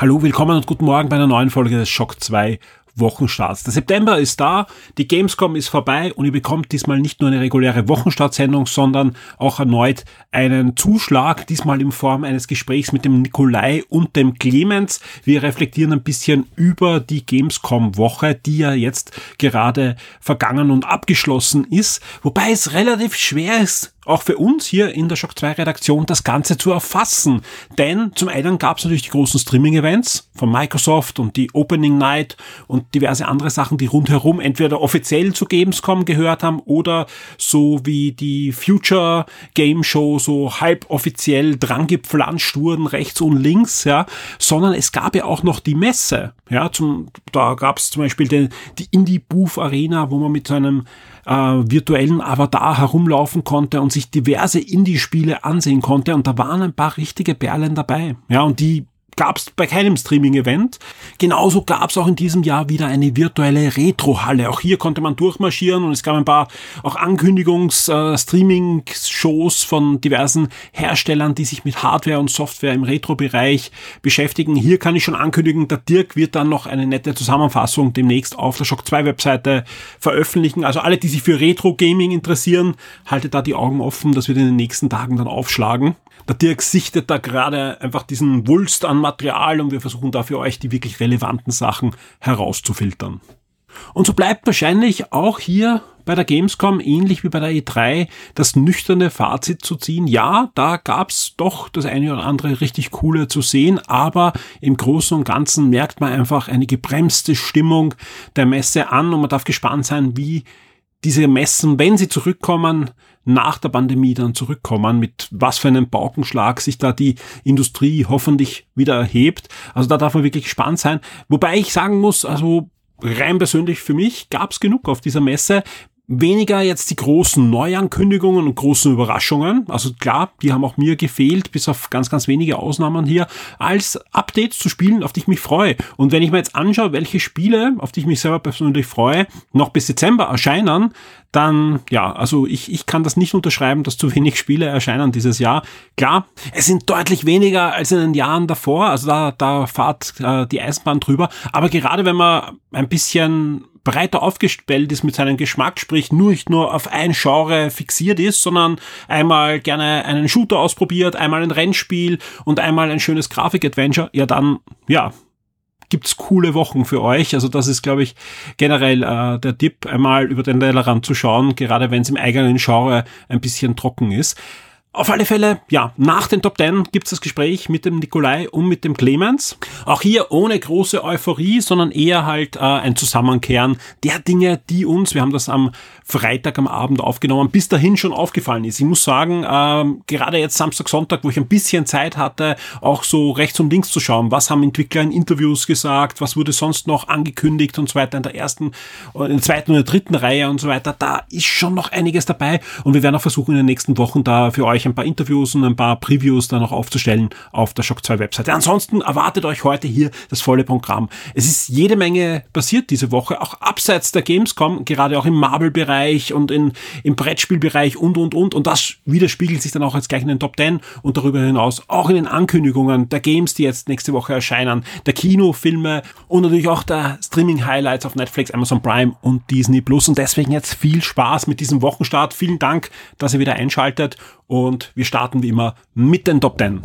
Hallo, willkommen und guten Morgen bei einer neuen Folge des Shock 2 Wochenstarts. Der September ist da, die Gamescom ist vorbei und ihr bekommt diesmal nicht nur eine reguläre Wochenstartsendung, sondern auch erneut einen Zuschlag, diesmal in Form eines Gesprächs mit dem Nikolai und dem Clemens. Wir reflektieren ein bisschen über die Gamescom-Woche, die ja jetzt gerade vergangen und abgeschlossen ist, wobei es relativ schwer ist, auch für uns hier in der Shock 2 Redaktion das Ganze zu erfassen. Denn zum einen gab es natürlich die großen Streaming-Events von Microsoft und die Opening Night und diverse andere Sachen, die rundherum entweder offiziell zu Gamescom gehört haben oder so wie die Future Game Show so halb offiziell drangepflanscht wurden, rechts und links, ja, sondern es gab ja auch noch die Messe, ja, zum, da gab es zum Beispiel den, die Indie Booth Arena, wo man mit so einem äh, virtuellen Avatar herumlaufen konnte und sich diverse Indie-Spiele ansehen konnte und da waren ein paar richtige Perlen dabei. Ja, und die gab es bei keinem Streaming-Event. Genauso gab es auch in diesem Jahr wieder eine virtuelle Retro-Halle. Auch hier konnte man durchmarschieren und es gab ein paar auch Ankündigungs-Streaming-Shows von diversen Herstellern, die sich mit Hardware und Software im Retro-Bereich beschäftigen. Hier kann ich schon ankündigen, der Dirk wird dann noch eine nette Zusammenfassung demnächst auf der Shock 2 Webseite veröffentlichen. Also alle, die sich für Retro-Gaming interessieren, haltet da die Augen offen, das wird in den nächsten Tagen dann aufschlagen. Der Dirk sichtet da gerade einfach diesen Wulst an Material und wir versuchen da für euch die wirklich relevanten Sachen herauszufiltern. Und so bleibt wahrscheinlich auch hier bei der Gamescom ähnlich wie bei der E3 das nüchterne Fazit zu ziehen. Ja, da gab's doch das eine oder andere richtig coole zu sehen, aber im Großen und Ganzen merkt man einfach eine gebremste Stimmung der Messe an und man darf gespannt sein, wie diese Messen, wenn sie zurückkommen, nach der Pandemie dann zurückkommen, mit was für einem Paukenschlag sich da die Industrie hoffentlich wieder erhebt. Also da darf man wirklich gespannt sein. Wobei ich sagen muss, also rein persönlich für mich gab es genug auf dieser Messe weniger jetzt die großen Neuankündigungen und großen Überraschungen. Also klar, die haben auch mir gefehlt, bis auf ganz, ganz wenige Ausnahmen hier, als Updates zu spielen, auf die ich mich freue. Und wenn ich mir jetzt anschaue, welche Spiele, auf die ich mich selber persönlich freue, noch bis Dezember erscheinen, dann, ja, also ich, ich kann das nicht unterschreiben, dass zu wenig Spiele erscheinen dieses Jahr. Klar, es sind deutlich weniger als in den Jahren davor, also da, da fahrt äh, die Eisenbahn drüber. Aber gerade wenn man ein bisschen breiter aufgestellt ist mit seinem Geschmack, sprich nur nicht nur auf ein Genre fixiert ist, sondern einmal gerne einen Shooter ausprobiert, einmal ein Rennspiel und einmal ein schönes Grafik-Adventure, ja dann, ja, gibt's coole Wochen für euch. Also das ist, glaube ich, generell äh, der Tipp, einmal über den Tellerrand zu schauen, gerade wenn es im eigenen Genre ein bisschen trocken ist. Auf alle Fälle, ja, nach den Top 10 gibt's das Gespräch mit dem Nikolai und mit dem Clemens. Auch hier ohne große Euphorie, sondern eher halt äh, ein Zusammenkehren der Dinge, die uns, wir haben das am Freitag am Abend aufgenommen, bis dahin schon aufgefallen ist. Ich muss sagen, ähm, gerade jetzt Samstag, Sonntag, wo ich ein bisschen Zeit hatte, auch so rechts und links zu schauen, was haben Entwickler in Interviews gesagt, was wurde sonst noch angekündigt und so weiter in der ersten, in der zweiten und der dritten Reihe und so weiter, da ist schon noch einiges dabei und wir werden auch versuchen, in den nächsten Wochen da für euch euch ein paar Interviews und ein paar Previews dann noch aufzustellen auf der Shock 2 Webseite. Ansonsten erwartet euch heute hier das volle Programm. Es ist jede Menge passiert diese Woche, auch abseits der Gamescom, gerade auch im Marvel-Bereich und in, im Brettspielbereich und, und, und. Und das widerspiegelt sich dann auch jetzt gleich in den Top 10 und darüber hinaus auch in den Ankündigungen der Games, die jetzt nächste Woche erscheinen, der Kinofilme und natürlich auch der Streaming-Highlights auf Netflix, Amazon Prime und Disney Plus. Und deswegen jetzt viel Spaß mit diesem Wochenstart. Vielen Dank, dass ihr wieder einschaltet und wir starten wie immer mit den Top 10.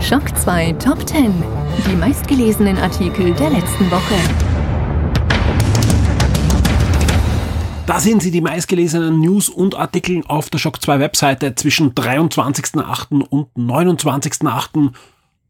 Schock 2 Top 10. Die meistgelesenen Artikel der letzten Woche. Da sehen Sie die meistgelesenen News und Artikel auf der Shock 2 Webseite zwischen 23.08. und 29.08.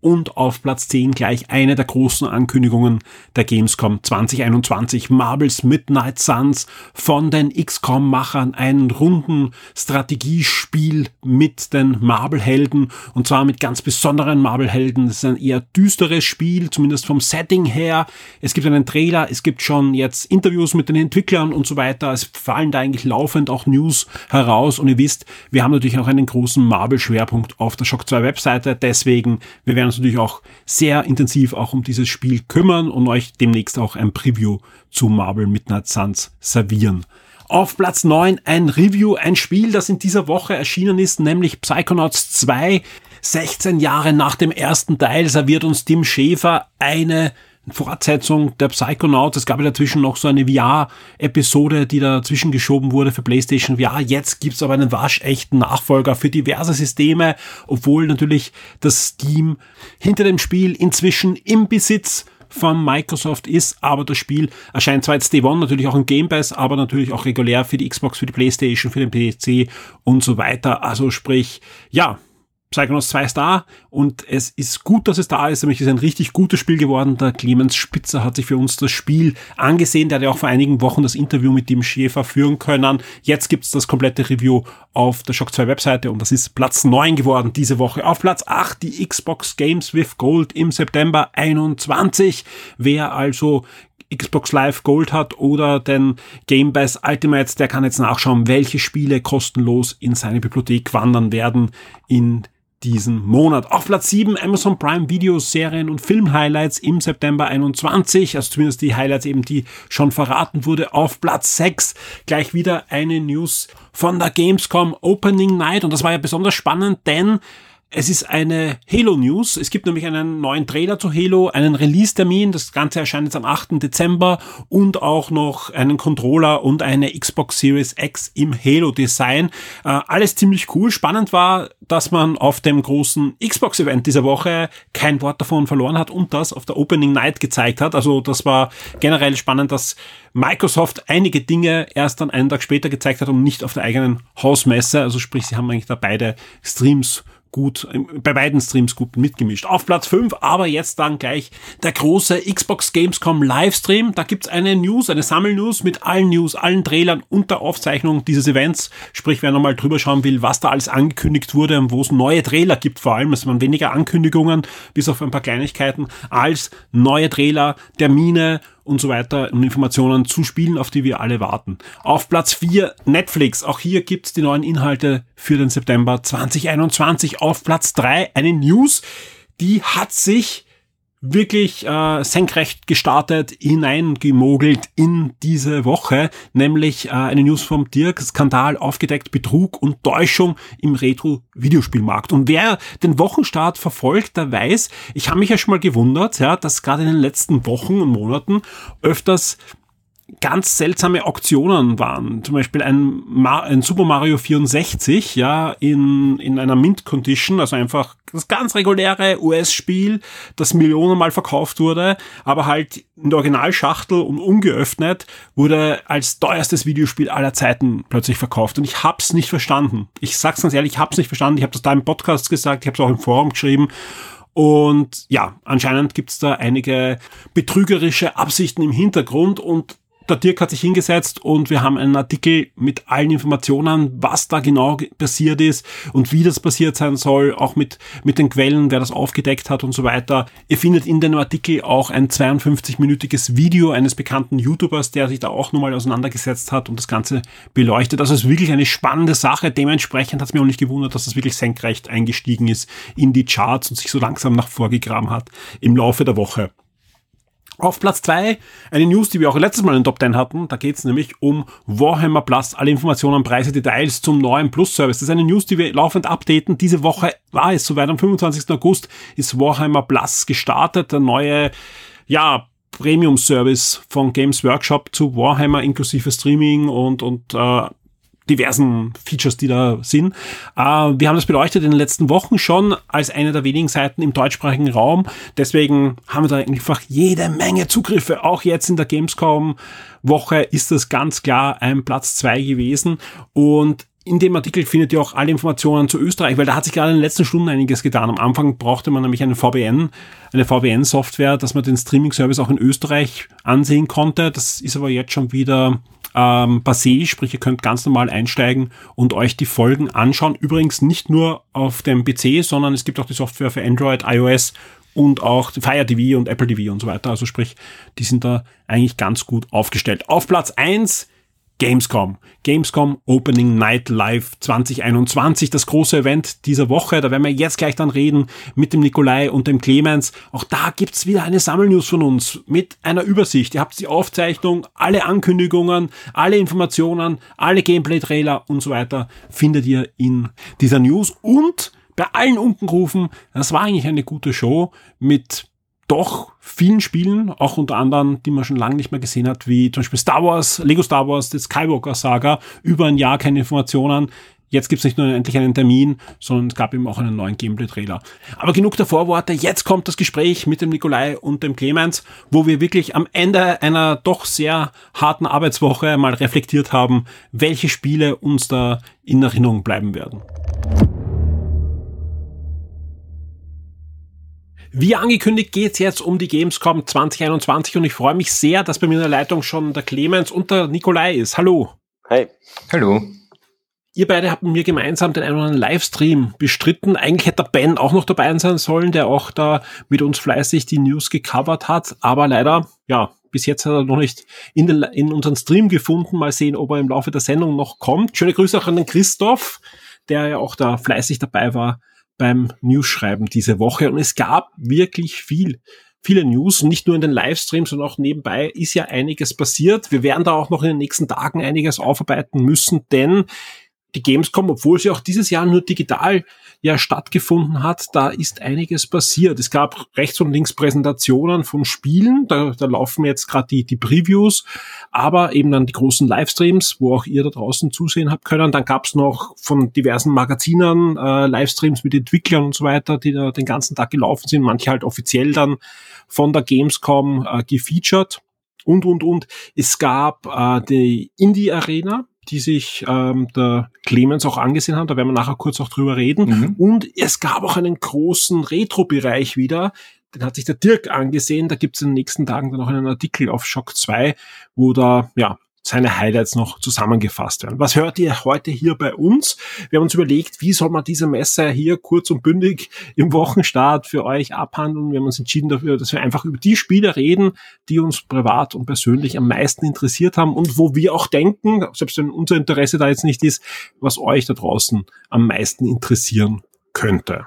und auf Platz 10 gleich eine der großen Ankündigungen der Gamescom 2021. Marbles Midnight Suns von den XCOM-Machern. Ein runden Strategiespiel mit den Marble-Helden und zwar mit ganz besonderen Marble-Helden. Das ist ein eher düsteres Spiel, zumindest vom Setting her. Es gibt einen Trailer, es gibt schon jetzt Interviews mit den Entwicklern und so weiter. Es fallen da eigentlich laufend auch News heraus und ihr wisst, wir haben natürlich auch einen großen Marble-Schwerpunkt auf der Shock 2 Webseite. Deswegen, wir werden uns natürlich auch sehr intensiv auch um dieses Spiel kümmern und euch demnächst auch ein Preview zu Marvel Midnight Suns servieren. Auf Platz 9 ein Review, ein Spiel, das in dieser Woche erschienen ist, nämlich Psychonauts 2. 16 Jahre nach dem ersten Teil serviert uns Tim Schäfer eine Fortsetzung der Psychonauts. Es gab ja dazwischen noch so eine VR-Episode, die dazwischen geschoben wurde für PlayStation VR. Jetzt gibt's aber einen waschechten Nachfolger für diverse Systeme, obwohl natürlich das Steam hinter dem Spiel inzwischen im Besitz von Microsoft ist, aber das Spiel erscheint zwar jetzt Day One natürlich auch im Game Pass, aber natürlich auch regulär für die Xbox, für die Playstation, für den PC und so weiter. Also sprich, ja, Psychonauts 2 ist da und es ist gut, dass es da ist. Nämlich ist ein richtig gutes Spiel geworden. Der Clemens Spitzer hat sich für uns das Spiel angesehen. Der hat ja auch vor einigen Wochen das Interview mit dem Schäfer führen können. Jetzt gibt's das komplette Review auf der Shock 2 Webseite und das ist Platz 9 geworden diese Woche. Auf Platz 8 die Xbox Games with Gold im September 21. Wer also Xbox Live Gold hat oder den Game Pass Ultimate, der kann jetzt nachschauen, welche Spiele kostenlos in seine Bibliothek wandern werden in diesen Monat. Auf Platz 7 Amazon Prime Videos, Serien und Film-Highlights im September 21, also zumindest die Highlights eben, die schon verraten wurde. Auf Platz 6 gleich wieder eine News von der Gamescom Opening Night und das war ja besonders spannend, denn es ist eine Halo News. Es gibt nämlich einen neuen Trailer zu Halo, einen Release-Termin. Das Ganze erscheint jetzt am 8. Dezember und auch noch einen Controller und eine Xbox Series X im Halo-Design. Äh, alles ziemlich cool. Spannend war, dass man auf dem großen Xbox-Event dieser Woche kein Wort davon verloren hat und das auf der Opening Night gezeigt hat. Also das war generell spannend, dass Microsoft einige Dinge erst dann einen Tag später gezeigt hat und nicht auf der eigenen Hausmesse. Also sprich, sie haben eigentlich da beide Streams gut, bei beiden Streams gut mitgemischt. Auf Platz 5, aber jetzt dann gleich der große Xbox Gamescom Livestream. Da gibt's eine News, eine Sammelnews mit allen News, allen Trailern und der Aufzeichnung dieses Events. Sprich, wer nochmal drüber schauen will, was da alles angekündigt wurde und wo es neue Trailer gibt vor allem. Es waren weniger Ankündigungen, bis auf ein paar Kleinigkeiten, als neue Trailer, Termine und so weiter und Informationen zu Spielen, auf die wir alle warten. Auf Platz 4 Netflix. Auch hier gibt's die neuen Inhalte für den September 2021. Auf Platz 3 eine News, die hat sich wirklich äh, senkrecht gestartet, hineingemogelt in diese Woche, nämlich äh, eine News vom Dirk, Skandal aufgedeckt, Betrug und Täuschung im Retro-Videospielmarkt. Und wer den Wochenstart verfolgt, der weiß, ich habe mich ja schon mal gewundert, ja, dass gerade in den letzten Wochen und Monaten öfters ganz seltsame Auktionen waren. Zum Beispiel ein, ein Super Mario 64, ja, in, in einer Mint Condition, also einfach das ganz reguläre US-Spiel, das millionenmal verkauft wurde, aber halt in der Originalschachtel und ungeöffnet, wurde als teuerstes Videospiel aller Zeiten plötzlich verkauft. Und ich hab's nicht verstanden. Ich sag's ganz ehrlich, ich hab's nicht verstanden. Ich habe das da im Podcast gesagt, ich habe es auch im Forum geschrieben. Und ja, anscheinend gibt's da einige betrügerische Absichten im Hintergrund und der Dirk hat sich hingesetzt und wir haben einen Artikel mit allen Informationen, was da genau passiert ist und wie das passiert sein soll, auch mit, mit den Quellen, wer das aufgedeckt hat und so weiter. Ihr findet in dem Artikel auch ein 52-minütiges Video eines bekannten YouTubers, der sich da auch nochmal auseinandergesetzt hat und das Ganze beleuchtet. Also es ist wirklich eine spannende Sache. Dementsprechend hat es mir auch nicht gewundert, dass das wirklich senkrecht eingestiegen ist in die Charts und sich so langsam nach vorgegraben hat im Laufe der Woche. Auf Platz zwei eine News, die wir auch letztes Mal in den Top 10 hatten. Da geht es nämlich um Warhammer Plus. Alle Informationen, Preise, Details zum neuen Plus-Service. Das ist eine News, die wir laufend updaten. Diese Woche war es soweit. Am 25. August ist Warhammer Plus gestartet. Der neue, ja, Premium-Service von Games Workshop zu Warhammer inklusive Streaming und, und äh, diversen Features, die da sind. Äh, wir haben das beleuchtet in den letzten Wochen schon als eine der wenigen Seiten im deutschsprachigen Raum. Deswegen haben wir da einfach jede Menge Zugriffe. Auch jetzt in der Gamescom Woche ist das ganz klar ein Platz zwei gewesen. Und in dem Artikel findet ihr auch alle Informationen zu Österreich, weil da hat sich gerade in den letzten Stunden einiges getan. Am Anfang brauchte man nämlich eine VPN, eine VPN-Software, dass man den Streaming-Service auch in Österreich ansehen konnte. Das ist aber jetzt schon wieder ähm, passé, sprich ihr könnt ganz normal einsteigen und euch die Folgen anschauen. Übrigens nicht nur auf dem PC, sondern es gibt auch die Software für Android, iOS und auch Fire TV und Apple TV und so weiter. Also sprich, die sind da eigentlich ganz gut aufgestellt. Auf Platz eins Gamescom. Gamescom Opening Night Live 2021, das große Event dieser Woche. Da werden wir jetzt gleich dann reden mit dem Nikolai und dem Clemens. Auch da gibt's wieder eine Sammelnews von uns mit einer Übersicht. Ihr habt die Aufzeichnung, alle Ankündigungen, alle Informationen, alle Gameplay-Trailer und so weiter findet ihr in dieser News. Und bei allen Unkenrufen, das war eigentlich eine gute Show mit doch vielen Spielen, auch unter anderem, die man schon lange nicht mehr gesehen hat, wie zum Beispiel Star Wars, Lego Star Wars, die Skywalker Saga, über ein Jahr keine Informationen. Jetzt gibt's nicht nur endlich einen Termin, sondern es gab eben auch einen neuen Gameplay-Trailer. Aber genug der Vorworte, jetzt kommt das Gespräch mit dem Nikolai und dem Clemens, wo wir wirklich am Ende einer doch sehr harten Arbeitswoche mal reflektiert haben, welche Spiele uns da in Erinnerung bleiben werden. Wie angekündigt geht's jetzt um die Gamescom 2021 und ich freue mich sehr, dass bei mir in der Leitung schon der Clemens und der Nikolai ist. Hallo. Hi. Hallo. Ihr beide habt mir gemeinsam den einen oder anderen Livestream bestritten. Eigentlich hätte der Ben auch noch dabei sein sollen, der auch da mit uns fleißig die News gecovert hat. Aber leider, ja, bis jetzt hat er noch nicht in, den, in unseren Stream gefunden. Mal sehen, ob er im Laufe der Sendung noch kommt. Schöne Grüße auch an den Christoph, der ja auch da fleißig dabei war beim News-Schreiben diese Woche und es gab wirklich viel viele News, nicht nur in den Livestreams, sondern auch nebenbei ist ja einiges passiert. Wir werden da auch noch in den nächsten Tagen einiges aufarbeiten müssen, denn die Gamescom, obwohl sie auch dieses Jahr nur digital ja stattgefunden hat, da ist einiges passiert. Es gab rechts und links Präsentationen von Spielen, da, da laufen jetzt gerade die, die Previews, aber eben dann die großen Livestreams, wo auch ihr da draußen zusehen habt können. Dann gab es noch von diversen Magazinen äh, Livestreams mit Entwicklern und so weiter, die da den ganzen Tag gelaufen sind, manche halt offiziell dann von der Gamescom äh, gefeatured und, und, und. Es gab äh, die Indie Arena, die sich ähm, der Clemens auch angesehen haben. Da werden wir nachher kurz auch drüber reden. Mhm. Und es gab auch einen großen Retro-Bereich wieder. Den hat sich der Dirk angesehen. Da gibt es in den nächsten Tagen dann auch einen Artikel auf Shock 2, wo da ja seine Highlights noch zusammengefasst werden. Was hört ihr heute hier bei uns? Wir haben uns überlegt, wie soll man diese Messe hier kurz und bündig im Wochenstart für euch abhandeln. Wir haben uns entschieden dafür, dass wir einfach über die Spiele reden, die uns privat und persönlich am meisten interessiert haben und wo wir auch denken, selbst wenn unser Interesse da jetzt nicht ist, was euch da draußen am meisten interessieren könnte.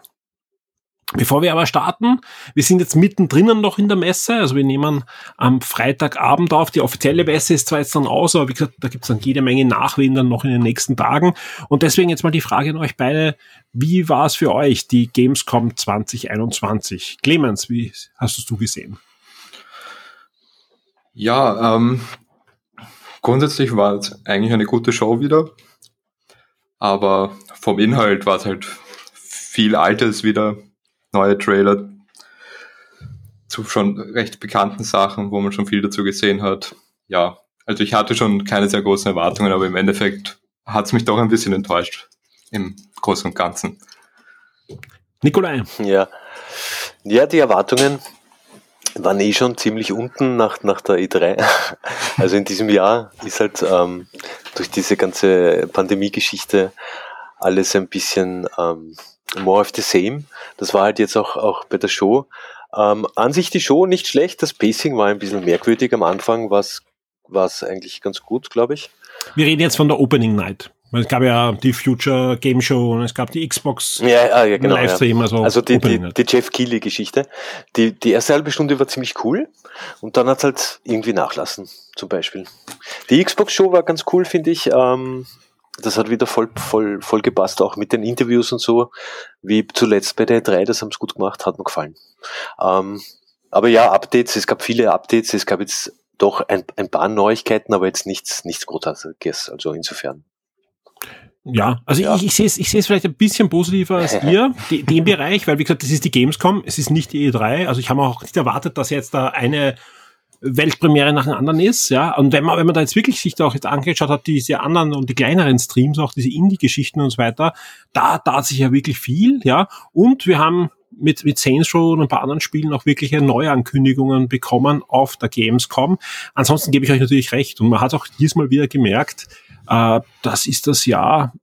Bevor wir aber starten, wir sind jetzt mittendrin noch in der Messe, also wir nehmen am Freitagabend auf. Die offizielle Messe ist zwar jetzt dann aus, aber wie gesagt, da gibt es dann jede Menge Nachwehen dann noch in den nächsten Tagen. Und deswegen jetzt mal die Frage an euch beide, wie war es für euch, die Gamescom 2021? Clemens, wie hast es du gesehen? Ja, ähm, grundsätzlich war es eigentlich eine gute Show wieder, aber vom Inhalt war es halt viel Altes wieder neue Trailer zu schon recht bekannten Sachen, wo man schon viel dazu gesehen hat. Ja, also ich hatte schon keine sehr großen Erwartungen, aber im Endeffekt hat es mich doch ein bisschen enttäuscht im Großen und Ganzen. Nikolai. Ja. Ja, die Erwartungen waren eh schon ziemlich unten nach, nach der E3. Also in diesem Jahr ist halt ähm, durch diese ganze Pandemie-Geschichte alles ein bisschen ähm, more of the same. Das war halt jetzt auch, auch bei der Show. Ähm, an sich die Show nicht schlecht, das Pacing war ein bisschen merkwürdig am Anfang, was was eigentlich ganz gut, glaube ich. Wir reden jetzt von der Opening Night. Es gab ja die Future Game Show und es gab die Xbox ja, ah, ja, genau, Livestream. Also, also die, die, die, Jeff Keighley Geschichte. Die, die erste halbe Stunde war ziemlich cool und dann hat es halt irgendwie nachlassen, zum Beispiel. Die Xbox Show war ganz cool, finde ich. Ähm, das hat wieder voll, voll, voll gepasst, auch mit den Interviews und so, wie zuletzt bei der E3, das haben sie gut gemacht, hat mir gefallen. Ähm, aber ja, Updates, es gab viele Updates, es gab jetzt doch ein, ein paar Neuigkeiten, aber jetzt nichts, nichts Großartiges, also insofern. Ja, also ja. ich, ich sehe es ich sehe es vielleicht ein bisschen positiver als ihr, die, den Bereich, weil wie gesagt, das ist die Gamescom, es ist nicht die E3, also ich habe auch nicht erwartet, dass jetzt da eine Weltpremiere nach dem anderen ist, ja. Und wenn man, wenn man da jetzt wirklich sich da auch jetzt angeschaut hat, diese anderen und die kleineren Streams, auch diese Indie-Geschichten und so weiter, da tat sich ja wirklich viel, ja. Und wir haben mit, mit Saints Row und ein paar anderen Spielen auch wirkliche Neuankündigungen bekommen auf der Gamescom. Ansonsten gebe ich euch natürlich recht. Und man hat auch diesmal wieder gemerkt, äh, das ist das Jahr,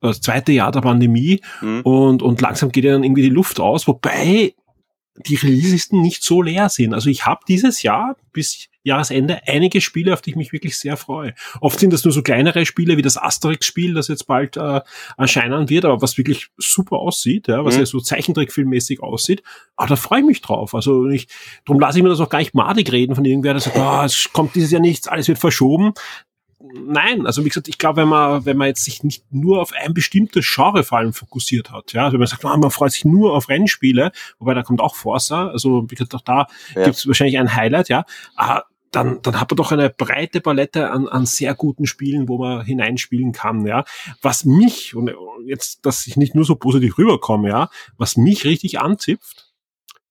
das zweite Jahr der Pandemie mhm. und, und langsam geht ja dann irgendwie die Luft aus, wobei die Releases nicht so leer sind. Also ich habe dieses Jahr bis Jahresende einige Spiele, auf die ich mich wirklich sehr freue. Oft sind das nur so kleinere Spiele wie das Asterix-Spiel, das jetzt bald äh, erscheinen wird, aber was wirklich super aussieht, ja, was mhm. ja so Zeichentrickfilmmäßig aussieht. Aber da freue ich mich drauf. Also ich, darum lasse ich mir das auch gar nicht madig reden von irgendwer, der sagt, oh, es kommt dieses Jahr nichts, alles wird verschoben nein, also wie gesagt, ich glaube, wenn man, wenn man jetzt sich nicht nur auf ein bestimmtes Genre vor allem fokussiert hat, ja, also wenn man sagt, oh, man freut sich nur auf Rennspiele, wobei da kommt auch Forza, also wie gesagt, auch da ja. gibt es wahrscheinlich ein Highlight, ja, aber dann, dann hat man doch eine breite Palette an, an sehr guten Spielen, wo man hineinspielen kann, ja. Was mich, und jetzt, dass ich nicht nur so positiv rüberkomme, ja, was mich richtig anzipft,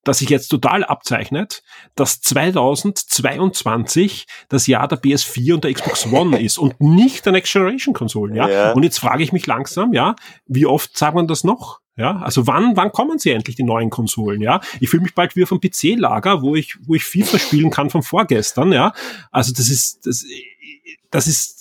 das sich jetzt total abzeichnet, dass 2022 das Jahr der PS4 und der Xbox One ist und nicht der Next Generation Konsolen, ja? ja. Und jetzt frage ich mich langsam, ja, wie oft sagt man das noch? Ja, also wann, wann kommen sie endlich die neuen Konsolen? Ja, ich fühle mich bald wieder vom PC-Lager, wo ich, wo ich FIFA spielen kann von vorgestern. Ja, also das ist, das, das ist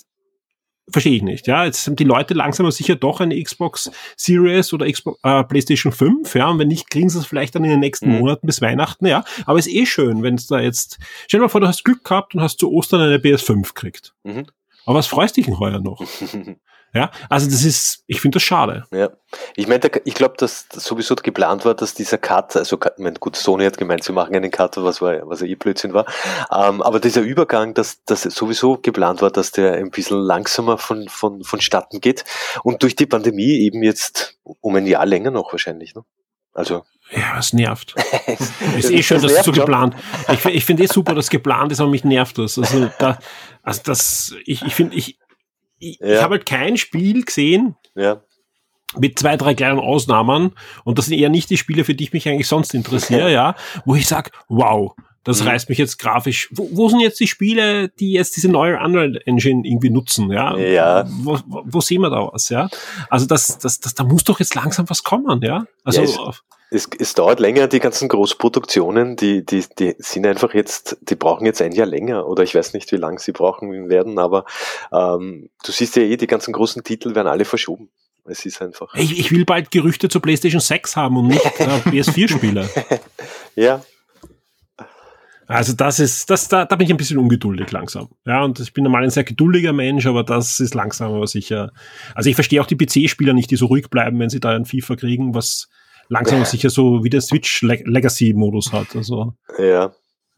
verstehe ich nicht. Ja, jetzt sind die Leute langsam aber sicher doch eine Xbox Series oder Xbox, äh, PlayStation 5. Ja, und wenn nicht, kriegen sie es vielleicht dann in den nächsten mhm. Monaten bis Weihnachten. Ja, aber ist eh schön, wenn es da jetzt. Stell dir mal vor, du hast Glück gehabt und hast zu Ostern eine PS5 kriegt. Mhm. Aber was freust dich denn heuer noch? Ja, also das ist, ich finde das schade. Ja, ich meine, ich glaube, dass sowieso geplant war, dass dieser Cut, also ich mein, gut, Sony hat gemeint, sie machen einen Cut, was war, was ja eh Blödsinn war, ähm, aber dieser Übergang, dass das sowieso geplant war, dass der ein bisschen langsamer von, von, vonstatten geht und durch die Pandemie eben jetzt um ein Jahr länger noch wahrscheinlich, ne? Also. Ja, es nervt. ist eh schön, das dass es so geplant. Ich, ich finde eh super, dass geplant ist, aber mich nervt das. Also da, also das, ich, ich finde, ich, ich, ja. ich habe halt kein Spiel gesehen. Ja. Mit zwei, drei kleinen Ausnahmen. Und das sind eher nicht die Spiele, für die ich mich eigentlich sonst interessiere, ja. Wo ich sage, wow, das mhm. reißt mich jetzt grafisch. Wo, wo sind jetzt die Spiele, die jetzt diese neue Unreal Engine irgendwie nutzen, ja? Ja. Wo, wo, wo sehen wir da was, ja? Also das, das, das, da muss doch jetzt langsam was kommen, ja? Also ja, es, es dauert länger, die ganzen Großproduktionen, die, die, die sind einfach jetzt, die brauchen jetzt ein Jahr länger oder ich weiß nicht, wie lange sie brauchen werden, aber ähm, du siehst ja eh, die ganzen großen Titel werden alle verschoben. Es ist einfach. Ich, ich will bald Gerüchte zur PlayStation 6 haben und nicht äh, PS4-Spiele. ja. Also das ist, das, da, da bin ich ein bisschen ungeduldig langsam. Ja, und ich bin normal ein sehr geduldiger Mensch, aber das ist langsam aber sicher. Also ich verstehe auch die PC-Spieler nicht, die so ruhig bleiben, wenn sie da ein FIFA kriegen, was langsam ja. sicher so wie der Switch Legacy Modus hat. Also, ja.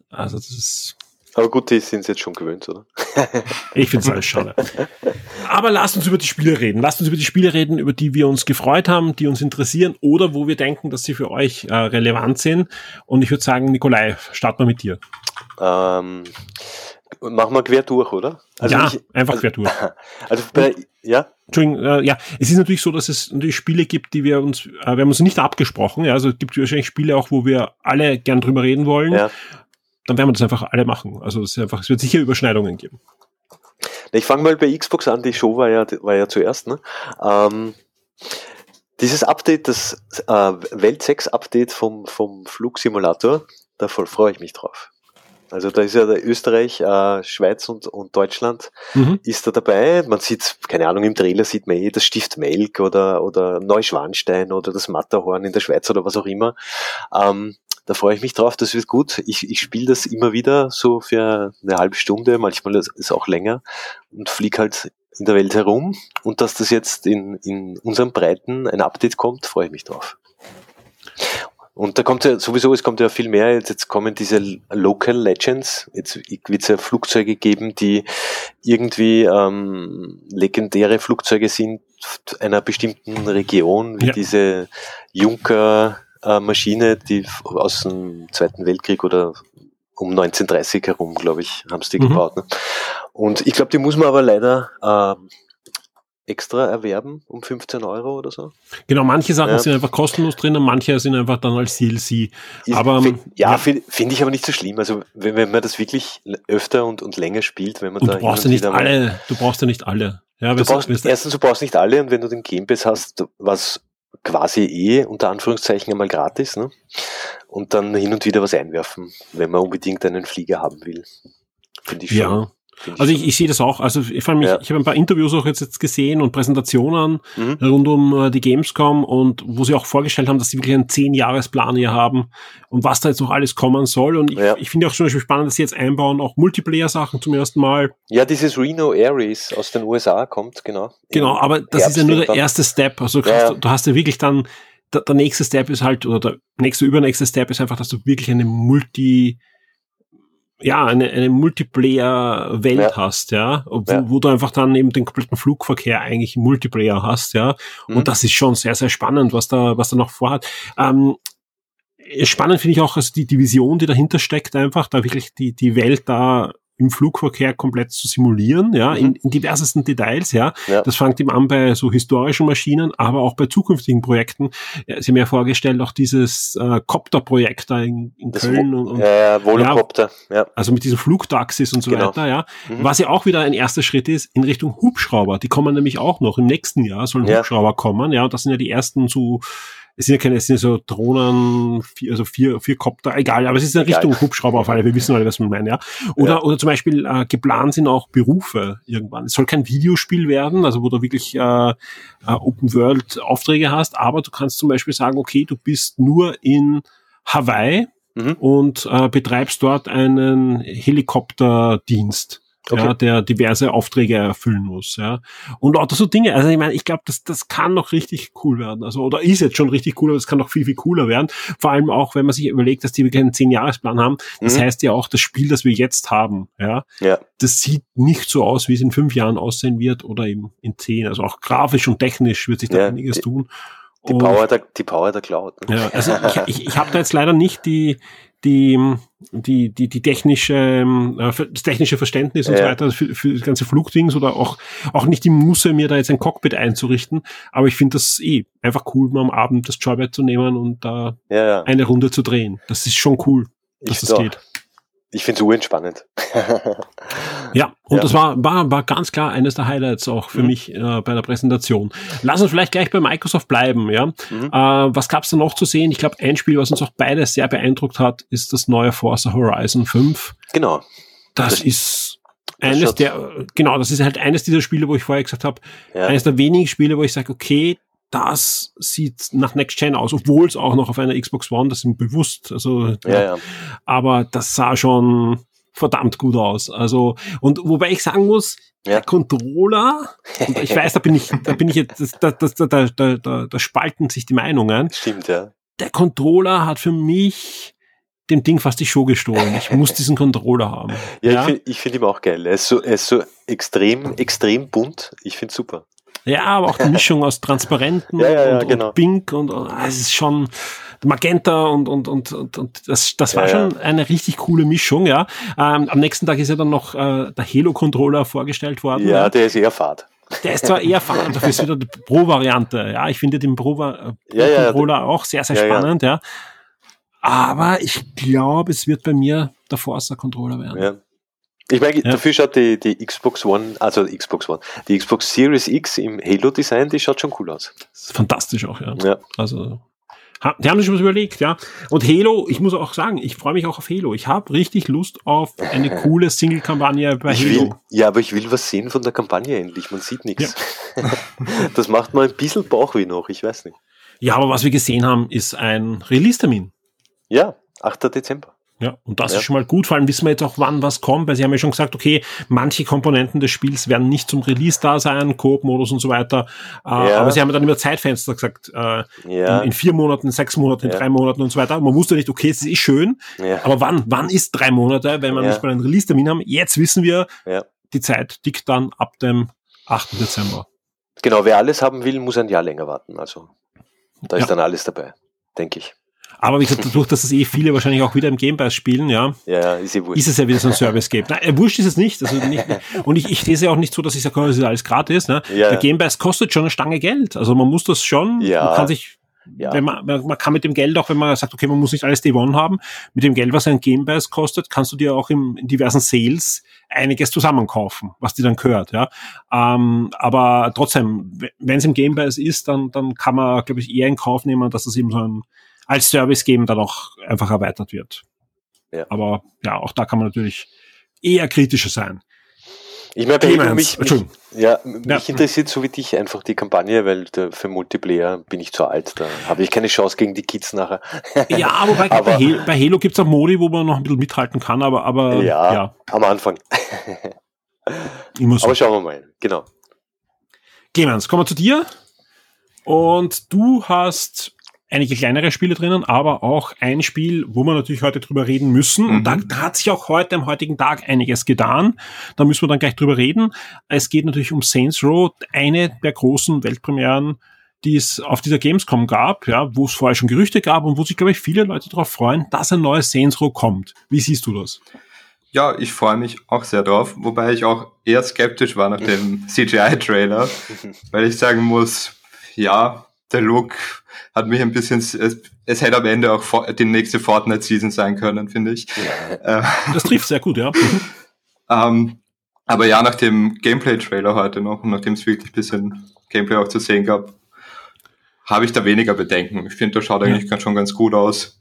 Also das ist. Aber gut, die sind es jetzt schon gewöhnt, oder? ich finde es alles schade. Aber lasst uns über die Spiele reden. Lasst uns über die Spiele reden, über die wir uns gefreut haben, die uns interessieren oder wo wir denken, dass sie für euch äh, relevant sind. Und ich würde sagen, Nikolai, starten wir mit dir. Ähm, machen wir quer durch, oder? Also ja, ich, einfach also, quer durch. Also bei, ja, Entschuldigung, äh, ja, es ist natürlich so, dass es natürlich Spiele gibt, die wir uns, äh, wir haben uns nicht abgesprochen, ja, also es gibt wahrscheinlich Spiele auch, wo wir alle gern drüber reden wollen. Ja. Dann werden wir das einfach alle machen. Also es, ist einfach, es wird sicher Überschneidungen geben. Ich fange mal bei Xbox an, die Show war ja, war ja zuerst. Ne? Ähm, dieses Update, das äh, Welt 6 Update vom, vom Flugsimulator, da freue ich mich drauf. Also da ist ja der Österreich, äh, Schweiz und, und Deutschland mhm. ist da dabei. Man sieht, keine Ahnung, im Trailer sieht man eh das Stift Melk oder, oder Neuschwanstein oder das Matterhorn in der Schweiz oder was auch immer. Ähm, da freue ich mich drauf, das wird gut. Ich, ich spiele das immer wieder so für eine halbe Stunde, manchmal ist es auch länger und fliege halt in der Welt herum. Und dass das jetzt in, in unseren Breiten ein Update kommt, freue ich mich drauf. Und da kommt ja sowieso, es kommt ja viel mehr. Jetzt, jetzt kommen diese Local Legends. Jetzt wird es ja Flugzeuge geben, die irgendwie ähm, legendäre Flugzeuge sind einer bestimmten Region, wie ja. diese Junker-Maschine, äh, die aus dem Zweiten Weltkrieg oder um 1930 herum, glaube ich, haben sie die mhm. gebaut. Ne? Und ich glaube, die muss man aber leider äh, extra erwerben um 15 Euro oder so. Genau, manche Sachen ja. sind einfach kostenlos drin und manche sind einfach dann als DLC. Aber, find, ja, ja. finde find ich aber nicht so schlimm. Also wenn, wenn, man das wirklich öfter und, und länger spielt, wenn man und da. Du brauchst ja nicht alle, du brauchst ja nicht alle. Ja, du brauchst, erstens, du brauchst nicht alle und wenn du den Game Pass hast, was quasi eh unter Anführungszeichen einmal gratis, ne? Und dann hin und wieder was einwerfen, wenn man unbedingt einen Flieger haben will. Finde ich schon. Ja. Also ich, ich sehe das auch. Also allem, ja. ich, ich habe ein paar Interviews auch jetzt, jetzt gesehen und Präsentationen mhm. rund um äh, die Gamescom und wo sie auch vorgestellt haben, dass sie wirklich einen zehn-Jahres-Plan hier haben und was da jetzt noch alles kommen soll. Und ich, ja. ich finde auch schon spannend, dass sie jetzt einbauen, auch Multiplayer-Sachen zum ersten Mal. Ja, dieses Reno Aries aus den USA kommt, genau. Genau, aber das Herbst ist ja nur der erste Step. Also ja. du, du hast ja wirklich dann, der, der nächste Step ist halt, oder der nächste, übernächste Step ist einfach, dass du wirklich eine Multi- ja, eine, eine Multiplayer-Welt ja. hast, ja, wo, ja. wo du einfach dann eben den kompletten Flugverkehr eigentlich im Multiplayer hast, ja. Und mhm. das ist schon sehr, sehr spannend, was da, was da noch vorhat. Ähm, spannend finde ich auch, also die, die Vision, die dahinter steckt, einfach, da wirklich die, die Welt da im Flugverkehr komplett zu simulieren, ja, mhm. in, in diversesten Details, ja. ja. Das fängt ihm an bei so historischen Maschinen, aber auch bei zukünftigen Projekten. Sie haben ja vorgestellt auch dieses äh, Copter-Projekt da in, in Köln und, und ja, Volocopter, ja, Also mit diesen Flugtaxis und so genau. weiter, ja. Mhm. Was ja auch wieder ein erster Schritt ist in Richtung Hubschrauber. Die kommen nämlich auch noch. Im nächsten Jahr sollen. Hubschrauber kommen, ja. Und das sind ja die ersten zu es sind ja keine, es sind so Drohnen, vier, also vier, vier Kopter, egal, aber es ist in Richtung Hubschrauber auf alle, wir wissen alle, was man meint, ja. Oder, ja. oder zum Beispiel äh, geplant sind auch Berufe irgendwann. Es soll kein Videospiel werden, also wo du wirklich äh, äh, Open World Aufträge hast, aber du kannst zum Beispiel sagen, okay, du bist nur in Hawaii mhm. und äh, betreibst dort einen Helikopterdienst okay. ja, der diverse Aufträge erfüllen muss, ja. Und auch so Dinge, also ich meine, ich glaube, das, das kann noch richtig cool werden, also, oder ist jetzt schon richtig cool, aber es kann noch viel, viel cooler werden. Vor allem auch, wenn man sich überlegt, dass die wirklich einen Zehn-Jahres-Plan haben. Das mhm. heißt ja auch, das Spiel, das wir jetzt haben, ja, ja, das sieht nicht so aus, wie es in fünf Jahren aussehen wird oder eben in zehn. Also auch grafisch und technisch wird sich da ja, einiges tun. Die Power der, die Power der Cloud. Ne? Ja, also ich, ich, ich habe da jetzt leider nicht die, die, die, die, die technische, äh, das technische Verständnis und ja. so weiter für, für das ganze Flugdings oder auch, auch nicht die Muße, mir da jetzt ein Cockpit einzurichten. Aber ich finde das eh einfach cool, mal am Abend das Joybed zu nehmen und da ja, ja. eine Runde zu drehen. Das ist schon cool, dass ich das geht ich finde es urentspannend. ja, und ja. das war, war, war ganz klar eines der Highlights auch für mhm. mich äh, bei der Präsentation. Lass uns vielleicht gleich bei Microsoft bleiben, ja. Mhm. Äh, was gab's da noch zu sehen? Ich glaube, ein Spiel, was uns auch beide sehr beeindruckt hat, ist das neue Forza Horizon 5. Genau. Das, das ist eines das der, genau, das ist halt eines dieser Spiele, wo ich vorher gesagt habe, ja. eines der wenigen Spiele, wo ich sage, okay, das sieht nach Next Gen aus, obwohl es auch noch auf einer Xbox One, das ist bewusst, also, ja, ja. aber das sah schon verdammt gut aus. Also, und wobei ich sagen muss, ja. der Controller, ich weiß, da bin ich, da bin ich jetzt, da, da, da, da, da, da spalten sich die Meinungen. Stimmt, ja. Der Controller hat für mich dem Ding fast die Show gestohlen. Ich muss diesen Controller haben. Ja, ja? ich finde find ihn auch geil. Er ist so, er ist so extrem, extrem bunt. Ich finde super. Ja, aber auch die Mischung aus Transparenten ja, ja, ja, und, genau. und Pink und, und ah, es ist schon Magenta und, und, und, und, und das, das war schon eine richtig coole Mischung, ja. Ähm, am nächsten Tag ist ja dann noch äh, der Halo-Controller vorgestellt worden. Ja, der ist eher fad. Der ist zwar eher fad, dafür ist wieder die Pro-Variante. Ja, ich finde den Pro-Controller Pro auch sehr, sehr spannend, ja. Aber ich glaube, es wird bei mir der Forza-Controller werden. Ich meine, ja. dafür schaut die, die Xbox One, also Xbox One, die Xbox Series X im Halo-Design, die schaut schon cool aus. fantastisch auch, ja. ja. Also, die haben sich schon was überlegt, ja. Und Halo, ich muss auch sagen, ich freue mich auch auf Halo. Ich habe richtig Lust auf eine coole Single-Kampagne bei ich Halo. Will, ja, aber ich will was sehen von der Kampagne endlich. Man sieht nichts. Ja. das macht mal ein bisschen Bauchweh noch, ich weiß nicht. Ja, aber was wir gesehen haben, ist ein Release-Termin. Ja, 8. Dezember. Ja, und das ja. ist schon mal gut. Vor allem wissen wir jetzt auch, wann was kommt, weil sie haben ja schon gesagt, okay, manche Komponenten des Spiels werden nicht zum Release da sein, Coop-Modus und so weiter. Äh, ja. Aber sie haben ja dann immer Zeitfenster gesagt, äh, ja. in, in, vier Monaten, sechs Monaten, in drei Monaten und so weiter. Man wusste nicht, okay, es ist schön, aber wann, wann ist drei Monate, wenn wir nicht mal einen Release-Termin haben? Jetzt wissen wir, die Zeit tickt dann ab dem 8. Dezember. Genau, wer alles haben will, muss ein Jahr länger warten. Also da ist dann alles dabei, denke ich. Aber wie gesagt, dadurch, dass es eh viele wahrscheinlich auch wieder im Game Pass spielen, ja, ja ist, eh wurscht. ist es ja wieder so ein Service gibt. Nein, äh, wurscht ist es nicht. Also nicht und ich, ich lese ja auch nicht so, dass ich sage, oh, das ist alles gratis. Ne? Ja. Der Game Pass kostet schon eine Stange Geld. Also man muss das schon, ja. man kann sich ja. Wenn man, man kann mit dem Geld auch, wenn man sagt, okay, man muss nicht alles Day One haben, mit dem Geld, was ein Game Pass kostet, kannst du dir auch im, in diversen Sales einiges zusammenkaufen, was dir dann gehört, ja. Ähm, aber trotzdem, wenn es im Game Pass ist, dann, dann kann man, glaube ich, eher in Kauf nehmen, dass es eben so ein als Service geben dann auch einfach erweitert wird. Ja. Aber ja, auch da kann man natürlich eher kritischer sein. Ich meine, bei mich, mich, ja, mich ja. interessiert so wie dich einfach die Kampagne, weil für Multiplayer bin ich zu alt, da habe ich keine Chance gegen die Kids nachher. Ja, aber bei, aber, bei Halo, bei Halo gibt es auch Modi, wo man noch ein bisschen mithalten kann, aber, aber ja, ja. am Anfang. Immer so. Aber schauen wir mal, genau. Clemens, kommen wir zu dir. Und du hast einige kleinere Spiele drinnen, aber auch ein Spiel, wo wir natürlich heute drüber reden müssen. Mhm. Und da, da, hat sich auch heute am heutigen Tag einiges getan. Da müssen wir dann gleich drüber reden. Es geht natürlich um Saints Row, eine der großen Weltpremieren, die es auf dieser Gamescom gab, ja, wo es vorher schon Gerüchte gab und wo sich, glaube ich, viele Leute darauf freuen, dass ein neues Saints Row kommt. Wie siehst du das? Ja, ich freue mich auch sehr drauf, wobei ich auch eher skeptisch war nach dem CGI-Trailer, weil ich sagen muss, ja, der Look hat mich ein bisschen, es, es hätte am Ende auch die nächste Fortnite-Season sein können, finde ich. Ja. Äh, das trifft sehr gut, ja. ähm, aber ja, nach dem Gameplay-Trailer heute noch und nachdem es wirklich ein bisschen Gameplay auch zu sehen gab, habe ich da weniger Bedenken. Ich finde, das schaut ja. eigentlich schon ganz gut aus.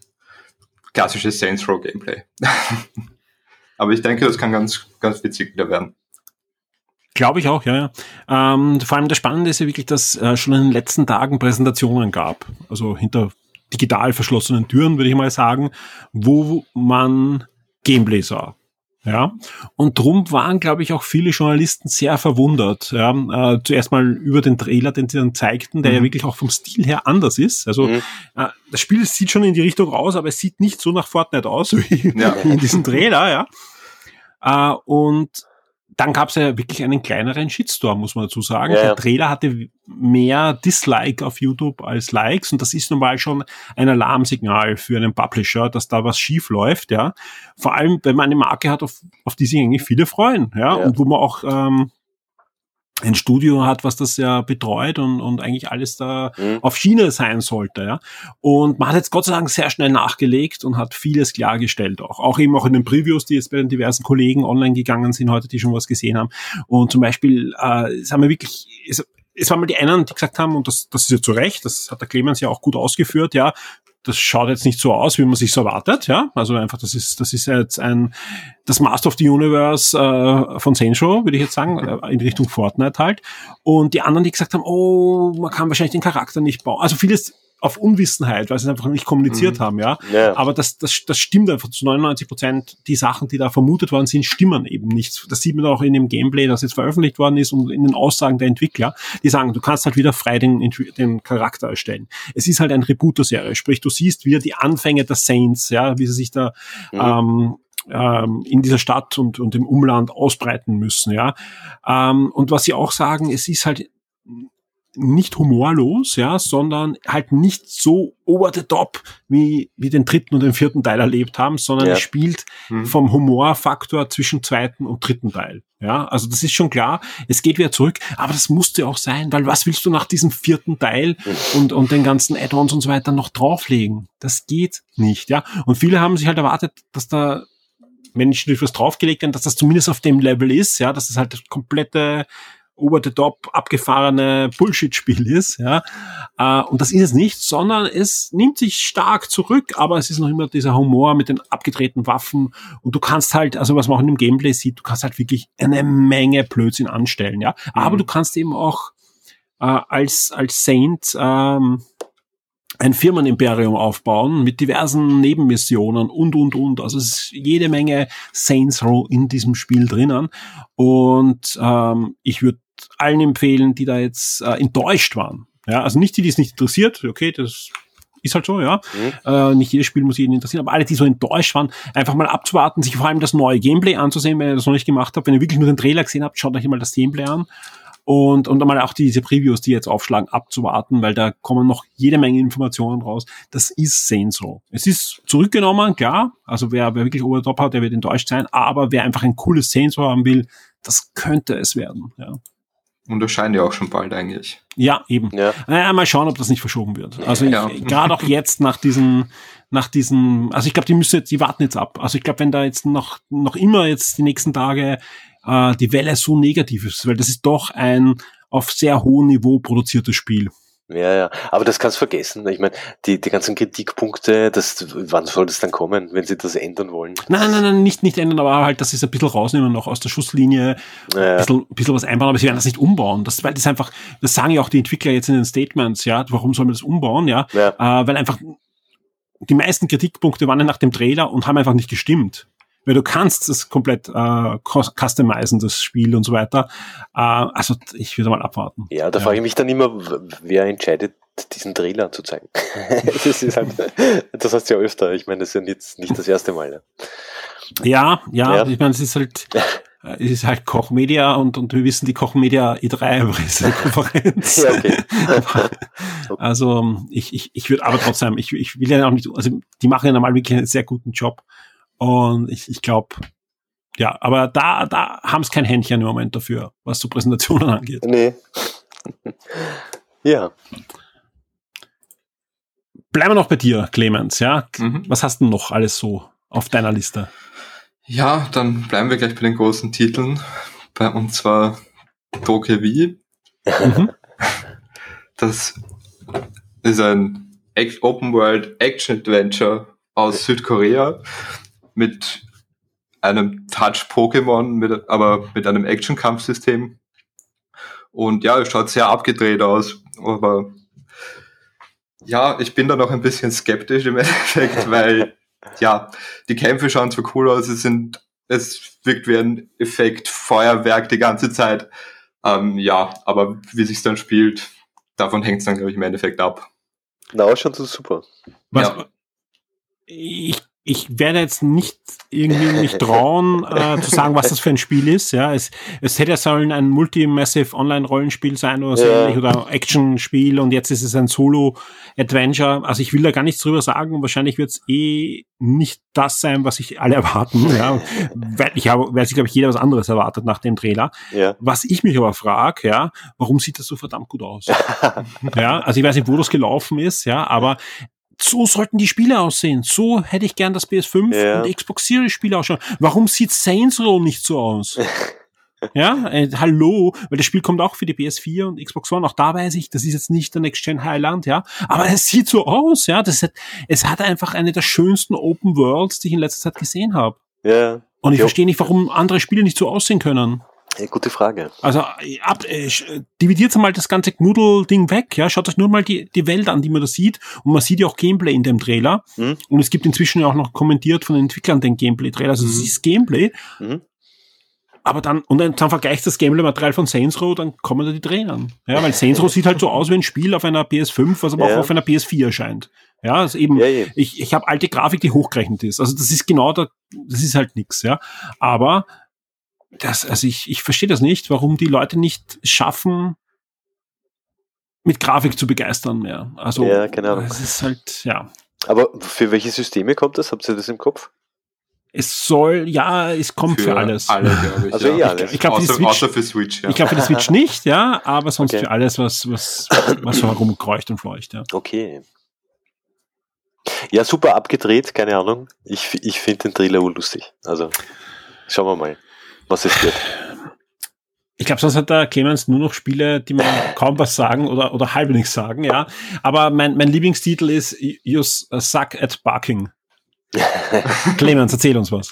Klassisches Saints Row Gameplay. aber ich denke, das kann ganz, ganz witzig wieder werden. Glaube ich auch, ja. ja. Ähm, vor allem das Spannende ist ja wirklich, dass äh, schon in den letzten Tagen Präsentationen gab, also hinter digital verschlossenen Türen, würde ich mal sagen, wo man Gameplay sah. Ja, und drum waren, glaube ich, auch viele Journalisten sehr verwundert. Ja, äh, zuerst mal über den Trailer, den sie dann zeigten, der mhm. ja wirklich auch vom Stil her anders ist. Also mhm. äh, das Spiel sieht schon in die Richtung aus, aber es sieht nicht so nach Fortnite aus wie ja. in diesem Trailer. Ja, äh, und dann gab es ja wirklich einen kleineren Shitstorm, muss man dazu sagen. Ja, Der Trailer hatte mehr Dislike auf YouTube als Likes und das ist nun mal schon ein Alarmsignal für einen Publisher, dass da was schief läuft, ja. Vor allem, wenn man eine Marke hat, auf, auf die sich eigentlich viele freuen, ja, ja. und wo man auch ähm, ein Studio hat, was das ja betreut und, und eigentlich alles da mhm. auf Schiene sein sollte. Ja. Und man hat jetzt Gott sei Dank sehr schnell nachgelegt und hat vieles klargestellt auch. Auch eben auch in den Previews, die jetzt bei den diversen Kollegen online gegangen sind heute, die schon was gesehen haben. Und zum Beispiel, äh, es haben wir wirklich, es, es waren mal die einen, die gesagt haben, und das, das ist ja zu Recht, das hat der Clemens ja auch gut ausgeführt, ja, das schaut jetzt nicht so aus, wie man sich so erwartet, ja. Also einfach, das ist, das ist jetzt ein, das Master of the Universe äh, von Sensho, würde ich jetzt sagen, äh, in Richtung Fortnite halt. Und die anderen, die gesagt haben, oh, man kann wahrscheinlich den Charakter nicht bauen. Also vieles auf Unwissenheit, weil sie es einfach nicht kommuniziert mhm. haben, ja. ja. Aber das, das, das stimmt einfach zu 99 Prozent. Die Sachen, die da vermutet worden sind, stimmen eben nicht. Das sieht man auch in dem Gameplay, das jetzt veröffentlicht worden ist und in den Aussagen der Entwickler, die sagen, du kannst halt wieder frei den, den Charakter erstellen. Es ist halt ein Reboot der Serie, sprich, du siehst wieder die Anfänge der Saints, ja, wie sie sich da mhm. ähm, ähm, in dieser Stadt und, und im Umland ausbreiten müssen, ja. Ähm, und was sie auch sagen, es ist halt nicht humorlos, ja, sondern halt nicht so over the top, wie, wie den dritten und den vierten Teil erlebt haben, sondern ja. es spielt hm. vom Humorfaktor zwischen zweiten und dritten Teil. Ja, also das ist schon klar. Es geht wieder zurück, aber das musste auch sein, weil was willst du nach diesem vierten Teil hm. und, und den ganzen Add-ons und so weiter noch drauflegen? Das geht nicht, ja. Und viele haben sich halt erwartet, dass da wenn ich was draufgelegt haben, dass das zumindest auf dem Level ist, ja, dass das halt komplette over the top abgefahrene Bullshit-Spiel ist, ja. Äh, und das ist es nicht, sondern es nimmt sich stark zurück, aber es ist noch immer dieser Humor mit den abgedrehten Waffen und du kannst halt, also was man auch in dem Gameplay sieht, du kannst halt wirklich eine Menge Blödsinn anstellen, ja. Mhm. Aber du kannst eben auch äh, als, als Saint, ähm, ein Firmenimperium aufbauen mit diversen Nebenmissionen und, und, und. Also es ist jede Menge Saints Row in diesem Spiel drinnen. Und ähm, ich würde allen empfehlen, die da jetzt äh, enttäuscht waren. Ja, also nicht die, die es nicht interessiert, okay, das ist halt so, ja. Mhm. Äh, nicht jedes Spiel muss jeden interessieren, aber alle, die so enttäuscht waren, einfach mal abzuwarten, sich vor allem das neue Gameplay anzusehen, wenn ihr das noch nicht gemacht habt. Wenn ihr wirklich nur den Trailer gesehen habt, schaut euch mal das Gameplay an. und, und einmal auch diese Previews, die jetzt aufschlagen, abzuwarten, weil da kommen noch jede Menge Informationen raus. Das ist Row. Es ist zurückgenommen, klar. Also wer, wer wirklich Obertop hat, der wird enttäuscht sein. Aber wer einfach ein cooles Row haben will, das könnte es werden. Ja. Und das scheint ja auch schon bald eigentlich. Ja, eben. Ja. Naja, mal schauen, ob das nicht verschoben wird. Also ja. gerade auch jetzt nach diesen, nach diesen, also ich glaube, die müssen jetzt, die warten jetzt ab. Also ich glaube, wenn da jetzt noch, noch immer jetzt die nächsten Tage äh, die Welle so negativ ist, weil das ist doch ein auf sehr hohem Niveau produziertes Spiel. Ja, ja, aber das kannst du vergessen. Ich meine, die, die ganzen Kritikpunkte, das, wann soll das dann kommen, wenn sie das ändern wollen? Nein, nein, nein, nicht, nicht ändern, aber halt, dass sie es ein bisschen rausnehmen noch aus der Schusslinie, ja. ein, bisschen, ein bisschen was einbauen, aber sie werden das nicht umbauen. Das, weil das einfach, das sagen ja auch die Entwickler jetzt in den Statements, ja, warum soll man das umbauen, ja, ja. Äh, weil einfach die meisten Kritikpunkte waren ja nach dem Trailer und haben einfach nicht gestimmt weil du kannst es komplett äh, customizen, das Spiel und so weiter. Äh, also ich würde mal abwarten. Ja, da ja. frage ich mich dann immer, wer entscheidet, diesen Trailer zu zeigen. das, ist halt, das heißt ja öfter. Ich meine, das ist ja nicht, nicht das erste Mal. Ja, ja, ja. ich meine, es ist halt, äh, es ist halt Kochmedia und, und wir wissen die Kochmedia E3 Pressekonferenz. ja, okay. also ich, ich, ich würde aber trotzdem, ich, ich will ja auch nicht, also die machen ja normal wirklich einen sehr guten Job. Und ich, ich glaube, ja, aber da, da haben es kein Händchen im Moment dafür, was so Präsentationen angeht. Nee. ja. Bleiben wir noch bei dir, Clemens, ja? Mhm. Was hast du noch alles so auf deiner Liste? Ja, dann bleiben wir gleich bei den großen Titeln. Bei, und zwar Dokevi. Mhm. Das ist ein Open World Action Adventure aus Südkorea mit einem Touch-Pokémon, aber mit einem Action-Kampfsystem. Und ja, es schaut sehr abgedreht aus, aber ja, ich bin da noch ein bisschen skeptisch im Endeffekt, weil ja, die Kämpfe schauen zwar cool aus, es sind, es wirkt wie ein Effekt Feuerwerk die ganze Zeit. Ähm, ja, aber wie sich dann spielt, davon hängt es dann, glaube ich, im Endeffekt ab. Na, schon so super. Was, ja. Ich ich werde jetzt nicht irgendwie mich trauen, äh, zu sagen, was das für ein Spiel ist. Ja, es, es hätte sollen ein Multi-Massive Online-Rollenspiel sein oder so ja. oder Action-Spiel und jetzt ist es ein Solo-Adventure. Also ich will da gar nichts drüber sagen. Wahrscheinlich wird es eh nicht das sein, was sich alle erwarten. ja, weil ich habe, weil sich glaube ich jeder was anderes erwartet nach dem Trailer. Ja. Was ich mich aber frage, ja, warum sieht das so verdammt gut aus? ja, also ich weiß nicht, wo das gelaufen ist, ja, aber so sollten die Spiele aussehen. So hätte ich gern das PS5 ja. und Xbox Series Spiele ausschauen. Warum sieht Saints Row nicht so aus? ja, äh, hallo, weil das Spiel kommt auch für die PS4 und Xbox One. Auch da weiß ich, das ist jetzt nicht der Next Gen Highland, ja, aber es sieht so aus, ja. Das hat, es hat einfach eine der schönsten Open Worlds, die ich in letzter Zeit gesehen habe. Ja. Und ich verstehe nicht, warum andere Spiele nicht so aussehen können. Gute Frage. Also ab, äh, dividiert mal das ganze Knuddel-Ding weg, ja, schaut euch nur mal die, die Welt an, die man da sieht. Und man sieht ja auch Gameplay in dem Trailer. Mhm. Und es gibt inzwischen ja auch noch kommentiert von den Entwicklern den Gameplay-Trailer. Also es mhm. ist Gameplay. Mhm. Aber dann, und dann, dann vergleichst das Gameplay-Material von Saints Row, dann kommen da die Tränen. Ja, weil Saints Row sieht halt so aus wie ein Spiel auf einer PS5, was aber ja. auch auf einer PS4 erscheint. Ja, also eben, ja, ja. ich, ich habe alte Grafik, die hochgerechnet ist. Also das ist genau da, das ist halt nix, ja. Aber das, also ich, ich verstehe das nicht, warum die Leute nicht schaffen, mit Grafik zu begeistern mehr. Also ja, genau. es ist halt, ja. Aber für welche Systeme kommt das? Habt ihr das im Kopf? Es soll, ja, es kommt für, für alles. Alle, glaube ich. Also ja. ich, ich glaube, außer, außer, für Switch, ja. Ich glaube für die Switch nicht, ja, aber sonst okay. für alles, was, was, was so herumkreucht und fleucht, ja. Okay. Ja, super abgedreht, keine Ahnung. Ich, ich finde den Trailer lustig. Also, schauen wir mal was es wird. Ich glaube, sonst hat der Clemens nur noch Spiele, die man kaum was sagen oder, oder halb nichts sagen, ja. Aber mein, mein Lieblingstitel ist You Suck at Barking. Clemens, erzähl uns was.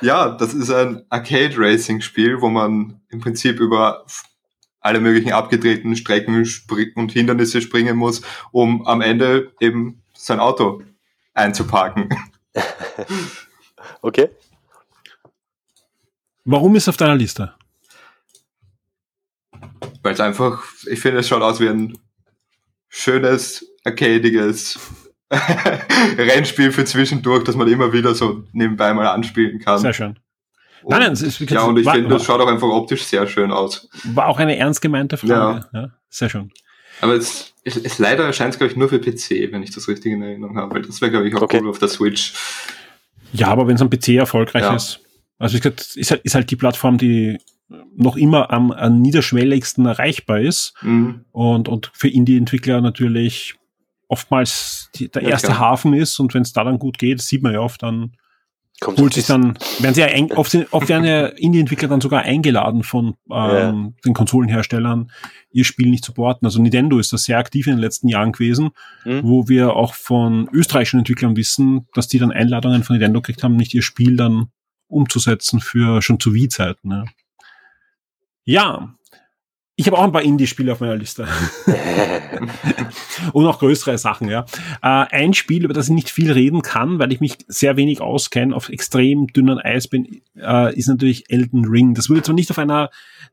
Ja, das ist ein Arcade-Racing-Spiel, wo man im Prinzip über alle möglichen abgedrehten Strecken und Hindernisse springen muss, um am Ende eben sein Auto einzuparken. okay. Warum ist es auf deiner Liste? Weil es einfach, ich finde, es schaut aus wie ein schönes, arcadiges Rennspiel für zwischendurch, das man immer wieder so nebenbei mal anspielen kann. Sehr schön. Und, nein, nein, es ist wirklich Ja, und ich finde, das schaut auch einfach optisch sehr schön aus. War auch eine ernst gemeinte Frage. Ja. ja sehr schön. Aber es, es, es leider erscheint es, glaube ich, nur für PC, wenn ich das richtig in Erinnerung habe, weil das wäre, glaube ich, auch okay. cool auf der Switch. Ja, aber wenn es am PC erfolgreich ja. ist. Also ich gesagt, ist halt, ist halt die Plattform, die noch immer am, am niederschwelligsten erreichbar ist mhm. und, und für Indie-Entwickler natürlich oftmals die, der erste ja, Hafen ist und wenn es da dann gut geht, sieht man ja oft dann Kommt holt sich dann, werden sie ja ein, oft, oft werden ja Indie-Entwickler dann sogar eingeladen von ähm, ja. den Konsolenherstellern, ihr Spiel nicht zu supporten. Also Nintendo ist da sehr aktiv in den letzten Jahren gewesen, mhm. wo wir auch von österreichischen Entwicklern wissen, dass die dann Einladungen von Nintendo gekriegt haben, nicht ihr Spiel dann umzusetzen für schon zu Wii-Zeiten. Ne? Ja, ich habe auch ein paar Indie-Spiele auf meiner Liste. Und auch größere Sachen, ja. Äh, ein Spiel, über das ich nicht viel reden kann, weil ich mich sehr wenig auskenne, auf extrem dünnen Eis bin, äh, ist natürlich Elden Ring. Das wurde zwar nicht auf einer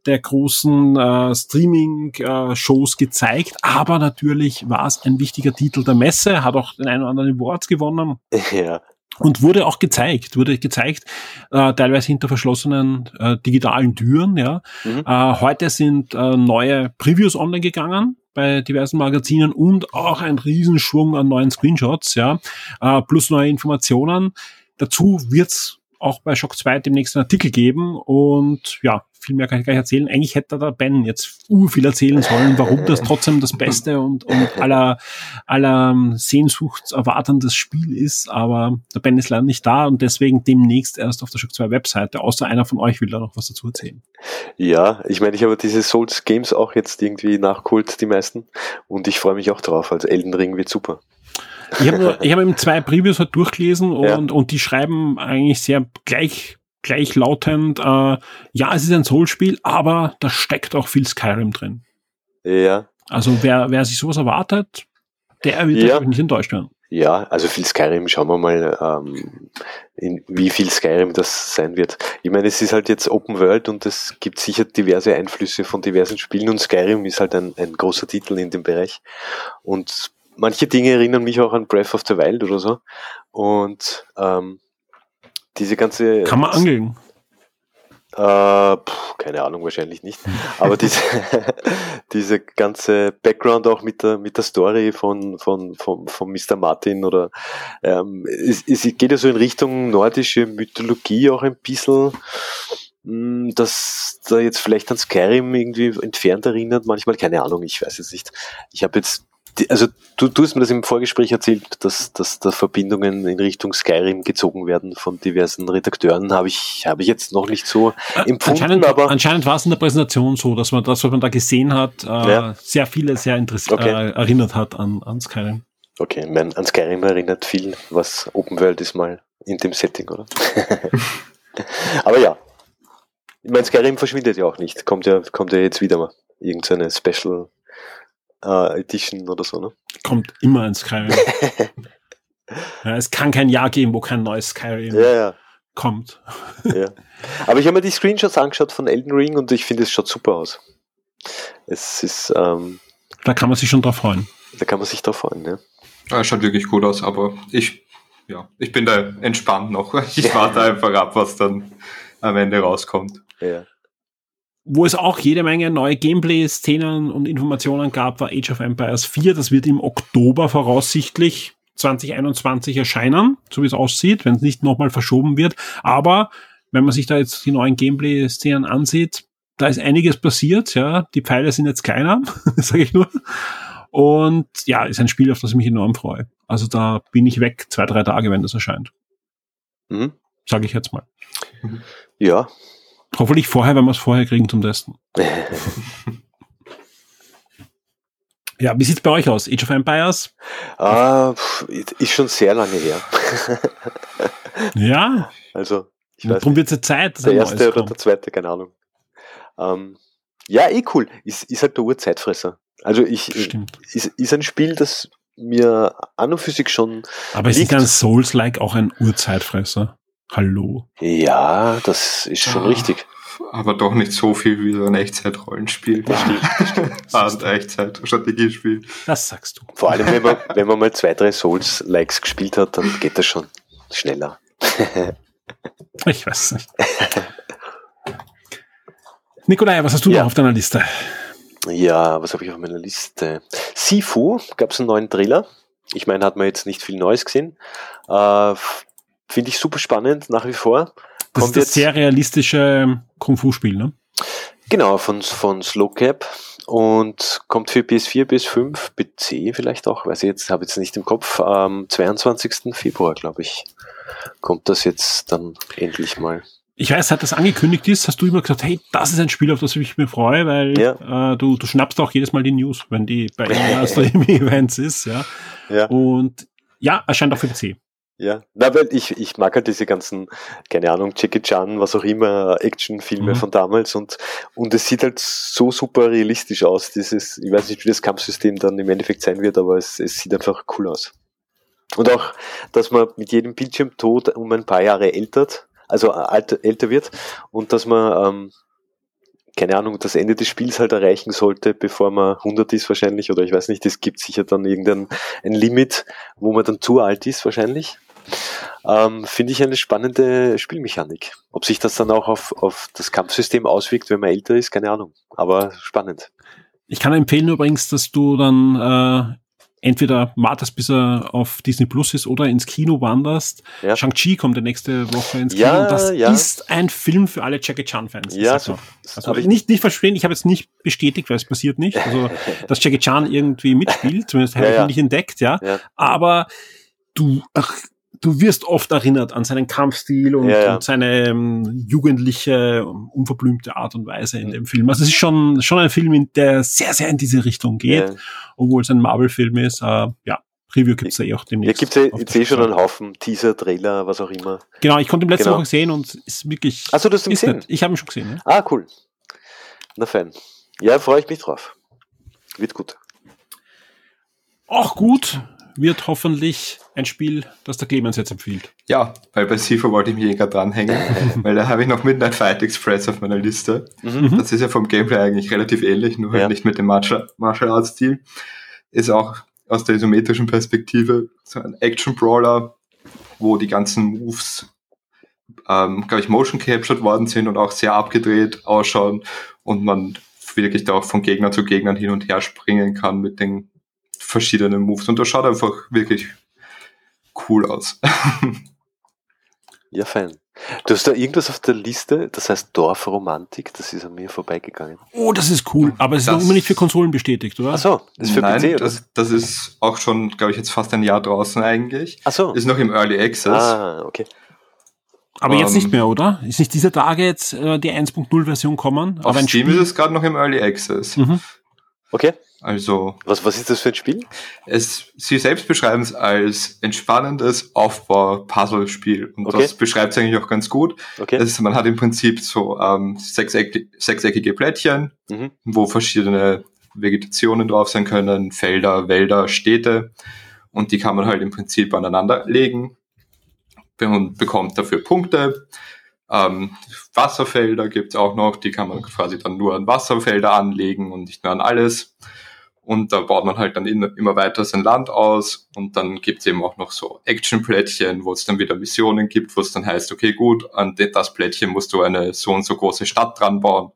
der großen äh, Streaming-Shows gezeigt, aber natürlich war es ein wichtiger Titel der Messe, hat auch den einen oder anderen Awards gewonnen. Ja und wurde auch gezeigt, wurde gezeigt, äh, teilweise hinter verschlossenen äh, digitalen Türen. Ja. Mhm. Äh, heute sind äh, neue Previews online gegangen bei diversen Magazinen und auch ein Riesenschwung an neuen Screenshots, ja, äh, plus neue Informationen. Dazu wird's auch bei Shock 2 demnächst einen Artikel geben und ja, viel mehr kann ich gar nicht erzählen. Eigentlich hätte der Ben jetzt uh, viel erzählen sollen, warum das trotzdem das Beste und, und aller, aller Sehnsucht erwartendes Spiel ist, aber der Ben ist leider nicht da und deswegen demnächst erst auf der Shock 2 Webseite, außer einer von euch will da noch was dazu erzählen. Ja, ich meine, ich habe diese Souls Games auch jetzt irgendwie nachgeholt, die meisten, und ich freue mich auch drauf, also Elden Ring wird super. Ich habe ich hab eben zwei Previews halt durchgelesen und, ja. und die schreiben eigentlich sehr gleich gleichlautend, äh, ja, es ist ein Soul-Spiel, aber da steckt auch viel Skyrim drin. Ja. Also wer, wer sich sowas erwartet, der wird ja. nicht enttäuscht werden. Ja, also viel Skyrim, schauen wir mal, ähm, in wie viel Skyrim das sein wird. Ich meine, es ist halt jetzt Open World und es gibt sicher diverse Einflüsse von diversen Spielen und Skyrim ist halt ein, ein großer Titel in dem Bereich. Und manche Dinge erinnern mich auch an Breath of the Wild oder so. Und ähm, diese ganze. Kann man angeln? Äh, pff, keine Ahnung, wahrscheinlich nicht. Aber diese, diese ganze Background auch mit der, mit der Story von, von, von, von Mr. Martin oder ähm, es, es geht ja so in Richtung nordische Mythologie auch ein bisschen, hm, dass da jetzt vielleicht an Skyrim irgendwie entfernt erinnert, manchmal, keine Ahnung, ich weiß es nicht. Ich habe jetzt also du, du hast mir das im Vorgespräch erzählt, dass, dass da Verbindungen in Richtung Skyrim gezogen werden von diversen Redakteuren, habe ich, habe ich jetzt noch nicht so äh, empfunden. Anscheinend, aber anscheinend war es in der Präsentation so, dass man das, was man da gesehen hat, äh, ja. sehr viele sehr interessiert okay. äh, erinnert hat an, an Skyrim. Okay, mein, an Skyrim erinnert viel, was Open World ist mal in dem Setting, oder? aber ja, ich meine, Skyrim verschwindet ja auch nicht. Kommt ja, kommt ja jetzt wieder mal irgendeine Special äh, Edition oder so, ne? Kommt immer ein Skyrim. ja, es kann kein Jahr geben, wo kein neues Skyrim ja, ja. kommt. ja. Aber ich habe mir die Screenshots angeschaut von Elden Ring und ich finde, es schaut super aus. Es ist. Ähm, da kann man sich schon drauf freuen. Da kann man sich drauf freuen, ja. ja schaut wirklich gut aus, aber ich, ja, ich bin da entspannt noch. Ich warte einfach ab, was dann am Ende rauskommt. Ja. Wo es auch jede Menge neue Gameplay-Szenen und Informationen gab, war Age of Empires 4. Das wird im Oktober voraussichtlich 2021 erscheinen, so wie es aussieht, wenn es nicht nochmal verschoben wird. Aber wenn man sich da jetzt die neuen Gameplay-Szenen ansieht, da ist einiges passiert, ja. Die Pfeile sind jetzt kleiner, sage ich nur. Und ja, ist ein Spiel, auf das ich mich enorm freue. Also da bin ich weg, zwei, drei Tage, wenn das erscheint. Mhm. Sage ich jetzt mal. Ja, Hoffentlich vorher, wenn wir es vorher kriegen zum Testen. ja, wie sieht's bei euch aus? Age of Empires? Uh, ist schon sehr lange her. ja. Also, ich weiß Darum wird es Zeit. Der erste oder der zweite, keine Ahnung. Ähm, ja, eh cool. Ist, ist halt der Urzeitfresser. Also ich, Stimmt. ist, ist ein Spiel, das mir an und für sich schon. Aber ist nicht ein Souls-like auch ein Urzeitfresser? Hallo. Ja, das ist schon ah, richtig. Aber doch nicht so viel wie so ein Echtzeit-Rollenspiel. Das stimmt, das stimmt. ein Echtzeit-Strategiespiel. Das sagst du. Vor allem, wenn man, wenn man mal zwei, drei Souls-Likes gespielt hat, dann geht das schon schneller. Ich weiß nicht. Nikolai, was hast du ja. noch auf deiner Liste? Ja, was habe ich auf meiner Liste? Sifu, gab es einen neuen Trailer. Ich meine, hat man jetzt nicht viel Neues gesehen. Äh, Finde ich super spannend, nach wie vor. Das Kommt ist das sehr realistische Kung-Fu-Spiel, ne? Genau, von, von Slowcap und kommt für PS4, PS5, PC vielleicht auch, weiß ich jetzt, habe jetzt nicht im Kopf, am 22. Februar, glaube ich, kommt das jetzt dann endlich mal. Ich weiß, seit das angekündigt ist, hast du immer gesagt, hey, das ist ein Spiel, auf das ich mich freue, weil ja. äh, du, du schnappst auch jedes Mal die News, wenn die bei Streaming-Events ist, ja. ja. Und ja, erscheint auch für PC. Ja, na, weil ich, ich mag halt diese ganzen, keine Ahnung, Jackie Chan, was auch immer, Actionfilme mhm. von damals und, und es sieht halt so super realistisch aus, dieses, ich weiß nicht, wie das Kampfsystem dann im Endeffekt sein wird, aber es, es sieht einfach cool aus. Und auch, dass man mit jedem Bildschirmtod um ein paar Jahre ältert, also alt, älter wird und dass man, ähm, keine Ahnung, das Ende des Spiels halt erreichen sollte, bevor man 100 ist wahrscheinlich, oder ich weiß nicht, es gibt sicher dann irgendein ein Limit, wo man dann zu alt ist wahrscheinlich. Ähm, Finde ich eine spannende Spielmechanik. Ob sich das dann auch auf, auf das Kampfsystem auswirkt, wenn man älter ist, keine Ahnung. Aber spannend. Ich kann empfehlen übrigens, dass du dann äh, entweder wartest, bis er auf Disney Plus ist oder ins Kino wanderst. Ja. Shang-Chi kommt der nächste Woche ins Kino. Ja, das ja. ist ein Film für alle Jackie Chan-Fans. Ja, so. Also ich nicht, nicht verstehen, ich habe jetzt nicht bestätigt, weil es passiert nicht. Also, dass Jackie Chan irgendwie mitspielt, zumindest habe ich ihn nicht entdeckt, ja. Aber du, ach, du wirst oft erinnert an seinen Kampfstil und, ja, ja. und seine ähm, jugendliche, unverblümte Art und Weise in mhm. dem Film. Also es ist schon, schon ein Film, der sehr, sehr in diese Richtung geht, ja. obwohl es ein Marvel-Film ist. Äh, ja, Review gibt's ja eh auch demnächst. Ja, gibt's ja jetzt eh schon einen Haufen Teaser, Trailer, was auch immer. Genau, ich konnte ihn letzte genau. Woche sehen und ist wirklich. Achso, du hast ihn gesehen? Nicht. Ich habe ihn schon gesehen. Ja. Ah, cool. Na fein. Ja, freue ich mich drauf. Wird gut. Auch gut wird hoffentlich ein Spiel, das der Clemens jetzt empfiehlt. Ja, weil bei SIFO wollte ich mich eh gerade dranhängen, weil da habe ich noch Midnight Fight Express auf meiner Liste. Mhm. Das ist ja vom Gameplay eigentlich relativ ähnlich, nur halt ja. nicht mit dem Martial, Martial Arts Stil. Ist auch aus der isometrischen Perspektive so ein Action-Brawler, wo die ganzen Moves, ähm, glaube ich, motion captured worden sind und auch sehr abgedreht ausschauen und man wirklich da auch von Gegner zu Gegnern hin und her springen kann mit den verschiedenen Moves und das schaut einfach wirklich cool aus. ja, fein. Du hast da irgendwas auf der Liste, das heißt Dorfromantik, das ist an mir vorbeigegangen. Oh, das ist cool, aber es ist noch immer nicht für Konsolen bestätigt, oder? Ach so, das ist für Nein, PC, oder? Das, das ist auch schon, glaube ich, jetzt fast ein Jahr draußen eigentlich. Ach so. Ist noch im Early Access. Ah, okay. Aber um, jetzt nicht ähm, mehr, oder? Ist nicht dieser Tage jetzt äh, die 1.0 Version kommen? Auf aber Steam ist es gerade noch im Early Access. Mhm. Okay. Also. Was, was ist das für ein Spiel? Es, sie selbst beschreiben es als entspannendes Aufbau-Puzzle-Spiel. Und okay. das beschreibt es eigentlich auch ganz gut. Okay. Ist, man hat im Prinzip so ähm, sechseck, sechseckige Plättchen, mhm. wo verschiedene Vegetationen drauf sein können, Felder, Wälder, Städte. Und die kann man halt im Prinzip aneinander legen und bekommt dafür Punkte. Ähm, Wasserfelder gibt's auch noch, die kann man quasi dann nur an Wasserfelder anlegen und nicht mehr an alles. Und da baut man halt dann in, immer weiter sein Land aus. Und dann gibt's eben auch noch so Action-Plättchen, wo es dann wieder Missionen gibt, wo es dann heißt, okay, gut, an das Plättchen musst du eine so und so große Stadt dran bauen.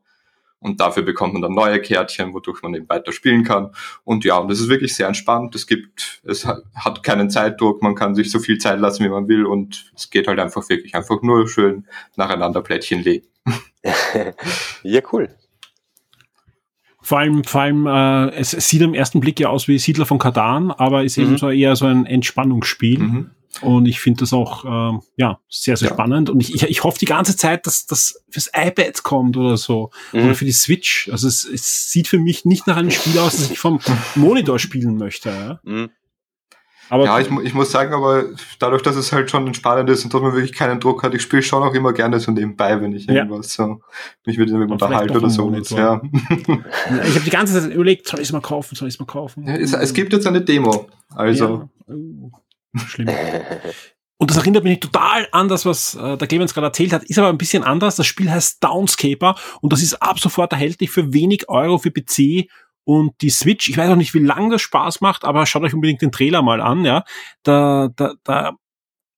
Und dafür bekommt man dann neue Kärtchen, wodurch man eben weiter spielen kann. Und ja, und das ist wirklich sehr entspannt. Es gibt, es hat keinen Zeitdruck, man kann sich so viel Zeit lassen, wie man will. Und es geht halt einfach wirklich einfach nur schön nacheinander Plättchen legen. ja, cool. Vor allem, vor allem, äh, es sieht im ersten Blick ja aus wie Siedler von Katan, aber ist mhm. eben so eher so ein Entspannungsspiel. Mhm. Und ich finde das auch äh, ja sehr, sehr ja. spannend. Und ich, ich, ich hoffe die ganze Zeit, dass das fürs iPad kommt oder so. Mhm. Oder für die Switch. Also es, es sieht für mich nicht nach einem Spiel aus, das ich vom Monitor spielen möchte. Ja? Mhm. Aber ja, ich, ich muss sagen, aber dadurch, dass es halt schon entspannend ist und dass man wirklich keinen Druck hat, ich spiele schon auch immer gerne so nebenbei, wenn ich irgendwas so mich mit dem unterhalte oder so. Ja. Ich habe die ganze Zeit überlegt, soll ich es mal kaufen, soll ich es mal kaufen? Ja, es, es, gibt jetzt eine Demo. Also. Ja. Uh, schlimm. Und das erinnert mich total an das, was äh, der Clemens gerade erzählt hat, ist aber ein bisschen anders. Das Spiel heißt Downscaper und das ist ab sofort erhältlich für wenig Euro für PC und die Switch, ich weiß auch nicht, wie lange das Spaß macht, aber schaut euch unbedingt den Trailer mal an, ja. Da, da, da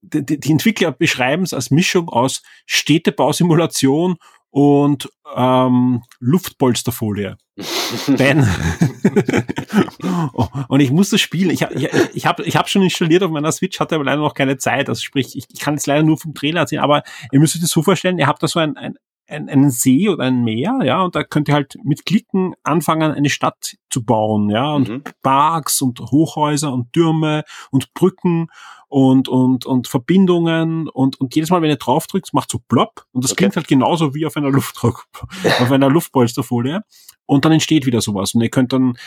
die, die Entwickler beschreiben es als Mischung aus Städtebausimulation und ähm, Luftpolsterfolie. Denn und ich muss das spielen. Ich, ich, ich habe ich hab schon installiert auf meiner Switch, hatte aber leider noch keine Zeit. Also sprich, ich, ich kann jetzt leider nur vom Trailer sehen, aber ihr müsst euch das so vorstellen, ihr habt da so ein, ein, einen See oder ein Meer, ja, und da könnt ihr halt mit Klicken anfangen, eine Stadt zu bauen, ja, und mhm. Parks und Hochhäuser und Türme und Brücken und, und, und Verbindungen und, und jedes Mal, wenn ihr draufdrückt, macht so plopp und das okay. klingt halt genauso wie auf einer Luftdruck, auf einer Luftpolsterfolie und dann entsteht wieder sowas und ihr könnt dann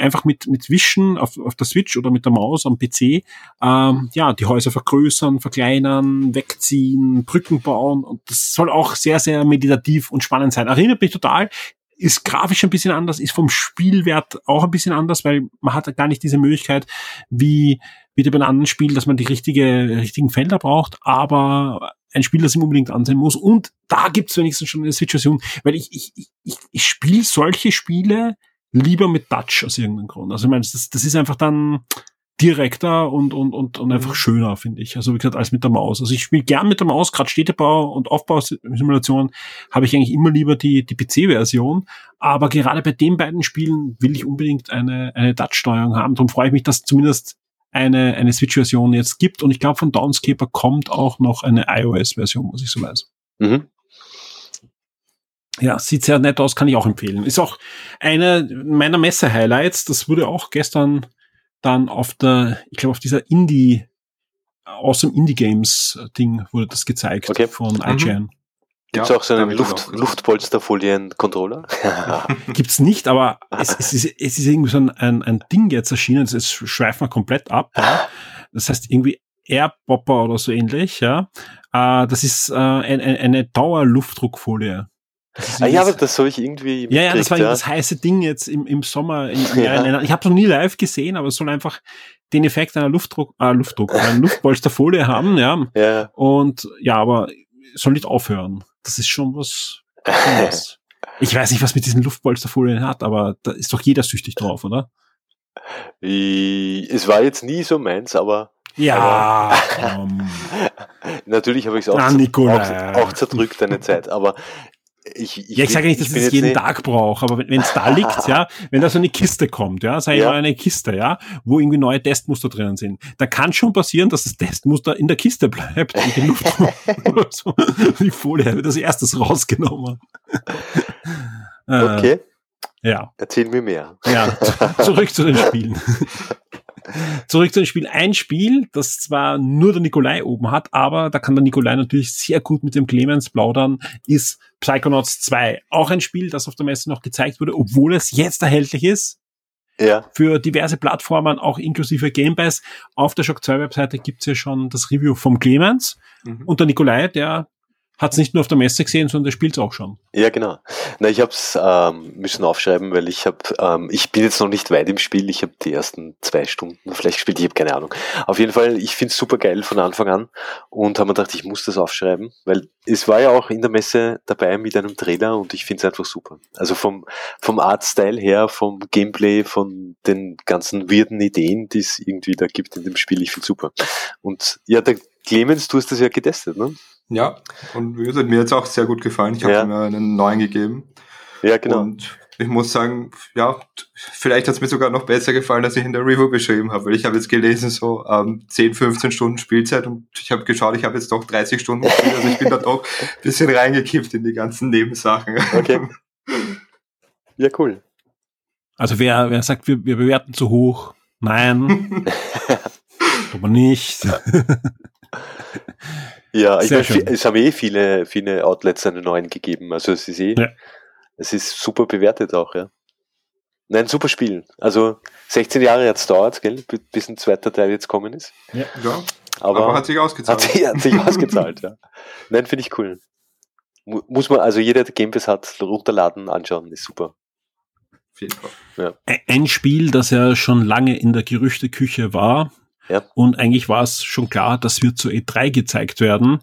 einfach mit, mit Wischen auf, auf der Switch oder mit der Maus am PC ähm, ja, die Häuser vergrößern, verkleinern, wegziehen, Brücken bauen und das soll auch sehr, sehr meditativ und spannend sein. Erinnert mich total ist grafisch ein bisschen anders, ist vom Spielwert auch ein bisschen anders, weil man hat gar nicht diese Möglichkeit, wie wie bei einem anderen Spiel, dass man die richtige, richtigen Felder braucht, aber ein Spiel, das ihm unbedingt ansehen muss. Und da gibt's wenigstens schon eine Situation, weil ich, ich, ich, ich spiele solche Spiele lieber mit Touch aus irgendeinem Grund. Also ich meine, das, das ist einfach dann direkter und, und, und, und einfach mhm. schöner, finde ich. Also wie gesagt, als mit der Maus. Also ich spiele gern mit der Maus, gerade Städtebau und Aufbausimulation habe ich eigentlich immer lieber die, die PC-Version. Aber gerade bei den beiden Spielen will ich unbedingt eine, eine Touch-Steuerung haben. Darum freue ich mich, dass zumindest eine, eine Switch-Version jetzt gibt. Und ich glaube, von Downscaper kommt auch noch eine iOS-Version, muss ich so weiß. Mhm. Ja, sieht sehr nett aus, kann ich auch empfehlen. Ist auch eine meiner Messe-Highlights. Das wurde auch gestern dann auf der, ich glaube, auf dieser Indie, dem Indie Games Ding wurde das gezeigt okay. von IGN. Mhm. Gibt es ja, auch so einen Luft, Luftpolsterfolien-Controller? Gibt's nicht, aber es, es, ist, es ist irgendwie so ein, ein, ein Ding jetzt erschienen, es schweift man komplett ab. Ja. Das heißt irgendwie Airpopper oder so ähnlich, ja. Äh, das ist äh, eine, eine Dauerluftdruckfolie. Ah, ja, aber das habe ich irgendwie. Ja, ja, das war ja. das heiße Ding jetzt im, im Sommer. In, in ja. ich habe noch nie live gesehen, aber es soll einfach den Effekt einer Luftdruck, äh, Luftdruck, einer Luftpolsterfolie haben, ja. ja. Und ja, aber soll nicht aufhören. Das ist schon was. Was. Ich weiß nicht, was mit diesen Luftpolsterfolien hat, aber da ist doch jeder süchtig drauf, oder? Es war jetzt nie so meins, aber. Ja. Aber, um. Natürlich habe ich es auch, auch, auch zerdrückt eine Zeit, aber ich, ich, ja, ich sage nicht, dass ich es jeden Tag brauche, aber wenn es da liegt, ja, wenn da so eine Kiste kommt, ja, ich ja. mal eine Kiste, ja, wo irgendwie neue Testmuster drinnen sind, da kann schon passieren, dass das Testmuster in der Kiste bleibt und die Luft so, die Folie wird als erstes rausgenommen. Äh, okay. Ja. Erzähl mir mehr. Ja, zurück zu den Spielen. Zurück zu dem Spiel. Ein Spiel, das zwar nur der Nikolai oben hat, aber da kann der Nikolai natürlich sehr gut mit dem Clemens plaudern, ist Psychonauts 2. Auch ein Spiel, das auf der Messe noch gezeigt wurde, obwohl es jetzt erhältlich ist. Ja. Für diverse Plattformen, auch inklusive Game Pass. Auf der Shock 2 Webseite gibt's ja schon das Review vom Clemens. Mhm. Und der Nikolai, der hat es nicht nur auf der Messe gesehen, sondern der spielt es auch schon. Ja, genau. Na, ich habe es ähm, müssen aufschreiben, weil ich habe, ähm, ich bin jetzt noch nicht weit im Spiel. Ich habe die ersten zwei Stunden vielleicht gespielt. Ich habe keine Ahnung. Auf jeden Fall, ich finde es super geil von Anfang an und habe mir gedacht, ich muss das aufschreiben, weil es war ja auch in der Messe dabei mit einem Trailer und ich finde es einfach super. Also vom vom Artstyle her, vom Gameplay, von den ganzen weirden Ideen, die es irgendwie da gibt in dem Spiel, ich finde super. Und ja, der Clemens, du hast das ja getestet, ne? Ja, und wie gesagt, mir hat es auch sehr gut gefallen. Ich habe ja. mir einen neuen gegeben. Ja, genau. Und ich muss sagen, ja, vielleicht hat es mir sogar noch besser gefallen, als ich in der Review beschrieben habe, weil ich habe jetzt gelesen, so ähm, 10, 15 Stunden Spielzeit und ich habe geschaut, ich habe jetzt doch 30 Stunden gespielt, also ich bin da doch ein bisschen reingekippt in die ganzen Nebensachen. Okay. Ja, cool. Also wer, wer sagt, wir, wir bewerten zu hoch, nein, aber nicht. Ja, ich meine, es haben eh viele, viele Outlets einen neuen gegeben. Also es ist eh, ja. es ist super bewertet auch, ja. Nein, super Spiel. Also 16 Jahre jetzt dauert gell, bis ein zweiter Teil jetzt kommen ist. Ja, ja. Aber, aber hat sich ausgezahlt. Hat sich, hat sich ausgezahlt, ja. Nein, finde ich cool. Muss man, also jeder, der Game Pass hat, runterladen, anschauen, ist super. Auf jeden Fall. Ja. Ein Spiel, das ja schon lange in der Gerüchteküche war, ja. Und eigentlich war es schon klar, das wird zur E3 gezeigt werden,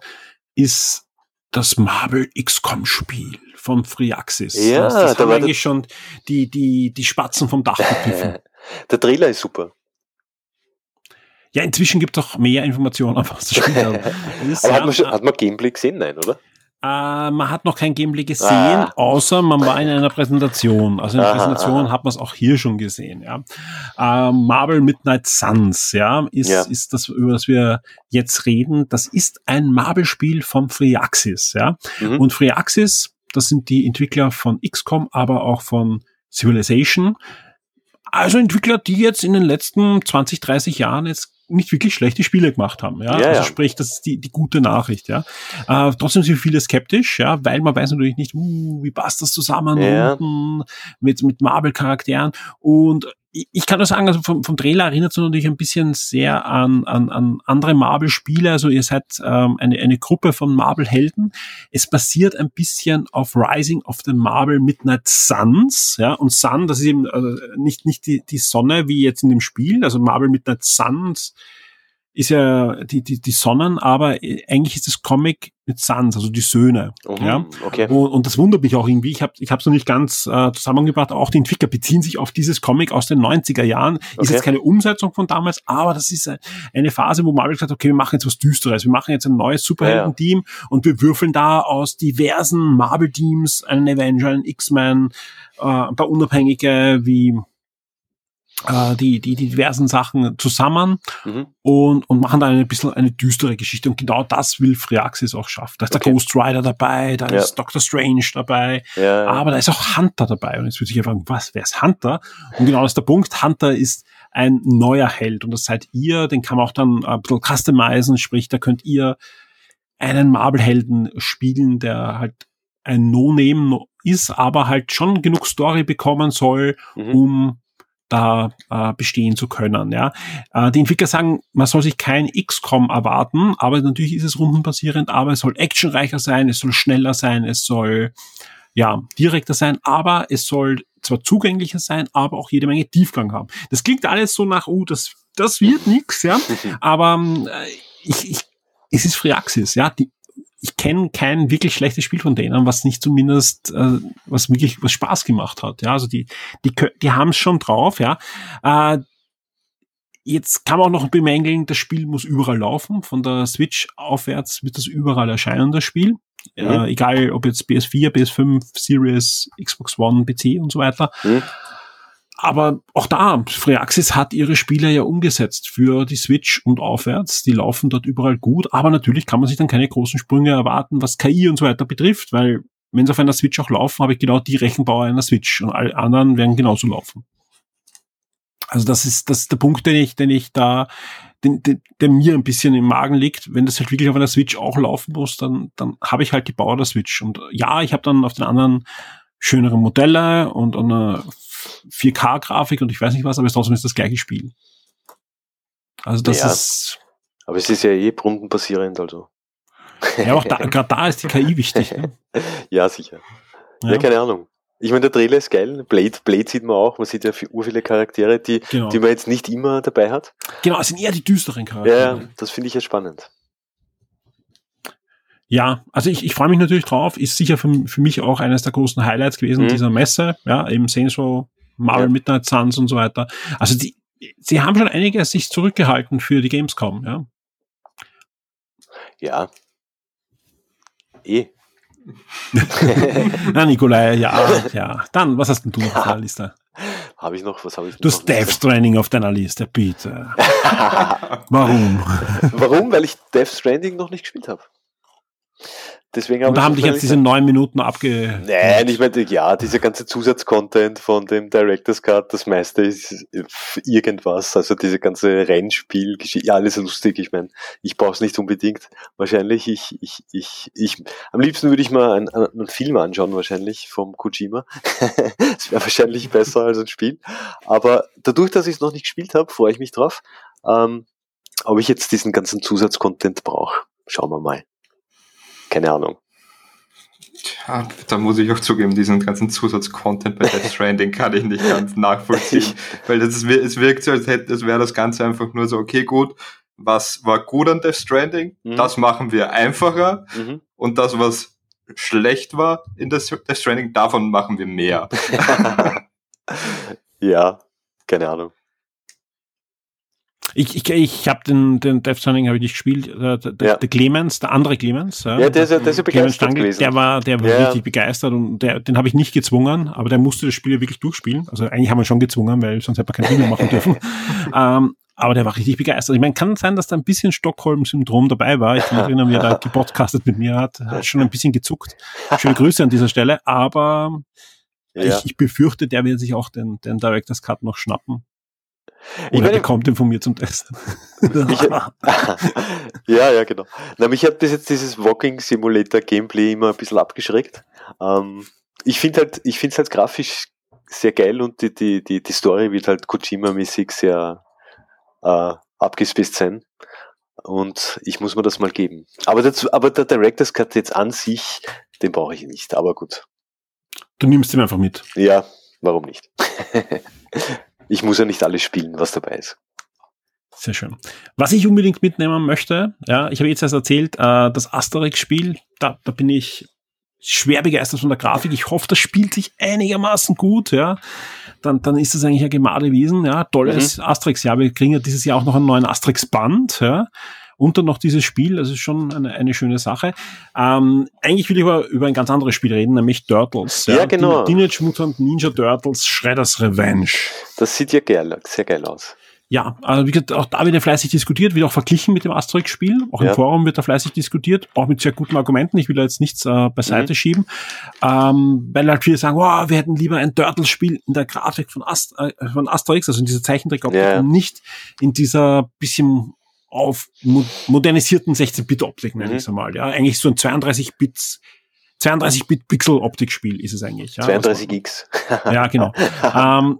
ist das Marvel XCOM Spiel von Freeaxis. Ja, das, das da haben eigentlich schon die, die, die Spatzen vom Dach gepfiffen. Der Trailer ist super. Ja, inzwischen gibt es auch mehr Informationen, was das Spiel ist. Aber hat man, schon, hat man Gameplay gesehen? Nein, oder? Äh, man hat noch kein Gameplay gesehen, ah. außer man war in einer Präsentation. Also in der Präsentation hat man es auch hier schon gesehen. Ja. Äh, Marvel Midnight Suns, ja, ist, ja. ist das, über das wir jetzt reden. Das ist ein Marvel-Spiel von Freeaxis, ja. Mhm. Und Freeaxis, das sind die Entwickler von XCOM, aber auch von Civilization. Also Entwickler, die jetzt in den letzten 20, 30 Jahren jetzt nicht wirklich schlechte Spiele gemacht haben. Ja, ja also sprich, das ist die, die gute Nachricht. Ja, äh, trotzdem sind viele skeptisch, ja, weil man weiß natürlich nicht, uh, wie passt das zusammen ja. mit mit Marvel-Charakteren und ich kann nur sagen, also vom, vom Trailer erinnert es natürlich ein bisschen sehr an, an, an andere Marvel-Spiele. Also ihr seid ähm, eine, eine Gruppe von Marvel-Helden. Es basiert ein bisschen auf Rising of the Marvel Midnight Suns. Ja, und Sun, das ist eben also nicht, nicht die, die Sonne wie jetzt in dem Spiel. Also Marvel Midnight Suns ist ja die, die, die Sonnen, aber eigentlich ist das Comic mit Sons, also die Söhne. Oh, ja? okay. Und, und, das wundert mich auch irgendwie. Ich habe ich es noch nicht ganz äh, zusammengebracht. Auch die Entwickler beziehen sich auf dieses Comic aus den 90er Jahren. Okay. Ist jetzt keine Umsetzung von damals, aber das ist eine Phase, wo Marvel gesagt hat, okay, wir machen jetzt was Düsteres. Wir machen jetzt ein neues Superhelden-Team ja. und wir würfeln da aus diversen Marvel-Teams einen Avenger, einen X-Men, äh, ein paar Unabhängige wie äh, die, die, die diversen Sachen zusammen mhm. und, und machen dann ein bisschen eine düstere Geschichte. Und genau das will Freaxis auch schaffen. Da ist okay. der Ghost Rider dabei, da ja. ist Doctor Strange dabei, ja, aber da ist auch Hunter dabei. Und jetzt würde ich ja fragen, was, wer ist Hunter? Und genau das ist der Punkt. Hunter ist ein neuer Held und das seid ihr, den kann man auch dann ein bisschen customizen, sprich, da könnt ihr einen Marvel-Helden spielen, der halt ein No-Name ist, aber halt schon genug Story bekommen soll, mhm. um da äh, bestehen zu können. Ja. Äh, die Entwickler sagen, man soll sich kein XCOM erwarten, aber natürlich ist es rundenbasierend, aber es soll actionreicher sein, es soll schneller sein, es soll ja direkter sein, aber es soll zwar zugänglicher sein, aber auch jede Menge Tiefgang haben. Das klingt alles so nach, oh, das, das wird nix, ja. Aber äh, ich, ich, es ist Freaxis, ja. Die ich kenne kein wirklich schlechtes Spiel von denen, was nicht zumindest, äh, was wirklich was Spaß gemacht hat. Ja, also die, die, die haben es schon drauf, ja. Äh, Jetzt kann man auch noch bemängeln, das Spiel muss überall laufen. Von der Switch aufwärts wird das überall erscheinen, das Spiel. Mhm. Äh, egal ob jetzt PS4, PS5, Series, Xbox One, PC und so weiter. Mhm. Aber auch da, Freaxis hat ihre Spiele ja umgesetzt für die Switch und aufwärts. Die laufen dort überall gut, aber natürlich kann man sich dann keine großen Sprünge erwarten, was KI und so weiter betrifft, weil wenn sie auf einer Switch auch laufen, habe ich genau die Rechenbauer einer Switch und alle anderen werden genauso laufen. Also das ist, das ist der Punkt, den ich, den ich da, den, den, der mir ein bisschen im Magen liegt. Wenn das halt wirklich auf einer Switch auch laufen muss, dann, dann habe ich halt die Bauer der Switch. Und ja, ich habe dann auf den anderen schönere Modelle und eine 4K-Grafik und ich weiß nicht was, aber es trotzdem ist das gleiche Spiel. Also das ja, ist. Aber es ist ja eh rundenbasierend, also. Ja, auch da, gerade da ist die KI wichtig. Ne? ja, sicher. Ja. ja. keine Ahnung. Ich meine, der Trailer ist geil. Blade, Blade sieht man auch. Man sieht ja viele Charaktere, die, genau. die man jetzt nicht immer dabei hat. Genau, es sind eher die düsteren Charaktere. Ja, das finde ich ja spannend. Ja, also ich, ich freue mich natürlich drauf. Ist sicher für, für mich auch eines der großen Highlights gewesen mhm. dieser Messe. Ja, eben Saints Row, Marvel ja. Midnight Suns und so weiter. Also die, sie haben schon einiges sich zurückgehalten für die Gamescom, ja. Ja. Eh. Na, Nikolai, ja, ja. Dann, was hast denn du noch auf deiner Liste? Habe ich noch, was habe ich Du hast Death Stranding auf deiner Liste, bitte. Warum? Warum? Weil ich Death Stranding noch nicht gespielt habe. Deswegen und da haben dich jetzt diese neun Minuten abge... Nein, ich meine, ja, dieser ganze Zusatzcontent von dem Director's Cut, das meiste ist irgendwas, also diese ganze Rennspiel, ja, alles lustig, ich meine, ich brauche es nicht unbedingt. Wahrscheinlich, ich, ich, ich, ich, am liebsten würde ich mal einen, einen Film anschauen, wahrscheinlich, vom Kojima. das wäre wahrscheinlich besser als ein Spiel. Aber dadurch, dass ich es noch nicht gespielt habe, freue ich mich drauf, ähm, ob ich jetzt diesen ganzen Zusatzcontent brauche. Schauen wir mal keine Ahnung. Ja, da muss ich auch zugeben, diesen ganzen Zusatzcontent bei Death Stranding kann ich nicht ganz nachvollziehen, weil das ist, es wirkt so, als hätte, als wäre das Ganze einfach nur so, okay, gut, was war gut an Death Stranding, mhm. das machen wir einfacher mhm. und das, was schlecht war in Death Stranding, davon machen wir mehr. ja, keine Ahnung. Ich, ich, ich habe den, den Death Stranding habe ich nicht gespielt. Der, der, ja. der, Clemens, der andere Clemens. Ja, ja der ist ja, der ist ja begeistert Stangl, gewesen. Der war, der war ja. richtig begeistert und der, den habe ich nicht gezwungen, aber der musste das Spiel wirklich durchspielen. Also eigentlich haben wir schon gezwungen, weil sonst hätte man kein Video machen dürfen. ähm, aber der war richtig begeistert. Ich meine, kann sein, dass da ein bisschen Stockholm-Syndrom dabei war. Ich erinnere mich, da gepodcastet mit mir hat, hat schon ein bisschen gezuckt. Schöne Grüße an dieser Stelle. Aber ja. ich, ich befürchte, der wird sich auch den, den Director's Cut noch schnappen. Oder ich meine, bekommt ihn von mir zum Testen. Ja, ja, genau. Na, mich hat bis jetzt dieses Walking Simulator Gameplay immer ein bisschen abgeschreckt. Ähm, ich finde halt, ich finde es halt grafisch sehr geil und die, die, die, die Story wird halt Kojima-mäßig sehr äh, abgespaced sein. Und ich muss mir das mal geben. Aber, dazu, aber der Director's Cut jetzt an sich, den brauche ich nicht, aber gut. Du nimmst ihn einfach mit. Ja, warum nicht? ich muss ja nicht alles spielen, was dabei ist. Sehr schön. Was ich unbedingt mitnehmen möchte, ja, ich habe jetzt erst erzählt, äh, das Asterix-Spiel, da, da bin ich schwer begeistert von der Grafik. Ich hoffe, das spielt sich einigermaßen gut, ja. Dann, dann ist das eigentlich ein Gemade Wiesen, ja. Tolles mhm. Asterix-Jahr. Wir kriegen ja dieses Jahr auch noch einen neuen Asterix-Band, ja. Und dann noch dieses Spiel, das ist schon eine, eine schöne Sache. Ähm, eigentlich will ich aber über ein ganz anderes Spiel reden, nämlich Turtles. Ja, ja genau. Teenage Mutant Ninja Turtles Shredder's Revenge. Das sieht ja geil, sehr geil aus. Ja, also wie gesagt, auch da wird ja fleißig diskutiert, wird auch verglichen mit dem Asterix-Spiel. Auch ja. im Forum wird da fleißig diskutiert, auch mit sehr guten Argumenten. Ich will da jetzt nichts äh, beiseite mhm. schieben. Ähm, weil halt viele sagen, wow, wir hätten lieber ein Turtles-Spiel in der Grafik von, Ast äh, von Asterix, also in dieser Zeichentrick-Optik ja. nicht in dieser bisschen auf modernisierten 16-Bit-Optik, nenne mhm. ich es einmal. Ja, eigentlich so ein 32 Bits 32-Bit-Pixel-Optik-Spiel ist es eigentlich. Ja, 32X. ja, genau. ähm,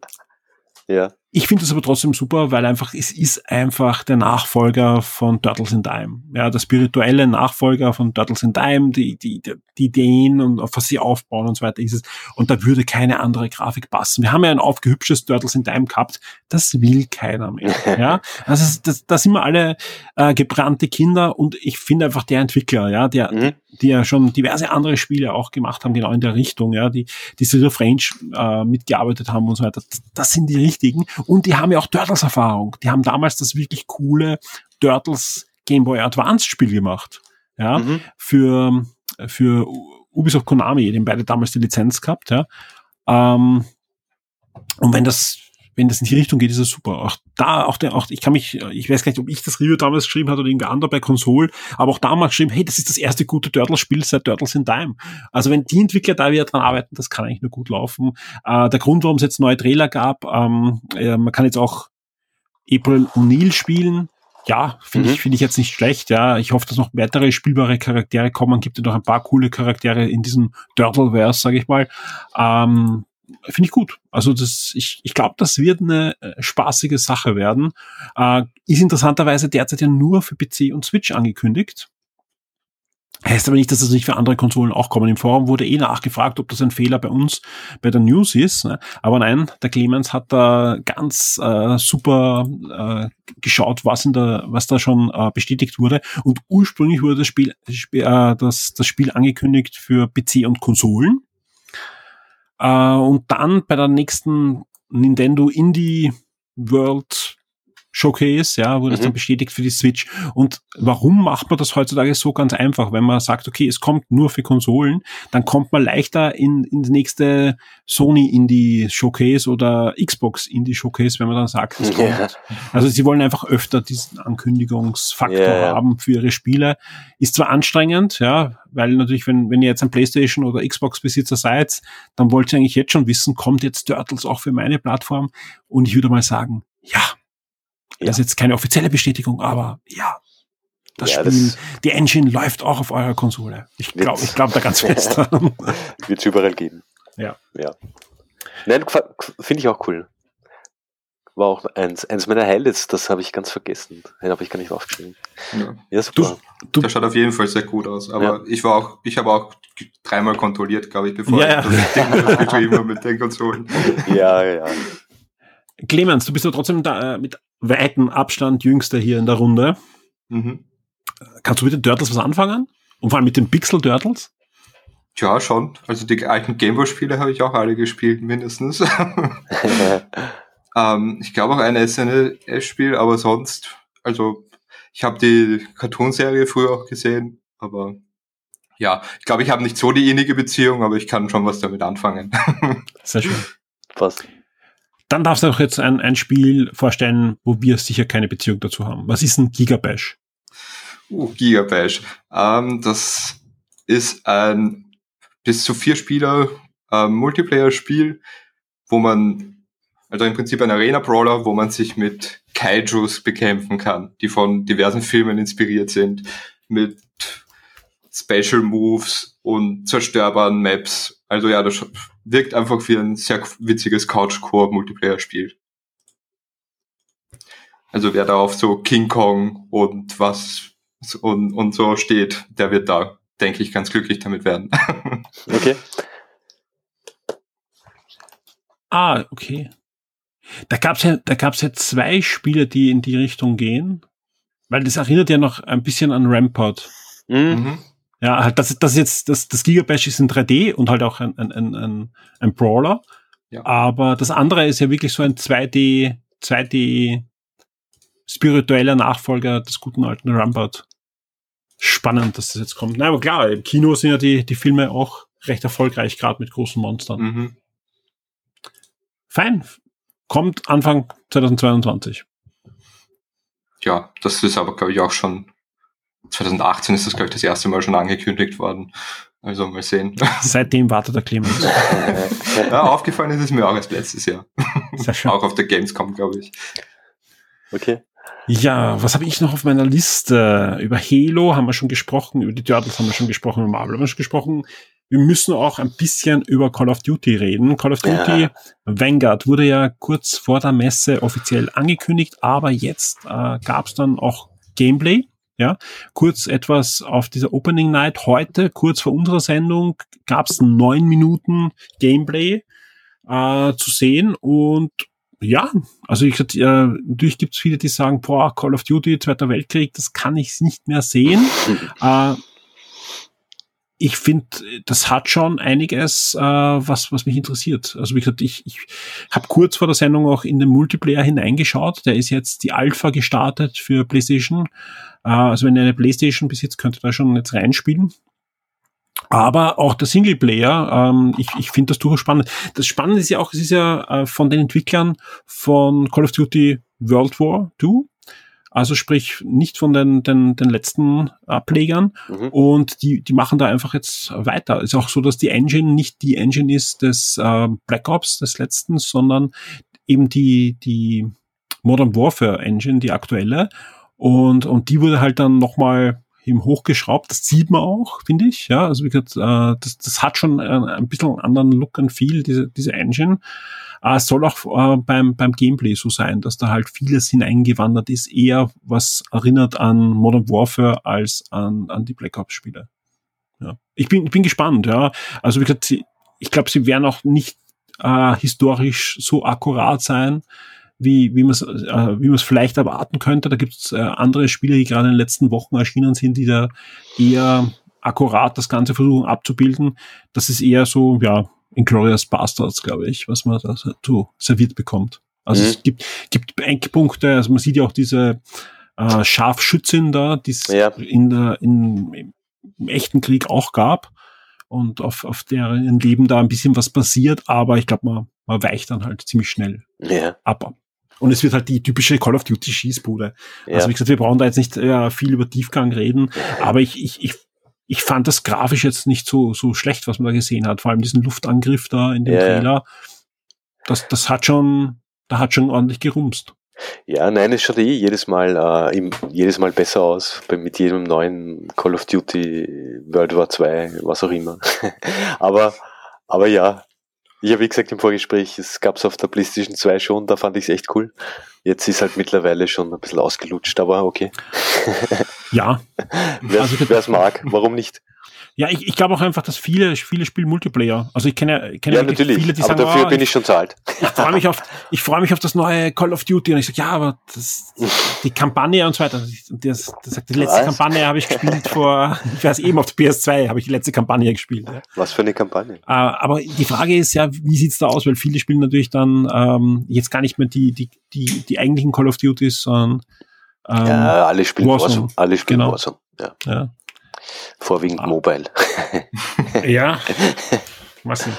ja. Ich finde das aber trotzdem super, weil einfach, es ist einfach der Nachfolger von Turtles in Time. Ja, der spirituelle Nachfolger von Turtles in Time, die, die, die Ideen und auf was sie aufbauen und so weiter ist es. Und da würde keine andere Grafik passen. Wir haben ja ein aufgehübsches Turtles in Time gehabt. Das will keiner mehr. ja, also das, das sind wir alle äh, gebrannte Kinder und ich finde einfach der Entwickler, ja, der, mhm. die ja schon diverse andere Spiele auch gemacht haben, genau in der Richtung, ja, die, die of Range äh, mitgearbeitet haben und so weiter. Das, das sind die richtigen. Und die haben ja auch Turtles-Erfahrung. Die haben damals das wirklich coole Turtles Game Boy Advance Spiel gemacht. Ja, mhm. für, für Ubisoft Konami, den beide damals die Lizenz gehabt, ja. Ähm, und wenn das, wenn das in die Richtung geht, ist es super. Auch da, auch der, auch, ich kann mich, ich weiß gar nicht, ob ich das Review damals geschrieben hat oder irgendwer anderer bei Console, aber auch damals geschrieben, hey, das ist das erste gute Turtles-Spiel seit Turtles in Time. Also wenn die Entwickler da wieder dran arbeiten, das kann eigentlich nur gut laufen. Äh, der Grund, warum es jetzt neue Trailer gab, ähm, äh, man kann jetzt auch April O'Neil spielen. Ja, finde mhm. ich, finde ich jetzt nicht schlecht. Ja, ich hoffe, dass noch weitere spielbare Charaktere kommen. Gibt ja noch ein paar coole Charaktere in diesem Turtleverse, sage ich mal. Ähm, finde ich gut. Also das, ich, ich glaube, das wird eine äh, spaßige Sache werden. Äh, ist interessanterweise derzeit ja nur für PC und Switch angekündigt. Heißt aber nicht, dass das nicht für andere Konsolen auch kommen. Im Forum wurde eh nachgefragt, ob das ein Fehler bei uns bei der News ist. Ne? Aber nein, der Clemens hat da ganz äh, super äh, geschaut, was in der, was da schon äh, bestätigt wurde. Und ursprünglich wurde das Spiel, äh, das, das Spiel angekündigt für PC und Konsolen. Äh, und dann bei der nächsten Nintendo Indie World Showcase, ja, wurde mhm. es dann bestätigt für die Switch. Und warum macht man das heutzutage so ganz einfach? Wenn man sagt, okay, es kommt nur für Konsolen, dann kommt man leichter in, in das nächste Sony Indie Showcase oder Xbox Indie Showcase, wenn man dann sagt, es kommt. Ja. Also sie wollen einfach öfter diesen Ankündigungsfaktor yeah. haben für ihre Spiele. Ist zwar anstrengend, ja, weil natürlich, wenn, wenn ihr jetzt ein Playstation oder Xbox Besitzer seid, dann wollt ihr eigentlich jetzt schon wissen, kommt jetzt Turtles auch für meine Plattform? Und ich würde mal sagen, ja. Das ist jetzt keine offizielle Bestätigung, aber ja, das ja, Spiel, das die Engine läuft auch auf eurer Konsole. Ich glaube ich glaub da ganz fest dran. Wird es überall geben. Ja. ja. Nein, finde ich auch cool. War auch eins, eins meiner Highlights, das habe ich ganz vergessen. Den habe ich gar nicht aufgeschrieben. Ja, ja super. Du, du, Der schaut auf jeden Fall sehr gut aus. Aber ja. ich war auch, ich habe auch dreimal kontrolliert, glaube ich, bevor ja, ich das habe mit den Konsolen. Ja, ja. Clemens, du bist ja trotzdem da, äh, mit weitem Abstand jüngster hier in der Runde. Mhm. Kannst du mit den Turtles was anfangen? Und vor allem mit den Pixel Turtles? Ja, schon. Also die alten Gameboy-Spiele habe ich auch alle gespielt, mindestens. Ähm, ich glaube auch ein SNES-Spiel, aber sonst, also ich habe die Cartoon-Serie früher auch gesehen, aber ja, ich glaube, ich habe nicht so die innige Beziehung, aber ich kann schon was damit anfangen. Sehr schön. Was? Dann darfst du auch jetzt ein, ein Spiel vorstellen, wo wir sicher keine Beziehung dazu haben. Was ist ein Gigabash? Uh, Gigabash. Ähm, das ist ein bis zu vier Spieler äh, Multiplayer-Spiel, wo man, also im Prinzip ein Arena-Brawler, wo man sich mit Kaijus bekämpfen kann, die von diversen Filmen inspiriert sind, mit Special Moves und zerstörbaren Maps. Also ja, das wirkt einfach wie ein sehr witziges Couch-Core-Multiplayer-Spiel. Also wer da auf so King Kong und was und, und so steht, der wird da, denke ich, ganz glücklich damit werden. okay. Ah, okay. Da gab's ja, da gab's ja zwei Spiele, die in die Richtung gehen, weil das erinnert ja noch ein bisschen an Rampart. Mhm. mhm. Ja, halt das, das ist jetzt, das, das Gigabash ist in 3D und halt auch ein, ein, ein, ein Brawler. Ja. Aber das andere ist ja wirklich so ein 2D, 2D spiritueller Nachfolger des guten alten Rampart. Spannend, dass das jetzt kommt. Na, aber klar, im Kino sind ja die, die Filme auch recht erfolgreich, gerade mit großen Monstern. Mhm. Fein. Kommt Anfang 2022. Ja, das ist aber, glaube ich, auch schon 2018 ist das, glaube ich, das erste Mal schon angekündigt worden. Also mal sehen. Seitdem wartet der Clemens. ja, aufgefallen ist es mir auch erst letztes Jahr. Sehr schön. auch auf der Gamescom, glaube ich. Okay. Ja, was habe ich noch auf meiner Liste? Über Halo haben wir schon gesprochen, über die Turtles haben wir schon gesprochen, über Marvel haben wir schon gesprochen. Wir müssen auch ein bisschen über Call of Duty reden. Call of Duty ja. Vanguard wurde ja kurz vor der Messe offiziell angekündigt, aber jetzt äh, gab es dann auch Gameplay. Ja, kurz etwas auf dieser Opening Night. Heute, kurz vor unserer Sendung, gab es neun Minuten Gameplay äh, zu sehen. Und ja, also ich äh, natürlich gibt es viele, die sagen, boah, Call of Duty, Zweiter Weltkrieg, das kann ich nicht mehr sehen. äh, ich finde, das hat schon einiges, äh, was, was mich interessiert. Also wie gesagt, ich, ich habe kurz vor der Sendung auch in den Multiplayer hineingeschaut. Der ist jetzt die Alpha gestartet für PlayStation. Äh, also wenn ihr eine PlayStation besitzt, könnt ihr da schon jetzt reinspielen. Aber auch der Singleplayer, ähm, ich, ich finde das durchaus spannend. Das Spannende ist ja auch, es ist ja äh, von den Entwicklern von Call of Duty World War 2. Also sprich nicht von den, den, den letzten Ablegern. Mhm. Und die, die machen da einfach jetzt weiter. Ist auch so, dass die Engine nicht die Engine ist des äh, Black Ops, des letzten, sondern eben die, die Modern Warfare Engine, die aktuelle. Und, und die wurde halt dann nochmal eben hochgeschraubt. Das sieht man auch, finde ich. Ja, also wie gesagt, äh, das, das hat schon ein, ein bisschen anderen Look and Feel, diese, diese Engine. Äh, es soll auch äh, beim, beim Gameplay so sein, dass da halt vieles hineingewandert ist, eher was erinnert an Modern Warfare als an, an die Black Ops Spiele. Ja. Ich bin, bin gespannt, ja. Also wie gesagt, ich glaube, sie werden auch nicht äh, historisch so akkurat sein, wie, wie man es äh, wie man es vielleicht erwarten könnte. Da gibt es äh, andere Spiele, die gerade in den letzten Wochen erschienen sind, die da eher akkurat das Ganze versuchen abzubilden. Das ist eher so, ja, Inglorious Bastards, glaube ich, was man da so serviert bekommt. Also mhm. es gibt, gibt Eckpunkte, also man sieht ja auch diese äh, Scharfschützin da, die es ja. in der, in, im echten Krieg auch gab und auf, auf deren Leben da ein bisschen was passiert, aber ich glaube, man, man weicht dann halt ziemlich schnell ja. ab. Und es wird halt die typische Call of Duty Schießbude. Ja. Also wie gesagt, wir brauchen da jetzt nicht äh, viel über Tiefgang reden, aber ich, ich, ich, ich fand das grafisch jetzt nicht so, so schlecht, was man da gesehen hat. Vor allem diesen Luftangriff da in dem ja. Trailer. Das, das hat schon, da hat schon ordentlich gerumst. Ja, nein, es schaut eh jedes Mal, äh, im, jedes Mal besser aus, bei, mit jedem neuen Call of Duty, World War 2, was auch immer. aber, aber ja, habe wie gesagt im Vorgespräch, es gab es auf der PlayStation 2 schon, da fand ich es echt cool. Jetzt ist halt mittlerweile schon ein bisschen ausgelutscht, aber okay. Ja. wer es also, mag, warum nicht? Ja, ich, ich glaube auch einfach, dass viele, viele spielen Multiplayer. Also ich kenne, kenne ja, natürlich. viele, die aber sagen, dafür oh, bin ich schon zu alt. Ich freue mich auf, ich freue mich auf das neue Call of Duty und ich sage, ja, aber das, die Kampagne und so weiter. Und das, das sagt, die letzte Was? Kampagne habe ich gespielt vor, ich weiß eben auf der PS2 habe ich die letzte Kampagne gespielt. Ja. Was für eine Kampagne? Äh, aber die Frage ist ja, wie sieht's da aus? Weil viele spielen natürlich dann ähm, jetzt gar nicht mehr die, die, die, die eigentlichen Call of Duties, sondern ähm, ja, alle spielen Warzone. Warzone. Alle spielen genau. Warzone. Ja. ja. Vorwiegend ah. Mobile. ja. Was nicht.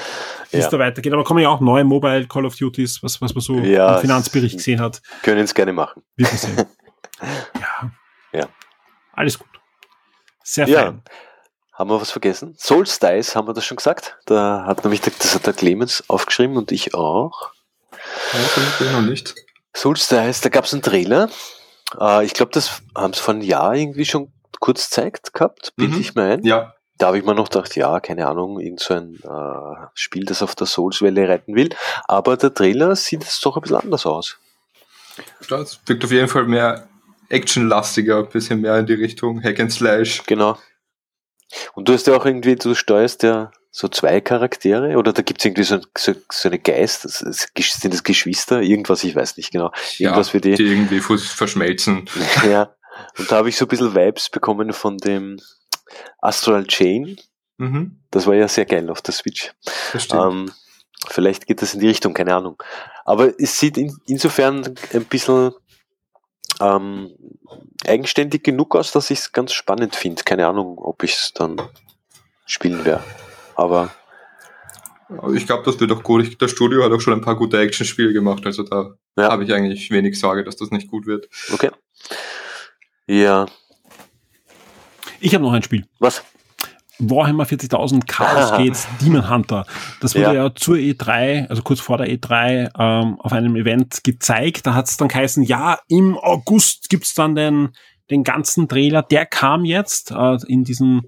Wie es da weitergeht. Aber kommen ja auch neue Mobile Call of Duties, was, was man so ja, im Finanzbericht gesehen hat. Können es gerne machen. Wir sehen. ja. Ja. Alles gut. Sehr ja. fein. Haben wir was vergessen? Solstice, haben wir das schon gesagt? Da hat nämlich, das hat der Clemens aufgeschrieben und ich auch. Ja, noch nicht. Solstice, da gab es einen Trailer. Äh, ich glaube, das haben sie vor einem Jahr irgendwie schon kurz zeigt gehabt, bilde mhm. ich mir ein. Ja. Da habe ich mir noch gedacht, ja, keine Ahnung, irgend so ein äh, Spiel, das auf der Souls-Welle reiten will. Aber der Trailer sieht jetzt doch ein bisschen anders aus. Das wirkt auf jeden Fall mehr actionlastiger, ein bisschen mehr in die Richtung Hack and Slash. Genau. Und du hast ja auch irgendwie, du steuerst ja so zwei Charaktere oder da gibt es irgendwie so, so, so eine Geist, sind das Geschwister, irgendwas, ich weiß nicht genau. Irgendwas ja, für die. Die irgendwie verschmelzen. ja. Und da habe ich so ein bisschen Vibes bekommen von dem Astral Chain. Mhm. Das war ja sehr geil auf der Switch. Ähm, vielleicht geht das in die Richtung, keine Ahnung. Aber es sieht in, insofern ein bisschen ähm, eigenständig genug aus, dass ich es ganz spannend finde. Keine Ahnung, ob ich es dann spielen werde. Aber ich glaube, das wird auch gut. Das Studio hat auch schon ein paar gute Action-Spiele gemacht, also da ja. habe ich eigentlich wenig Sorge, dass das nicht gut wird. Okay. Ja. Ich habe noch ein Spiel. Was? Warhammer 40.000 Chaos Gates Demon Hunter. Das wurde ja. ja. zur E3, also kurz vor der E3, ähm, auf einem Event gezeigt. Da hat es dann geheißen, ja, im August gibt's dann den, den ganzen Trailer. Der kam jetzt äh, in diesem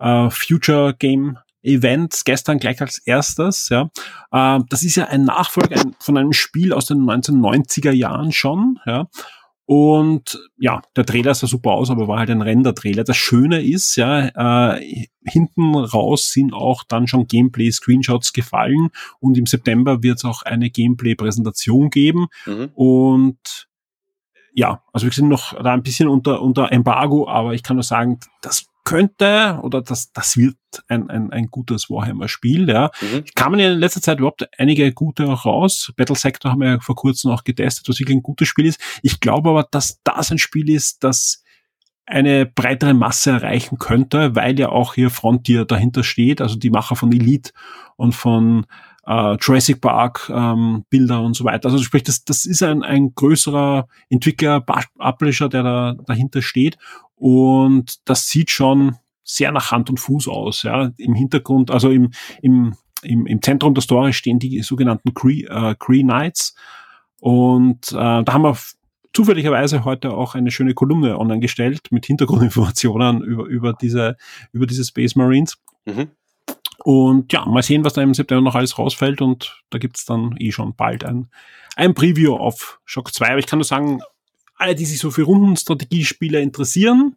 äh, Future Game Event gestern gleich als erstes. Ja, äh, das ist ja ein Nachfolger von einem Spiel aus den 1990er Jahren schon. Ja, und ja, der Trailer sah super aus, aber war halt ein Render-Trailer. Das Schöne ist, ja, äh, hinten raus sind auch dann schon Gameplay-Screenshots gefallen und im September wird es auch eine Gameplay-Präsentation geben. Mhm. Und ja, also wir sind noch da ein bisschen unter, unter Embargo, aber ich kann nur sagen, das könnte oder das, das wird ein, ein, ein gutes Warhammer-Spiel. Ja. Mhm. Ja in letzter Zeit überhaupt einige gute auch raus. Battle Sector haben wir ja vor kurzem auch getestet, was wirklich ein gutes Spiel ist. Ich glaube aber, dass das ein Spiel ist, das eine breitere Masse erreichen könnte, weil ja auch hier Frontier dahinter steht, also die Macher von Elite und von äh, Jurassic Park ähm, Bilder und so weiter. Also sprich, das, das ist ein, ein größerer Entwickler, Publisher, der da dahinter steht und das sieht schon sehr nach Hand und Fuß aus. Ja. Im Hintergrund, also im, im, im, im Zentrum der Story stehen die sogenannten Cree, äh, Cree Knights. Und äh, da haben wir zufälligerweise heute auch eine schöne Kolumne online gestellt mit Hintergrundinformationen über, über diese, über diese Space Marines. Mhm. Und ja, mal sehen, was da im September noch alles rausfällt. Und da gibt's dann eh schon bald ein, ein Preview auf Shock 2. Aber ich kann nur sagen, alle, die sich so für Rundenstrategiespiele interessieren,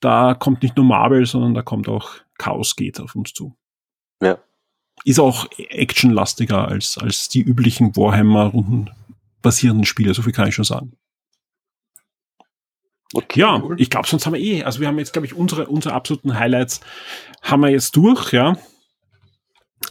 da kommt nicht nur Marvel, sondern da kommt auch Chaos geht auf uns zu. Ja. Ist auch actionlastiger als, als die üblichen Warhammer-Runden basierenden Spiele, so viel kann ich schon sagen. Okay, ja, cool. ich glaube, sonst haben wir eh, also wir haben jetzt, glaube ich, unsere, unsere absoluten Highlights haben wir jetzt durch, ja.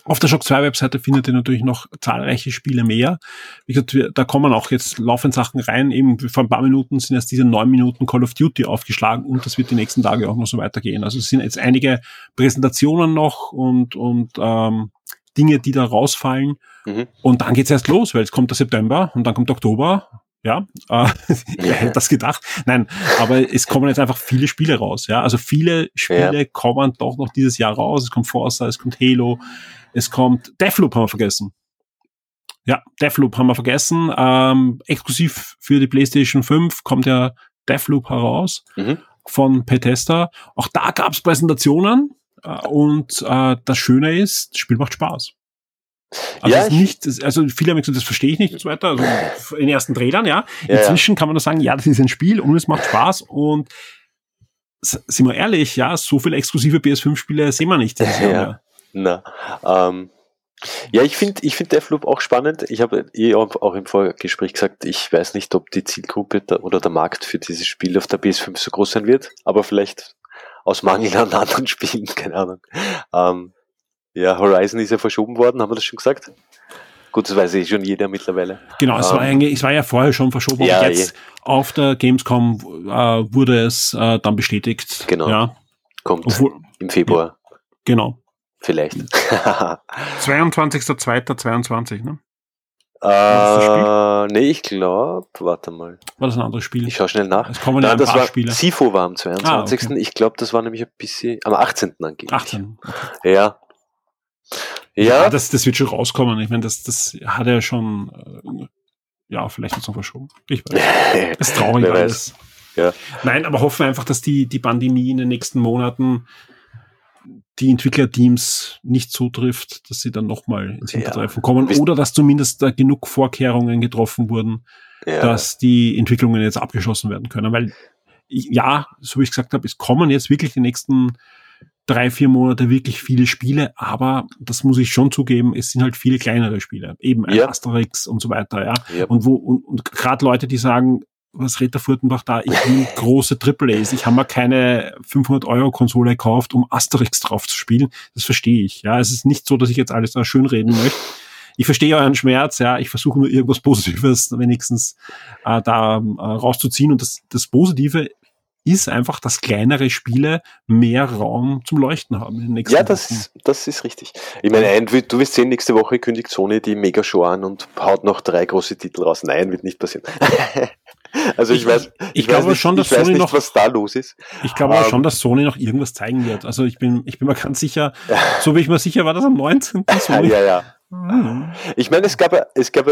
Auf der Shock 2 Webseite findet ihr natürlich noch zahlreiche Spiele mehr. Wie gesagt, wir, da kommen auch jetzt laufend Sachen rein. Eben vor ein paar Minuten sind erst diese neun Minuten Call of Duty aufgeschlagen und das wird die nächsten Tage auch noch so weitergehen. Also es sind jetzt einige Präsentationen noch und, und ähm, Dinge, die da rausfallen. Mhm. Und dann geht's erst los, weil es kommt der September und dann kommt Oktober ja, äh, wer hätte das gedacht? Nein, aber es kommen jetzt einfach viele Spiele raus. Ja, also viele Spiele ja. kommen doch noch dieses Jahr raus. Es kommt Forza, es kommt Halo, es kommt Deathloop haben wir vergessen. Ja, Deathloop haben wir vergessen. Ähm, exklusiv für die PlayStation 5 kommt ja Deathloop heraus mhm. von Bethesda. Auch da gab es Präsentationen äh, und äh, das Schöne ist, das Spiel macht Spaß. Also, ja, nicht, also viele haben gesagt, das verstehe ich nicht und so weiter. Also in den ersten Trailern, ja. Inzwischen ja. kann man nur sagen, ja, das ist ein Spiel und es macht Spaß und sind wir ehrlich, ja, so viele exklusive PS5-Spiele sehen wir nicht. ja, na, ähm, ja, ich finde ich finde Deathloop auch spannend. Ich habe eh auch im Vorgespräch gesagt, ich weiß nicht, ob die Zielgruppe oder der Markt für dieses Spiel auf der PS5 so groß sein wird, aber vielleicht aus Mangel an anderen Spielen, keine Ahnung. Ähm, ja, Horizon ist ja verschoben worden, haben wir das schon gesagt? Gut, das weiß eh schon jeder mittlerweile. Genau, es, ähm, war, eigentlich, es war ja vorher schon verschoben, ja, jetzt eh. auf der Gamescom äh, wurde es äh, dann bestätigt. Genau. Ja. Kommt Obwohl, im Februar. Ja, genau. Vielleicht. 22.02.22, ne? Äh, nee, ich glaube, warte mal. War das ein anderes Spiel? Ich schaue schnell nach. Es kommen ja Nein, ein paar war, Spiele. Sifo war am 22. Ah, okay. Ich glaube, das war nämlich ein bisschen, am 18. angeblich. 18. Okay. Ja. Ja. ja das, das wird schon rauskommen. Ich meine, das, das hat er schon, äh, ja, vielleicht noch verschoben. Ich weiß. Das ist traurig alles. Ja. Nein, aber hoffen wir einfach, dass die, die Pandemie in den nächsten Monaten die Entwicklerteams nicht so trifft, dass sie dann nochmal ins Hintertreffen ja. kommen oder dass zumindest da genug Vorkehrungen getroffen wurden, ja. dass die Entwicklungen jetzt abgeschlossen werden können. Weil ja, so wie ich gesagt habe, es kommen jetzt wirklich die nächsten drei, vier Monate wirklich viele Spiele, aber das muss ich schon zugeben, es sind halt viele kleinere Spiele, eben ein ja. Asterix und so weiter, ja. ja. Und wo, und, und gerade Leute, die sagen, was redet der Furtenbach da? Ich will große AAAs. Ich habe mir keine 500 Euro Konsole gekauft, um Asterix drauf zu spielen. Das verstehe ich. Ja, es ist nicht so, dass ich jetzt alles da schön reden möchte. Ich verstehe euren Schmerz. Ja, ich versuche nur irgendwas Positives wenigstens äh, da äh, rauszuziehen. Und das, das Positive ist einfach, dass kleinere Spiele mehr Raum zum Leuchten haben. Ja, das, das ist richtig. Ich meine, du wirst sehen, nächste Woche kündigt Sony die Mega-Show an und haut noch drei große Titel raus. Nein, wird nicht passieren. Also ich, ich weiß, ich, ich glaube nicht, schon, dass Sony nicht, noch, was da los ist. Ich glaube um, schon, ähm, dass Sony noch irgendwas zeigen wird. Also ich bin, ich bin mir ganz sicher, so wie ich mir sicher war, dass am 19. Sony. ja, ja. Mhm. Ich meine, es gab, es gab,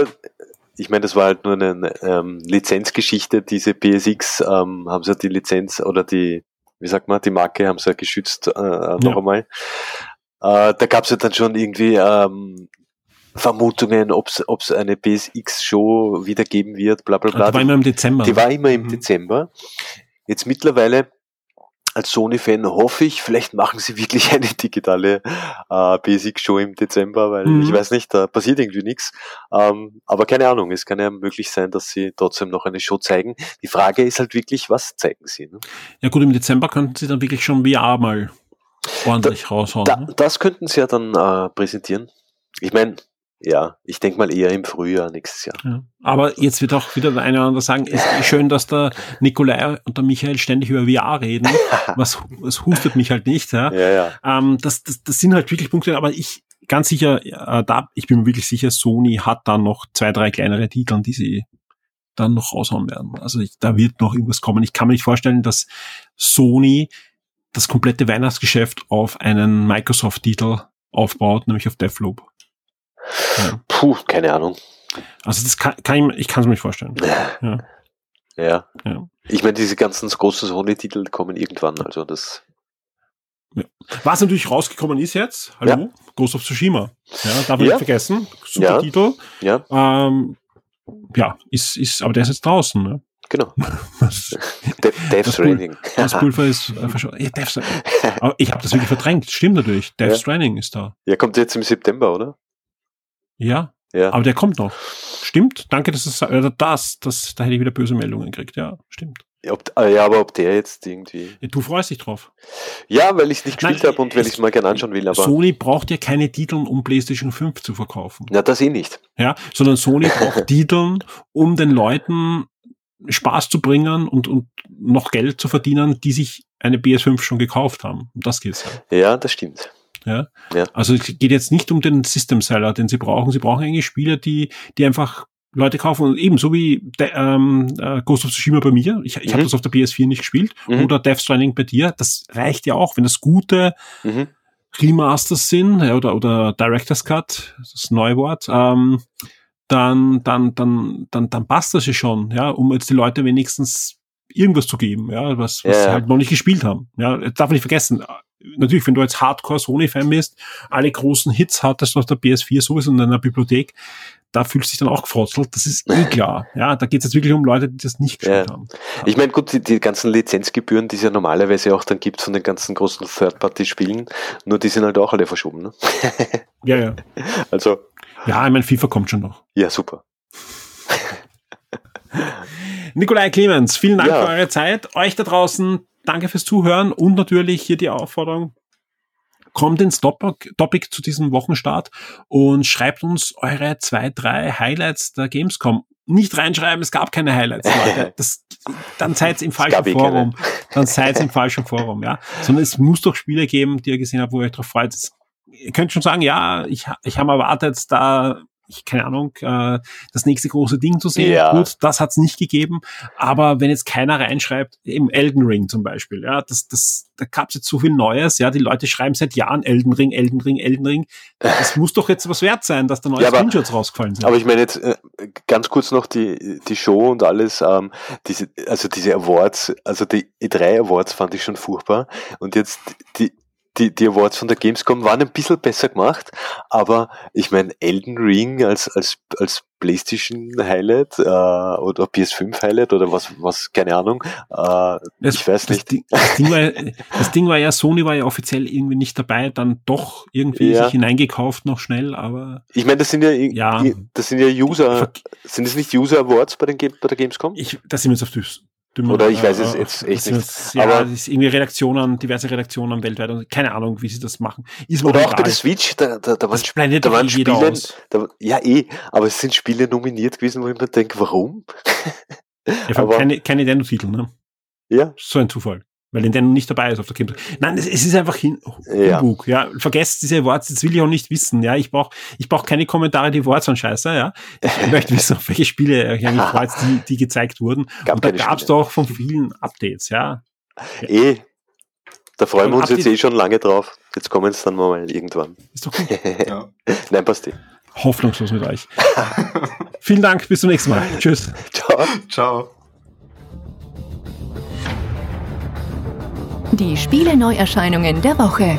ich meine, das war halt nur eine ähm, Lizenzgeschichte. Diese PSX ähm, haben sie die Lizenz oder die, wie sagt man, die Marke haben sie geschützt äh, noch ja. einmal. Äh, da gab es ja dann schon irgendwie ähm, Vermutungen, ob es eine PSX-Show wieder geben wird, bla bla bla. Die war immer im Dezember. Die war immer im mhm. Dezember. Jetzt mittlerweile als Sony-Fan hoffe ich, vielleicht machen sie wirklich eine digitale äh, Basic-Show im Dezember, weil mhm. ich weiß nicht, da passiert irgendwie nichts. Ähm, aber keine Ahnung, es kann ja möglich sein, dass sie trotzdem noch eine Show zeigen. Die Frage ist halt wirklich, was zeigen sie? Ne? Ja gut, im Dezember könnten sie dann wirklich schon VR mal ordentlich da, raushauen. Da, ne? Das könnten sie ja dann äh, präsentieren. Ich meine, ja, ich denke mal eher im Frühjahr nächstes Jahr. Ja. Aber jetzt wird auch wieder der eine oder andere sagen, es ist schön, dass der Nikolai und der Michael ständig über VR reden. was, was hustet mich halt nicht. Ja, ja. ja. Ähm, das, das, das sind halt wirklich Punkte, aber ich ganz sicher, äh, da, ich bin mir wirklich sicher, Sony hat dann noch zwei, drei kleinere Titel, die sie dann noch raushauen werden. Also ich, da wird noch irgendwas kommen. Ich kann mir nicht vorstellen, dass Sony das komplette Weihnachtsgeschäft auf einen Microsoft-Titel aufbaut, nämlich auf Deathloop. Puh, keine Ahnung. Also das kann, kann ich, ich kann es mir nicht vorstellen. Ja. Ja. ja. Ich meine, diese ganzen großen Sony-Titel kommen irgendwann, also das. Ja. Was natürlich rausgekommen ist jetzt, hallo, ja. Ghost of Tsushima. Ja, darf man nicht vergessen. Super. Titel. Ja. Ähm, ja, ist, ist, aber der ist jetzt draußen, ne? Genau. Death Stranding. Das Pulver ist äh, ja, Death Aber ich habe das wirklich verdrängt. Stimmt natürlich. Death ja. Stranding ist da. Ja, kommt jetzt im September, oder? Ja. Ja. Aber der kommt noch. Stimmt. Danke, dass es oder das, das, da hätte ich wieder böse Meldungen gekriegt. Ja, stimmt. Ja, ob, ah, ja, aber ob der jetzt irgendwie. Du freust dich drauf. Ja, weil ich es nicht gespielt habe und weil ich es mal gerne anschauen will. Aber Sony braucht ja keine Titel, um PlayStation 5 zu verkaufen. Ja, das eh nicht. Ja, sondern Sony braucht Titel, um den Leuten Spaß zu bringen und, und noch Geld zu verdienen, die sich eine PS5 schon gekauft haben. Um das geht's ja. Ja, das stimmt. Ja? ja. Also es geht jetzt nicht um den System Seller, den sie brauchen. Sie brauchen eigentlich Spieler, die, die einfach Leute kaufen und ebenso wie de, ähm, äh, Ghost of Tsushima bei mir. Ich, ich mhm. habe das auf der PS4 nicht gespielt. Mhm. Oder Death Stranding bei dir. Das reicht ja auch, wenn das gute mhm. Remasters sind ja, oder, oder Director's Cut, das neue Wort. Ähm, dann, dann, dann, dann, dann passt das ja schon, ja, um jetzt die Leute wenigstens irgendwas zu geben, ja, was, was ja. sie halt noch nicht gespielt haben. Ja, darf man nicht vergessen natürlich, wenn du als Hardcore Sony-Fan bist, alle großen Hits hattest du auf der PS4 sowieso in deiner Bibliothek, da fühlst du dich dann auch gefrotzelt. Das ist eh klar. Ja, da geht es jetzt wirklich um Leute, die das nicht gespielt ja. haben. Ich meine, gut, die, die ganzen Lizenzgebühren, die es ja normalerweise auch dann gibt von den ganzen großen Third-Party-Spielen, nur die sind halt auch alle verschoben. Ne? Ja, ja. Also. Ja, ich meine, FIFA kommt schon noch. Ja, super. Nikolai Clemens, vielen Dank ja. für eure Zeit. Euch da draußen, danke fürs Zuhören und natürlich hier die Aufforderung, kommt ins Topic, Topic zu diesem Wochenstart und schreibt uns eure zwei, drei Highlights der Gamescom. Nicht reinschreiben, es gab keine Highlights, Leute. Das, dann seid im falschen eh Forum. Dann seid im falschen Forum, ja. Sondern es muss doch Spiele geben, die ihr gesehen habt, wo ihr euch darauf freut. Ihr könnt schon sagen, ja, ich, ich habe erwartet, da ich, keine Ahnung, äh, das nächste große Ding zu sehen. Ja. Gut, das hat's nicht gegeben. Aber wenn jetzt keiner reinschreibt, im Elden Ring zum Beispiel, ja, das, das, da gab's jetzt so viel Neues, ja, die Leute schreiben seit Jahren Elden Ring, Elden Ring, Elden Ring. Das muss doch jetzt was wert sein, dass da neue ja, Screenshots rausgefallen sind. Aber ich meine jetzt äh, ganz kurz noch die, die Show und alles, ähm, diese, also diese Awards, also die E3 Awards fand ich schon furchtbar. Und jetzt die, die, die Awards von der Gamescom waren ein bisschen besser gemacht, aber ich meine, Elden Ring als, als, als PlayStation Highlight äh, oder PS5 Highlight oder was, was keine Ahnung, äh, das, ich weiß das nicht. Ding, das, Ding war, das Ding war ja, Sony war ja offiziell irgendwie nicht dabei, dann doch irgendwie ja. sich hineingekauft noch schnell, aber. Ich meine, das sind ja, ja, das sind ja User, sind das nicht User Awards bei, den, bei der Gamescom? Ich, da sind wir jetzt auf Düs. Oder ich weiß es jetzt echt nicht. Ist, ja, aber ist irgendwie Redaktionen, diverse Redaktionen weltweit und keine Ahnung, wie sie das machen. Ist oder auch bei der Switch, da, da, da waren, da waren eh Spiele, da, ja eh, aber es sind Spiele nominiert gewesen, wo ich mir denke, warum? Ja, aber, keine, keine Nintendo-Titel, ne? Ja. So ein Zufall weil Nintendo nicht dabei ist auf der Gamescom. Nein, es, es ist einfach hin, Humbug, ja. ja. Vergesst diese Worte, das will ich auch nicht wissen, ja. Ich brauche ich brauch keine Kommentare, die Worte sind scheiße, ja. Ich möchte wissen, auf welche Spiele ich eigentlich freut, die, die gezeigt wurden. Gab Und da gab es doch von vielen Updates, ja. Eh, da freuen wir uns Update jetzt eh schon lange drauf. Jetzt kommen es dann mal irgendwann. Ist doch gut. ja. Nein, passt eh. Hoffnungslos mit euch. Vielen Dank, bis zum nächsten Mal. Tschüss. Ciao. Ciao. Die Spiele-Neuerscheinungen der Woche.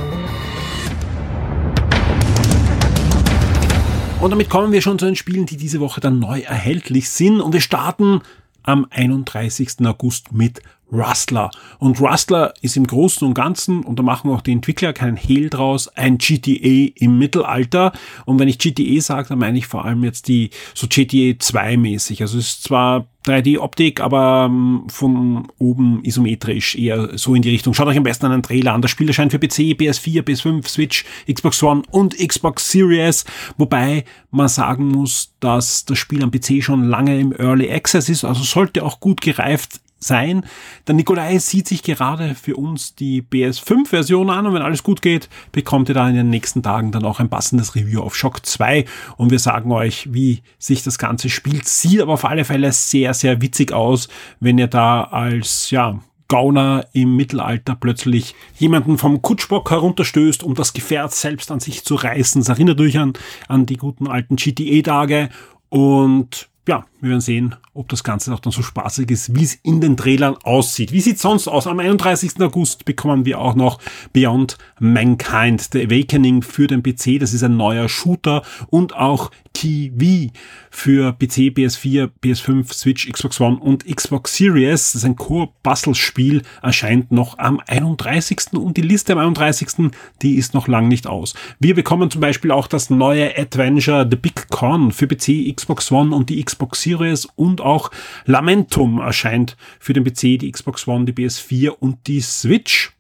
Und damit kommen wir schon zu den Spielen, die diese Woche dann neu erhältlich sind. Und wir starten am 31. August mit Rustler. Und Rustler ist im Großen und Ganzen, und da machen auch die Entwickler keinen Hehl draus, ein GTA im Mittelalter. Und wenn ich GTA sage, dann meine ich vor allem jetzt die so GTA 2 mäßig. Also es ist zwar 3D-Optik, aber ähm, von oben isometrisch, eher so in die Richtung. Schaut euch am besten einen Trailer an. Das Spiel erscheint für PC, PS4, PS5, Switch, Xbox One und Xbox Series, wobei man sagen muss, dass das Spiel am PC schon lange im Early Access ist, also sollte auch gut gereift sein. Der Nikolai sieht sich gerade für uns die BS5-Version an und wenn alles gut geht, bekommt ihr da in den nächsten Tagen dann auch ein passendes Review auf Shock 2 und wir sagen euch, wie sich das Ganze spielt. Sieht aber auf alle Fälle sehr, sehr witzig aus, wenn ihr da als, ja, Gauner im Mittelalter plötzlich jemanden vom Kutschbock herunterstößt, um das Gefährt selbst an sich zu reißen. Das erinnert euch an, an die guten alten GTA-Tage und ja, wir werden sehen, ob das Ganze auch dann so spaßig ist, wie es in den Trailern aussieht. Wie sieht sonst aus? Am 31. August bekommen wir auch noch Beyond Mankind, The Awakening für den PC. Das ist ein neuer Shooter und auch TV für PC, PS4, PS5, Switch, Xbox One und Xbox Series. Das ist ein Core-Puzzle-Spiel, erscheint noch am 31. und die Liste am 31. die ist noch lang nicht aus. Wir bekommen zum Beispiel auch das neue Adventure The Big Con für PC, Xbox One und die Xbox Series und auch Lamentum erscheint für den PC, die Xbox One, die PS4 und die Switch.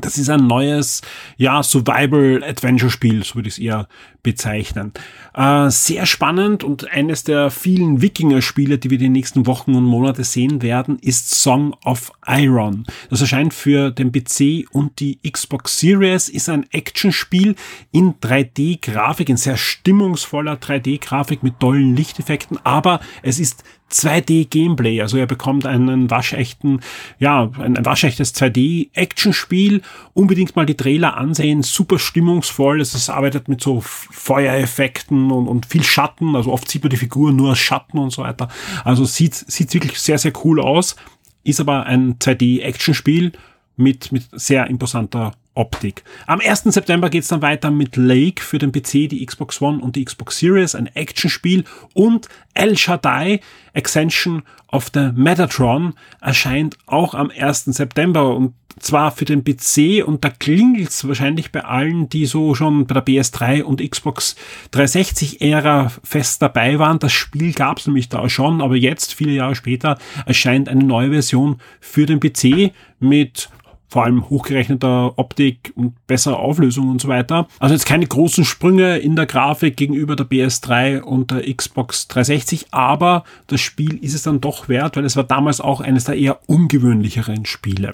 Das ist ein neues, ja, Survival-Adventure-Spiel, so würde ich es eher bezeichnen. Äh, sehr spannend und eines der vielen Wikinger-Spiele, die wir die nächsten Wochen und Monate sehen werden, ist Song of Iron. Das erscheint für den PC und die Xbox Series, ist ein Actionspiel in 3D-Grafik, in sehr stimmungsvoller 3D-Grafik mit tollen Lichteffekten, aber es ist 2D-Gameplay. Also er bekommt einen waschechten, ja, ein, waschechtes 2D-Action-Spiel. Unbedingt mal die Trailer ansehen. Super stimmungsvoll. Es arbeitet mit so Feuereffekten und, und viel Schatten. Also oft sieht man die Figur nur als Schatten und so weiter. Also sieht, sieht wirklich sehr, sehr cool aus. Ist aber ein 2D-Action-Spiel mit, mit sehr imposanter Optik. Am 1. September geht's dann weiter mit Lake für den PC, die Xbox One und die Xbox Series, ein Actionspiel und El Shaddai, Extension of the Metatron, erscheint auch am 1. September und zwar für den PC und da klingelt's wahrscheinlich bei allen, die so schon bei der PS3 und Xbox 360-Ära fest dabei waren. Das Spiel gab's nämlich da schon, aber jetzt, viele Jahre später, erscheint eine neue Version für den PC mit vor allem hochgerechneter Optik und besserer Auflösung und so weiter. Also jetzt keine großen Sprünge in der Grafik gegenüber der PS3 und der Xbox 360, aber das Spiel ist es dann doch wert, weil es war damals auch eines der eher ungewöhnlicheren Spiele.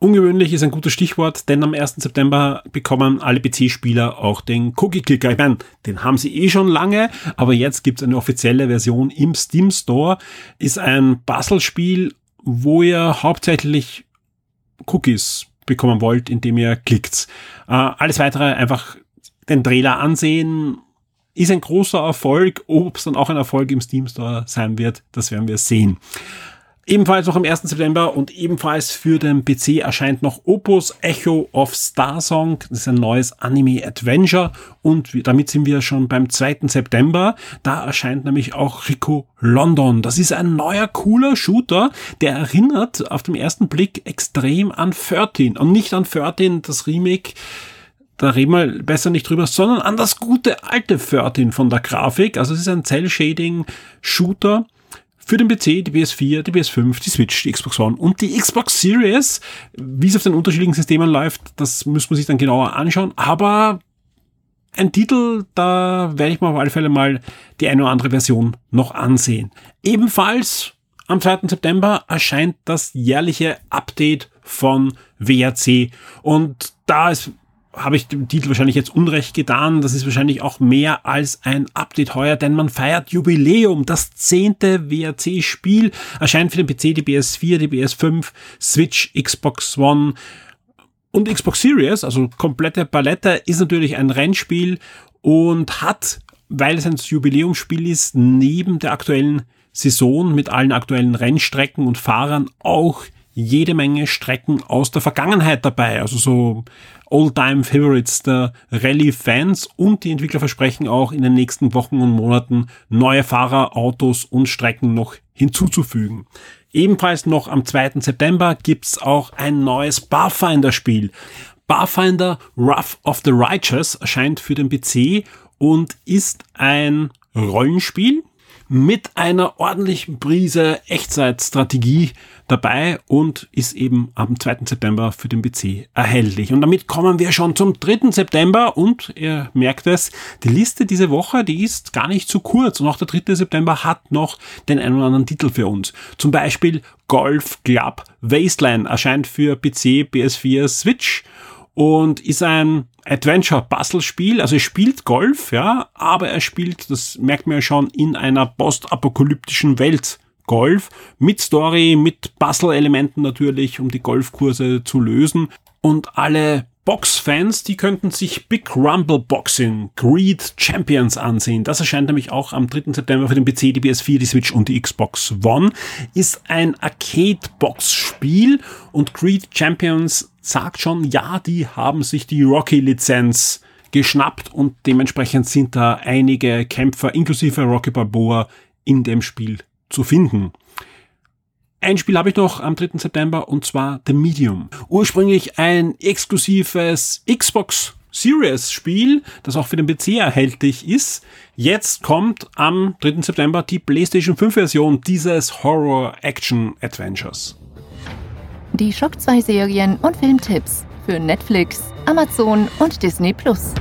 Ungewöhnlich ist ein gutes Stichwort, denn am 1. September bekommen alle PC-Spieler auch den Cookie-Clicker. Ich meine, den haben sie eh schon lange, aber jetzt gibt es eine offizielle Version im Steam Store. Ist ein Puzzlespiel, wo ihr hauptsächlich Cookies bekommen wollt, indem ihr klickt. Äh, alles weitere einfach den Trailer ansehen. Ist ein großer Erfolg. Ob es dann auch ein Erfolg im Steam Store sein wird, das werden wir sehen. Ebenfalls noch am 1. September und ebenfalls für den PC erscheint noch Opus Echo of Starsong. Das ist ein neues Anime-Adventure und damit sind wir schon beim 2. September. Da erscheint nämlich auch Rico London. Das ist ein neuer, cooler Shooter, der erinnert auf den ersten Blick extrem an 13 und nicht an 13, das Remake da reden wir besser nicht drüber, sondern an das gute alte 13 von der Grafik. Also es ist ein Cell-Shading-Shooter für den PC, die PS4, die PS5, die Switch, die Xbox One und die Xbox Series. Wie es auf den unterschiedlichen Systemen läuft, das muss man sich dann genauer anschauen. Aber ein Titel, da werde ich mir auf alle Fälle mal die eine oder andere Version noch ansehen. Ebenfalls am 2. September erscheint das jährliche Update von WRC. Und da ist habe ich dem Titel wahrscheinlich jetzt Unrecht getan. Das ist wahrscheinlich auch mehr als ein Update heuer, denn man feiert Jubiläum. Das zehnte WRC-Spiel erscheint für den PC, die PS4, die PS5, Switch, Xbox One und Xbox Series. Also komplette Palette ist natürlich ein Rennspiel und hat, weil es ein Jubiläumsspiel ist, neben der aktuellen Saison mit allen aktuellen Rennstrecken und Fahrern auch jede Menge Strecken aus der Vergangenheit dabei. Also so Old-Time-Favorites der Rallye-Fans und die Entwickler versprechen auch in den nächsten Wochen und Monaten neue Fahrer, Autos und Strecken noch hinzuzufügen. Ebenfalls noch am 2. September gibt's auch ein neues Barfinder-Spiel. Barfinder Wrath of the Righteous erscheint für den PC und ist ein Rollenspiel mit einer ordentlichen Prise Echtzeitstrategie dabei und ist eben am 2. September für den PC erhältlich. Und damit kommen wir schon zum 3. September und ihr merkt es, die Liste diese Woche, die ist gar nicht zu kurz und auch der 3. September hat noch den einen oder anderen Titel für uns. Zum Beispiel Golf Club Wasteland erscheint für PC, PS4, Switch und ist ein Adventure-Puzzle-Spiel. Also er spielt Golf, ja, aber er spielt, das merkt man ja schon, in einer postapokalyptischen Welt Golf mit Story, mit Puzzle-Elementen natürlich, um die Golfkurse zu lösen. Und alle Box-Fans, die könnten sich Big Rumble Boxing Greed Champions ansehen. Das erscheint nämlich auch am 3. September für den PC, die PS4, die Switch und die Xbox One. Ist ein Arcade-Box-Spiel und Greed Champions sagt schon, ja, die haben sich die Rocky-Lizenz geschnappt und dementsprechend sind da einige Kämpfer inklusive Rocky Balboa in dem Spiel zu finden. Ein Spiel habe ich noch am 3. September und zwar The Medium. Ursprünglich ein exklusives Xbox Series Spiel, das auch für den PC erhältlich ist. Jetzt kommt am 3. September die PlayStation 5 Version dieses Horror Action Adventures. Die Shock 2 Serien und Filmtipps für Netflix, Amazon und Disney Plus.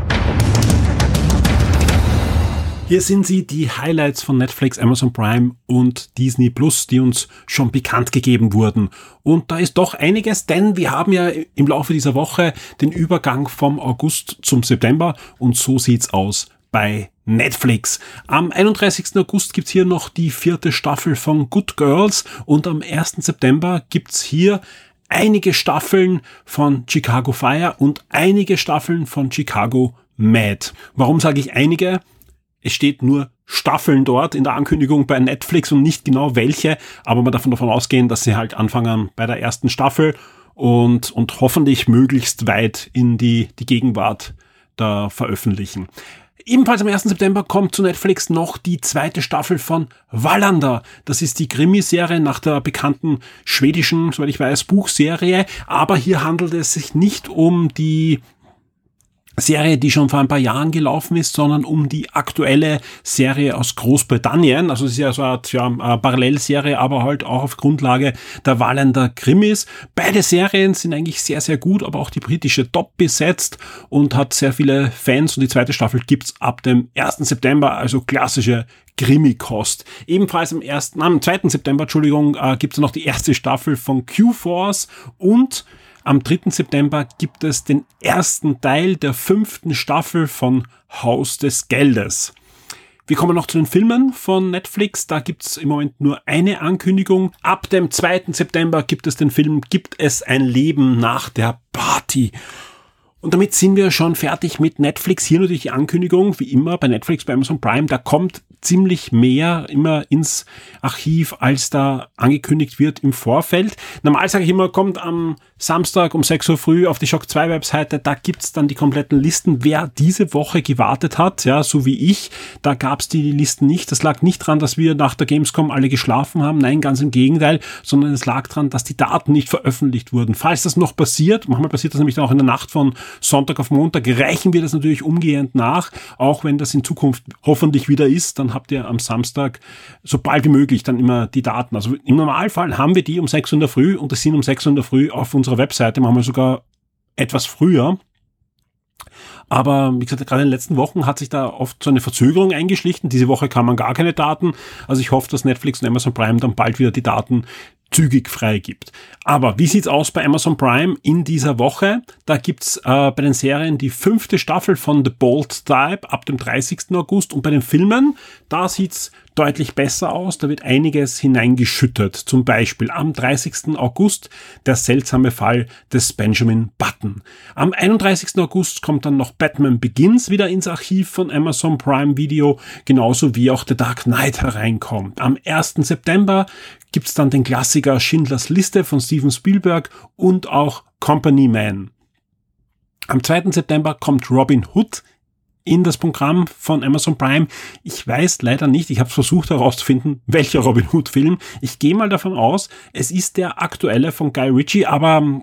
Hier sind sie, die Highlights von Netflix, Amazon Prime und Disney Plus, die uns schon bekannt gegeben wurden. Und da ist doch einiges, denn wir haben ja im Laufe dieser Woche den Übergang vom August zum September und so sieht's aus bei Netflix. Am 31. August gibt's hier noch die vierte Staffel von Good Girls und am 1. September gibt's hier einige Staffeln von Chicago Fire und einige Staffeln von Chicago Mad. Warum sage ich einige? Es steht nur Staffeln dort in der Ankündigung bei Netflix und nicht genau welche, aber man darf davon ausgehen, dass sie halt anfangen bei der ersten Staffel und, und hoffentlich möglichst weit in die, die Gegenwart da veröffentlichen. Ebenfalls am 1. September kommt zu Netflix noch die zweite Staffel von Wallander. Das ist die Krimiserie nach der bekannten schwedischen, soweit ich weiß, Buchserie. Aber hier handelt es sich nicht um die Serie, die schon vor ein paar Jahren gelaufen ist, sondern um die aktuelle Serie aus Großbritannien. Also es ist ja so eine, ja, eine Parallelserie, aber halt auch auf Grundlage der Wallender Krimis. Beide Serien sind eigentlich sehr, sehr gut, aber auch die britische top besetzt und hat sehr viele Fans und die zweite Staffel gibt's ab dem 1. September, also klassische Krimi-Kost. Ebenfalls am 1., am 2. September, Entschuldigung, äh, gibt's noch die erste Staffel von Q-Force und am 3. September gibt es den ersten Teil der fünften Staffel von Haus des Geldes. Wir kommen noch zu den Filmen von Netflix. Da gibt es im Moment nur eine Ankündigung. Ab dem 2. September gibt es den Film Gibt es ein Leben nach der Party? Und damit sind wir schon fertig mit Netflix. Hier natürlich die Ankündigung, wie immer bei Netflix, bei Amazon Prime. Da kommt ziemlich mehr immer ins Archiv, als da angekündigt wird im Vorfeld. Normal sage ich immer, kommt am Samstag um 6 Uhr früh auf die Shock 2 Webseite, da gibt's dann die kompletten Listen, wer diese Woche gewartet hat, ja, so wie ich. Da gab's die Listen nicht. Das lag nicht dran, dass wir nach der Gamescom alle geschlafen haben. Nein, ganz im Gegenteil, sondern es lag dran, dass die Daten nicht veröffentlicht wurden. Falls das noch passiert, manchmal passiert das nämlich dann auch in der Nacht von Sonntag auf Montag, reichen wir das natürlich umgehend nach, auch wenn das in Zukunft hoffentlich wieder ist, dann habt ihr am Samstag so bald wie möglich dann immer die Daten. Also im Normalfall haben wir die um 6 Uhr in der Früh und das sind um 6 Uhr in der Früh auf uns unserer Webseite, machen wir sogar etwas früher. Aber wie gesagt, gerade in den letzten Wochen hat sich da oft so eine Verzögerung eingeschlichen. Diese Woche kann man gar keine Daten. Also ich hoffe, dass Netflix und Amazon Prime dann bald wieder die Daten zügig freigibt. Aber wie sieht's aus bei Amazon Prime in dieser Woche? Da gibt's äh, bei den Serien die fünfte Staffel von The Bold Type ab dem 30. August und bei den Filmen, da sieht's deutlich besser aus. Da wird einiges hineingeschüttet. Zum Beispiel am 30. August der seltsame Fall des Benjamin Button. Am 31. August kommt dann noch Batman Begins wieder ins Archiv von Amazon Prime Video, genauso wie auch The Dark Knight hereinkommt. Am 1. September gibt's dann den Klassiker Schindlers Liste von Steven Spielberg und auch Company Man. Am 2. September kommt Robin Hood in das Programm von Amazon Prime. Ich weiß leider nicht, ich habe versucht herauszufinden, welcher Robin Hood-Film. Ich gehe mal davon aus, es ist der aktuelle von Guy Ritchie, aber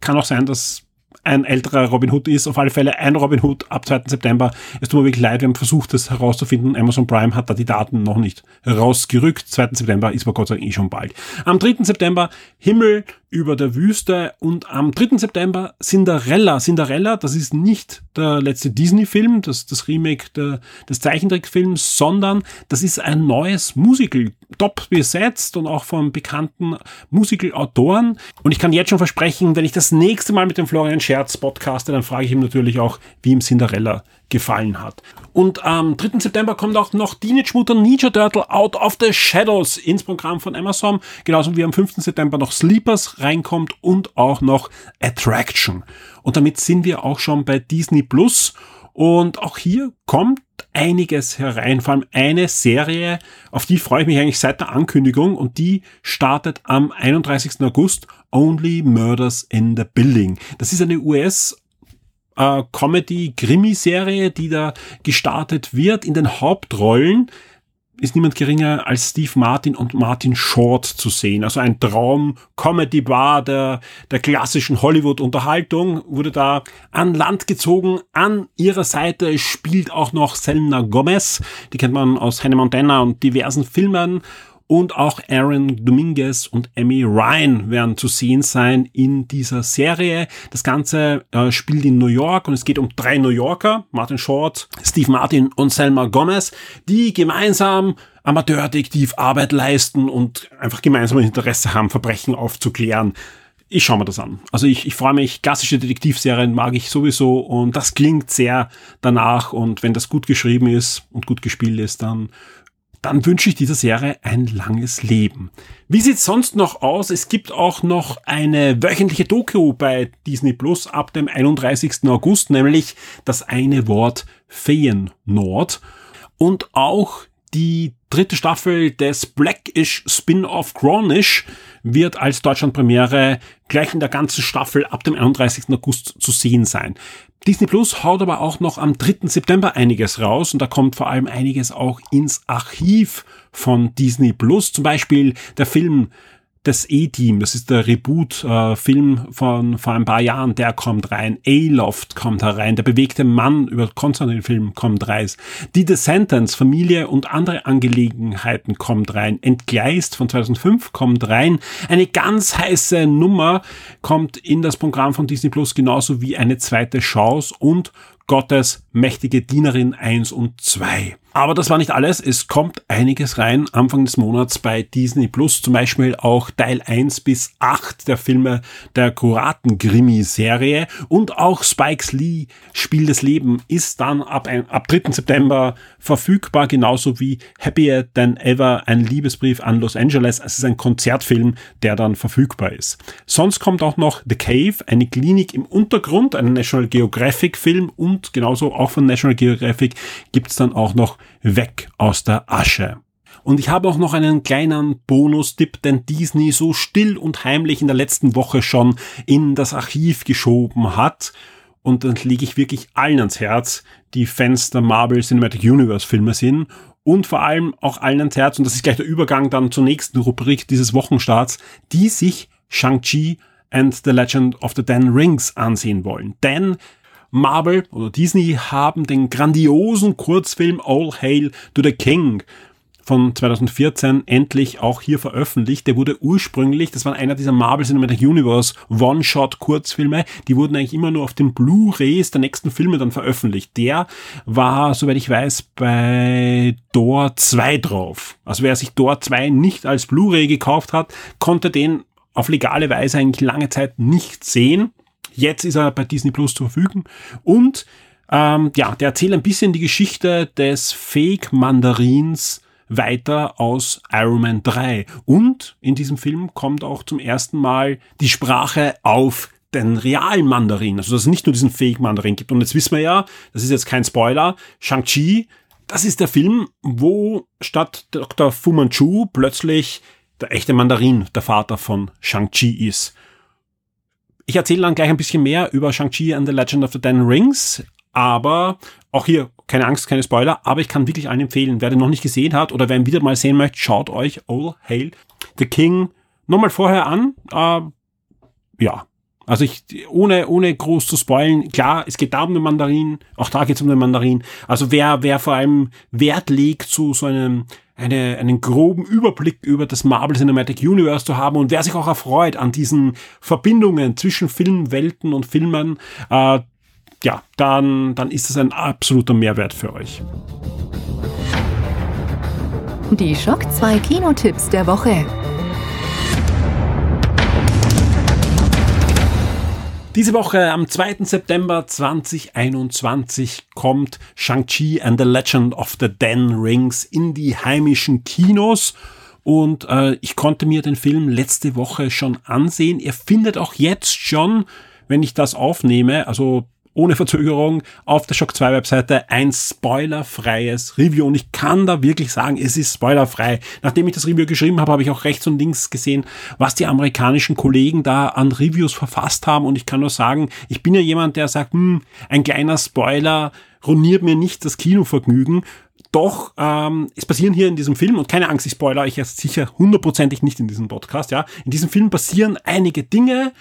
kann auch sein, dass ein älterer Robin Hood ist. Auf alle Fälle ein Robin Hood ab 2. September. Es tut mir wirklich leid, wir haben versucht, das herauszufinden. Amazon Prime hat da die Daten noch nicht rausgerückt. 2. September ist aber Gott sei Dank eh schon bald. Am 3. September Himmel über der Wüste und am 3. September Cinderella. Cinderella, das ist nicht der letzte Disney-Film, das, das Remake der, des Zeichentrickfilms, sondern das ist ein neues Musical, top besetzt und auch von bekannten Musical-Autoren. Und ich kann jetzt schon versprechen, wenn ich das nächste Mal mit dem Florian Scherz podcaste, dann frage ich ihm natürlich auch, wie ihm Cinderella gefallen hat. Und am 3. September kommt auch noch Teenage Mutant Ninja Turtle Out of the Shadows ins Programm von Amazon. Genauso wie am 5. September noch Sleepers reinkommt und auch noch Attraction. Und damit sind wir auch schon bei Disney Plus. Und auch hier kommt einiges herein, vor allem eine Serie, auf die freue ich mich eigentlich seit der Ankündigung und die startet am 31. August Only Murders in the Building. Das ist eine US äh, Comedy-Krimiserie, die da gestartet wird. In den Hauptrollen ist niemand geringer als Steve Martin und Martin Short zu sehen. Also ein Traum Comedy Bar der, der klassischen Hollywood-Unterhaltung wurde da an Land gezogen. An ihrer Seite spielt auch noch Selena Gomez. Die kennt man aus Hannah Montana und diversen Filmen und auch Aaron Dominguez und Emmy Ryan werden zu sehen sein in dieser Serie. Das Ganze äh, spielt in New York und es geht um drei New Yorker, Martin Short, Steve Martin und Selma Gomez, die gemeinsam Amateurdetektivarbeit leisten und einfach gemeinsam ein Interesse haben, Verbrechen aufzuklären. Ich schaue mir das an. Also ich, ich freue mich, klassische Detektivserien mag ich sowieso und das klingt sehr danach und wenn das gut geschrieben ist und gut gespielt ist, dann dann wünsche ich dieser Serie ein langes Leben. Wie sieht's sonst noch aus? Es gibt auch noch eine wöchentliche Doku bei Disney Plus ab dem 31. August, nämlich das eine Wort Feenord. Und auch die dritte Staffel des Blackish Spin-off Grownish wird als Deutschlandpremiere gleich in der ganzen Staffel ab dem 31. August zu sehen sein. Disney Plus haut aber auch noch am 3. September einiges raus und da kommt vor allem einiges auch ins Archiv von Disney Plus. Zum Beispiel der Film das E-Team, das ist der Reboot-Film äh, von vor ein paar Jahren, der kommt rein. A-Loft kommt herein. Der bewegte Mann über Konstantin-Film kommt rein. Die Descendants, Familie und andere Angelegenheiten kommt rein. Entgleist von 2005 kommt rein. Eine ganz heiße Nummer kommt in das Programm von Disney Plus genauso wie eine zweite Chance und Gottes mächtige Dienerin 1 und 2. Aber das war nicht alles. Es kommt einiges rein Anfang des Monats bei Disney Plus. Zum Beispiel auch Teil 1 bis 8 der Filme der Kuraten-Grimi-Serie. Und auch Spikes Lee Spiel des Lebens ist dann ab, ein, ab 3. September verfügbar. Genauso wie Happier Than Ever, ein Liebesbrief an Los Angeles. Es ist ein Konzertfilm, der dann verfügbar ist. Sonst kommt auch noch The Cave, eine Klinik im Untergrund, ein National Geographic Film. Und genauso auch von National Geographic gibt's dann auch noch weg aus der Asche. Und ich habe auch noch einen kleinen Bonus-Tipp, den Disney so still und heimlich in der letzten Woche schon in das Archiv geschoben hat. Und dann lege ich wirklich allen ans Herz, die Fans der Marvel Cinematic Universe Filme sind. Und vor allem auch allen ans Herz, und das ist gleich der Übergang dann zur nächsten Rubrik dieses Wochenstarts, die sich Shang-Chi and the Legend of the Ten Rings ansehen wollen. Denn Marvel oder Disney haben den grandiosen Kurzfilm All Hail to the King von 2014 endlich auch hier veröffentlicht. Der wurde ursprünglich, das war einer dieser Marvel Cinematic Universe One-Shot-Kurzfilme, die wurden eigentlich immer nur auf den Blu-rays der nächsten Filme dann veröffentlicht. Der war, soweit ich weiß, bei Door 2 drauf. Also wer sich Door 2 nicht als Blu-ray gekauft hat, konnte den auf legale Weise eigentlich lange Zeit nicht sehen. Jetzt ist er bei Disney Plus zu verfügen. Und ähm, ja, der erzählt ein bisschen die Geschichte des Fake-Mandarins weiter aus Iron Man 3. Und in diesem Film kommt auch zum ersten Mal die Sprache auf den realen Mandarin. Also dass es nicht nur diesen Fake-Mandarin gibt. Und jetzt wissen wir ja, das ist jetzt kein Spoiler, Shang-Chi, das ist der Film, wo statt Dr. Fu Manchu plötzlich der echte Mandarin der Vater von Shang-Chi ist. Ich erzähle dann gleich ein bisschen mehr über Shang-Chi and the Legend of the Ten Rings, aber auch hier keine Angst, keine Spoiler, aber ich kann wirklich allen empfehlen, wer den noch nicht gesehen hat oder wer ihn wieder mal sehen möchte, schaut euch All Hail the King nochmal vorher an. Äh, ja, also ich, ohne, ohne groß zu spoilen, klar, es geht da um den Mandarin, auch da geht es um den Mandarin. Also wer, wer vor allem Wert legt zu so einem eine, einen groben Überblick über das Marvel Cinematic Universe zu haben und wer sich auch erfreut an diesen Verbindungen zwischen Filmwelten und Filmen, äh, ja, dann, dann ist es ein absoluter Mehrwert für euch. Die Schock 2 Kinotipps der Woche. Diese Woche am 2. September 2021 kommt Shang-Chi and the Legend of the Ten Rings in die heimischen Kinos. Und äh, ich konnte mir den Film letzte Woche schon ansehen. Er findet auch jetzt schon, wenn ich das aufnehme, also ohne Verzögerung auf der Shock 2 Webseite ein spoilerfreies Review und ich kann da wirklich sagen, es ist spoilerfrei. Nachdem ich das Review geschrieben habe, habe ich auch rechts und links gesehen, was die amerikanischen Kollegen da an Reviews verfasst haben und ich kann nur sagen, ich bin ja jemand, der sagt, hm, ein kleiner Spoiler ruiniert mir nicht das Kinovergnügen. Doch, ähm, es passieren hier in diesem Film, und keine Angst, ich spoiler euch jetzt sicher hundertprozentig nicht in diesem Podcast, ja. In diesem Film passieren einige Dinge,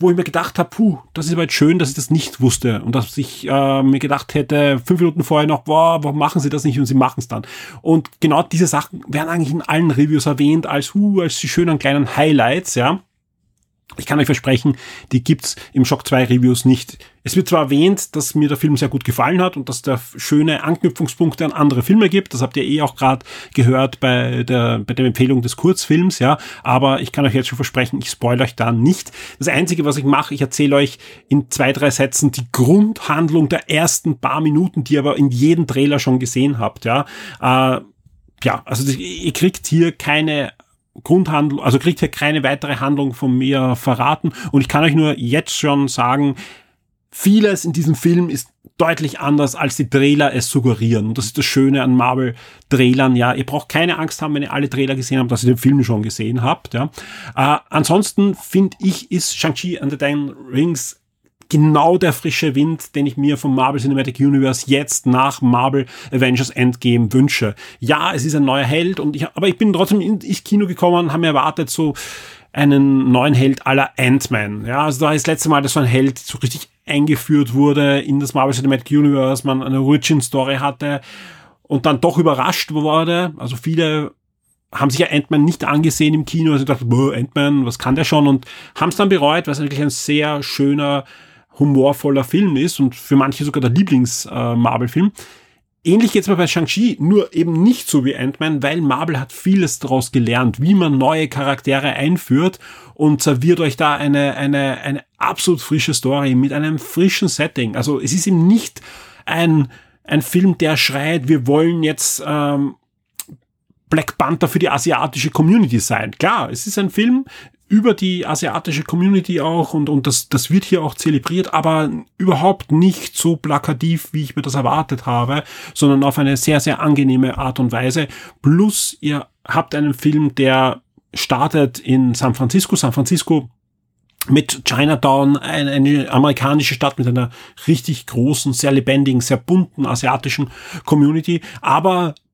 wo ich mir gedacht habe, puh, das ist aber jetzt schön, dass ich das nicht wusste und dass ich äh, mir gedacht hätte, fünf Minuten vorher noch, boah, warum machen sie das nicht und sie machen es dann. Und genau diese Sachen werden eigentlich in allen Reviews erwähnt als, huh, als die schönen kleinen Highlights, ja. Ich kann euch versprechen, die gibt's im Shock 2 Reviews nicht. Es wird zwar erwähnt, dass mir der Film sehr gut gefallen hat und dass der schöne Anknüpfungspunkte an andere Filme gibt. Das habt ihr eh auch gerade gehört bei der, bei der Empfehlung des Kurzfilms, ja. Aber ich kann euch jetzt schon versprechen, ich spoil euch da nicht. Das Einzige, was ich mache, ich erzähle euch in zwei, drei Sätzen die Grundhandlung der ersten paar Minuten, die ihr aber in jedem Trailer schon gesehen habt, ja. Äh, ja, also ihr kriegt hier keine Grundhandlung, also kriegt ihr keine weitere Handlung von mir verraten. Und ich kann euch nur jetzt schon sagen, vieles in diesem Film ist deutlich anders, als die Trailer es suggerieren. Und das ist das Schöne an Marvel-Trailern. Ja, ihr braucht keine Angst haben, wenn ihr alle Trailer gesehen habt, dass ihr den Film schon gesehen habt. Ja. Äh, ansonsten finde ich, ist Shang-Chi and the Ten Rings genau der frische Wind, den ich mir vom Marvel Cinematic Universe jetzt nach Marvel Avengers Endgame wünsche. Ja, es ist ein neuer Held und ich, aber ich bin trotzdem ins Kino gekommen und habe mir erwartet so einen neuen Held aller Ant-Man. Ja, also da ist das letzte Mal, dass so ein Held so richtig eingeführt wurde in das Marvel Cinematic Universe, man eine Origin-Story hatte und dann doch überrascht wurde. Also viele haben sich ja Ant-Man nicht angesehen im Kino, also dachten, Ant-Man, was kann der schon? Und haben es dann bereut, weil es eigentlich ein sehr schöner, humorvoller Film ist und für manche sogar der Lieblings-Marvel-Film. Äh, Ähnlich jetzt mal bei Shang-Chi, nur eben nicht so wie Ant-Man, weil Marvel hat vieles daraus gelernt, wie man neue Charaktere einführt und serviert euch da eine, eine, eine absolut frische Story mit einem frischen Setting. Also es ist eben nicht ein, ein Film, der schreit, wir wollen jetzt ähm, Black Panther für die asiatische Community sein. Klar, es ist ein Film über die asiatische Community auch und, und das, das wird hier auch zelebriert, aber überhaupt nicht so plakativ, wie ich mir das erwartet habe, sondern auf eine sehr, sehr angenehme Art und Weise. Plus ihr habt einen Film, der startet in San Francisco. San Francisco mit Chinatown, eine, eine amerikanische Stadt mit einer richtig großen, sehr lebendigen, sehr bunten asiatischen Community, aber ab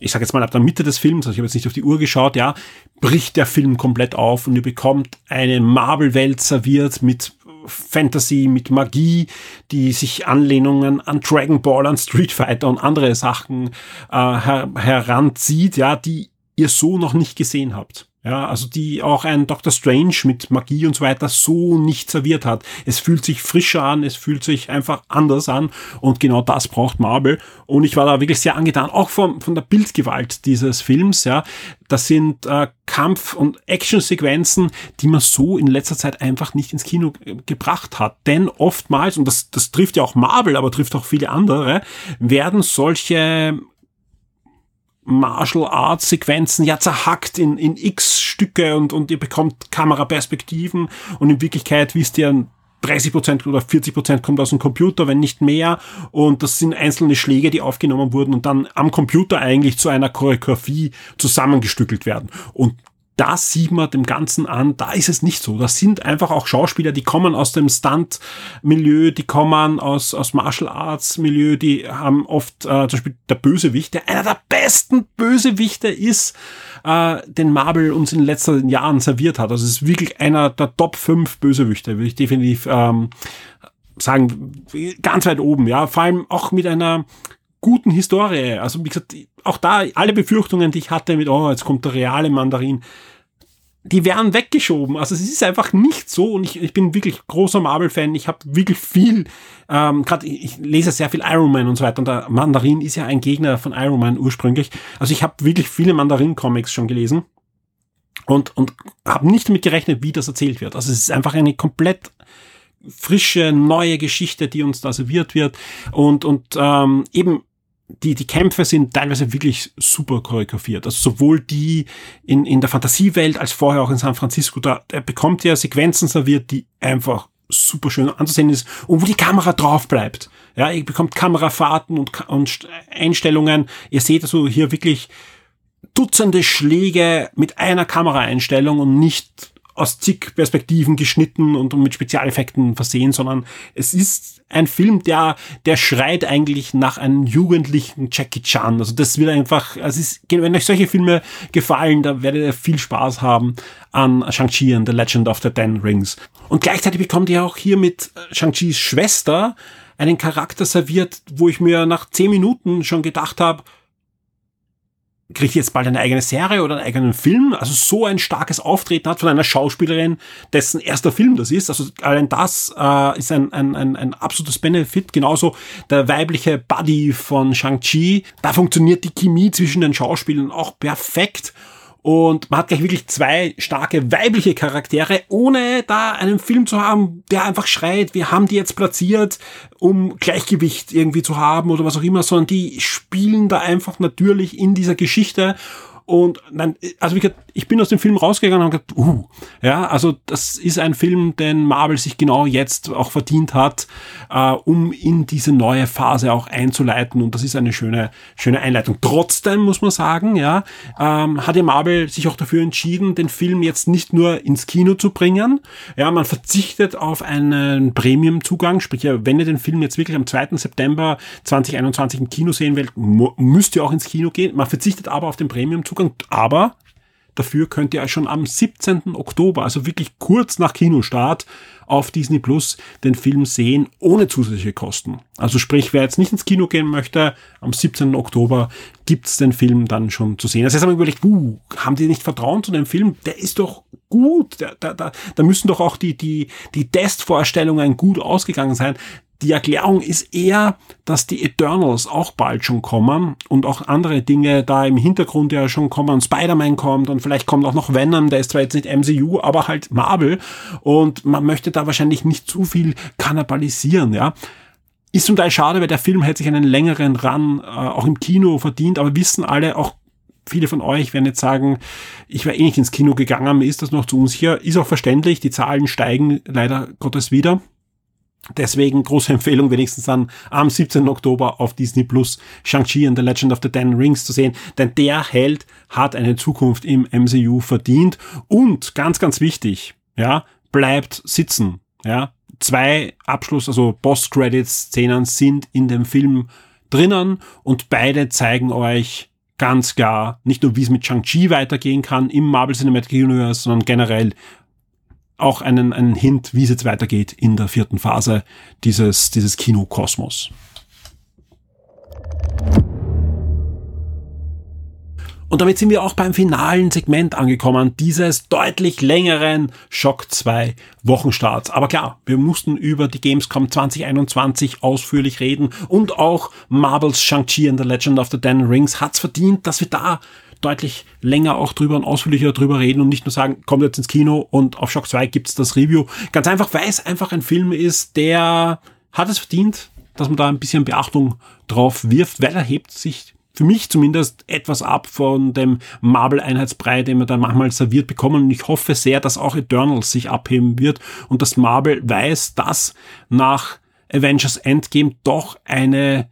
ich sage jetzt mal ab der Mitte des Films, also ich habe jetzt nicht auf die Uhr geschaut, ja, bricht der Film komplett auf und ihr bekommt eine Marvel-Welt serviert mit Fantasy, mit Magie, die sich Anlehnungen an Dragon Ball, an Street Fighter und andere Sachen äh, her heranzieht, ja, die ihr so noch nicht gesehen habt. Ja, also die auch ein Doctor Strange mit Magie und so weiter so nicht serviert hat. Es fühlt sich frischer an, es fühlt sich einfach anders an und genau das braucht Marvel. Und ich war da wirklich sehr angetan, auch von, von der Bildgewalt dieses Films. Ja, das sind äh, Kampf- und Actionsequenzen, die man so in letzter Zeit einfach nicht ins Kino gebracht hat. Denn oftmals, und das, das trifft ja auch Marvel, aber trifft auch viele andere, werden solche Martial Arts Sequenzen ja zerhackt in, in x Stücke und, und ihr bekommt Kameraperspektiven und in Wirklichkeit wisst ihr, 30 Prozent oder 40 Prozent kommt aus dem Computer, wenn nicht mehr. Und das sind einzelne Schläge, die aufgenommen wurden und dann am Computer eigentlich zu einer Choreografie zusammengestückelt werden. Und da sieht man dem Ganzen an, da ist es nicht so. Das sind einfach auch Schauspieler, die kommen aus dem Stunt-Milieu, die kommen aus, aus Martial Arts-Milieu, die haben oft, äh, zum Beispiel der Bösewicht, der einer der besten Bösewichte ist, äh, den Marvel uns in den letzten Jahren serviert hat. Also es ist wirklich einer der Top 5 Bösewichte, würde ich definitiv ähm, sagen, ganz weit oben, ja. Vor allem auch mit einer guten Historie. Also wie gesagt, auch da alle Befürchtungen, die ich hatte mit, oh, jetzt kommt der reale Mandarin, die werden weggeschoben. Also es ist einfach nicht so und ich, ich bin wirklich großer Marvel-Fan. Ich habe wirklich viel, ähm, gerade ich, lese sehr viel Iron Man und so weiter und der Mandarin ist ja ein Gegner von Iron Man ursprünglich. Also ich habe wirklich viele Mandarin-Comics schon gelesen und, und habe nicht damit gerechnet, wie das erzählt wird. Also es ist einfach eine komplett frische, neue Geschichte, die uns da serviert wird und, und ähm, eben die, die Kämpfe sind teilweise wirklich super choreografiert. Also sowohl die in, in der Fantasiewelt als vorher auch in San Francisco, da er bekommt ja Sequenzen serviert, die einfach super schön anzusehen ist und wo die Kamera drauf bleibt. Ja, ihr bekommt Kamerafahrten und, und Einstellungen. Ihr seht also hier wirklich Dutzende Schläge mit einer Kameraeinstellung und nicht aus zig Perspektiven geschnitten und mit Spezialeffekten versehen, sondern es ist ein Film, der, der schreit eigentlich nach einem jugendlichen Jackie Chan. Also das wird einfach, es ist, wenn euch solche Filme gefallen, da werdet ihr viel Spaß haben an Shang-Chi and the Legend of the Ten Rings. Und gleichzeitig bekommt ihr auch hier mit Shang-Chis Schwester einen Charakter serviert, wo ich mir nach zehn Minuten schon gedacht habe, kriegt jetzt bald eine eigene Serie oder einen eigenen Film. Also so ein starkes Auftreten hat von einer Schauspielerin, dessen erster Film das ist. Also allein das äh, ist ein, ein, ein, ein absolutes Benefit. Genauso der weibliche Buddy von Shang-Chi. Da funktioniert die Chemie zwischen den Schauspielern auch perfekt. Und man hat gleich wirklich zwei starke weibliche Charaktere, ohne da einen Film zu haben, der einfach schreit, wir haben die jetzt platziert, um Gleichgewicht irgendwie zu haben oder was auch immer, sondern die spielen da einfach natürlich in dieser Geschichte Und nein, also wie gesagt, ich bin aus dem Film rausgegangen und gesagt, uh, ja, also das ist ein Film, den Marvel sich genau jetzt auch verdient hat, äh, um in diese neue Phase auch einzuleiten. Und das ist eine schöne, schöne Einleitung. Trotzdem muss man sagen, ja, ähm, hat ja Marvel sich auch dafür entschieden, den Film jetzt nicht nur ins Kino zu bringen. Ja, man verzichtet auf einen Premium-Zugang, sprich, wenn ihr den Film jetzt wirklich am 2. September 2021 im Kino sehen wollt, müsst ihr auch ins Kino gehen. Man verzichtet aber auf den Premium-Zugang, aber Dafür könnt ihr schon am 17. Oktober, also wirklich kurz nach Kinostart, auf Disney Plus den Film sehen, ohne zusätzliche Kosten. Also sprich, wer jetzt nicht ins Kino gehen möchte, am 17. Oktober gibt's den Film dann schon zu sehen. Das heißt, haben wir überlegt, uh, haben die nicht Vertrauen zu dem Film? Der ist doch gut. Da, da, da müssen doch auch die, die, die Testvorstellungen gut ausgegangen sein die Erklärung ist eher, dass die Eternals auch bald schon kommen und auch andere Dinge da im Hintergrund ja schon kommen. Spider-Man kommt und vielleicht kommt auch noch Venom, der ist zwar jetzt nicht MCU, aber halt Marvel und man möchte da wahrscheinlich nicht zu viel kannibalisieren, ja. Ist zum Teil schade, weil der Film hätte sich einen längeren Run äh, auch im Kino verdient, aber wissen alle, auch viele von euch werden jetzt sagen, ich wäre eh nicht ins Kino gegangen, mir ist das noch zu unsicher. Ist auch verständlich, die Zahlen steigen leider Gottes wieder. Deswegen große Empfehlung, wenigstens dann am 17. Oktober auf Disney Plus Shang-Chi and the Legend of the Ten Rings zu sehen, denn der Held hat eine Zukunft im MCU verdient und ganz, ganz wichtig, ja, bleibt sitzen, ja. Zwei Abschluss, also Post-Credits-Szenen sind in dem Film drinnen und beide zeigen euch ganz klar, nicht nur wie es mit Shang-Chi weitergehen kann im Marvel Cinematic Universe, sondern generell auch einen, einen Hint, wie es jetzt weitergeht in der vierten Phase dieses, dieses Kinokosmos. Und damit sind wir auch beim finalen Segment angekommen, dieses deutlich längeren Shock 2 Wochenstarts. Aber klar, wir mussten über die Gamescom 2021 ausführlich reden und auch Marvels Shang-Chi and the Legend of the Ten Rings hat's verdient, dass wir da deutlich länger auch drüber und ausführlicher drüber reden und nicht nur sagen, kommt jetzt ins Kino und auf Shock 2 gibt's das Review. Ganz einfach, weil es einfach ein Film ist, der hat es verdient, dass man da ein bisschen Beachtung drauf wirft, weil er hebt sich für mich zumindest etwas ab von dem Marvel-Einheitsbrei, den wir dann manchmal serviert bekommen. Und ich hoffe sehr, dass auch Eternals sich abheben wird und dass Marvel weiß, dass nach Avengers Endgame doch eine,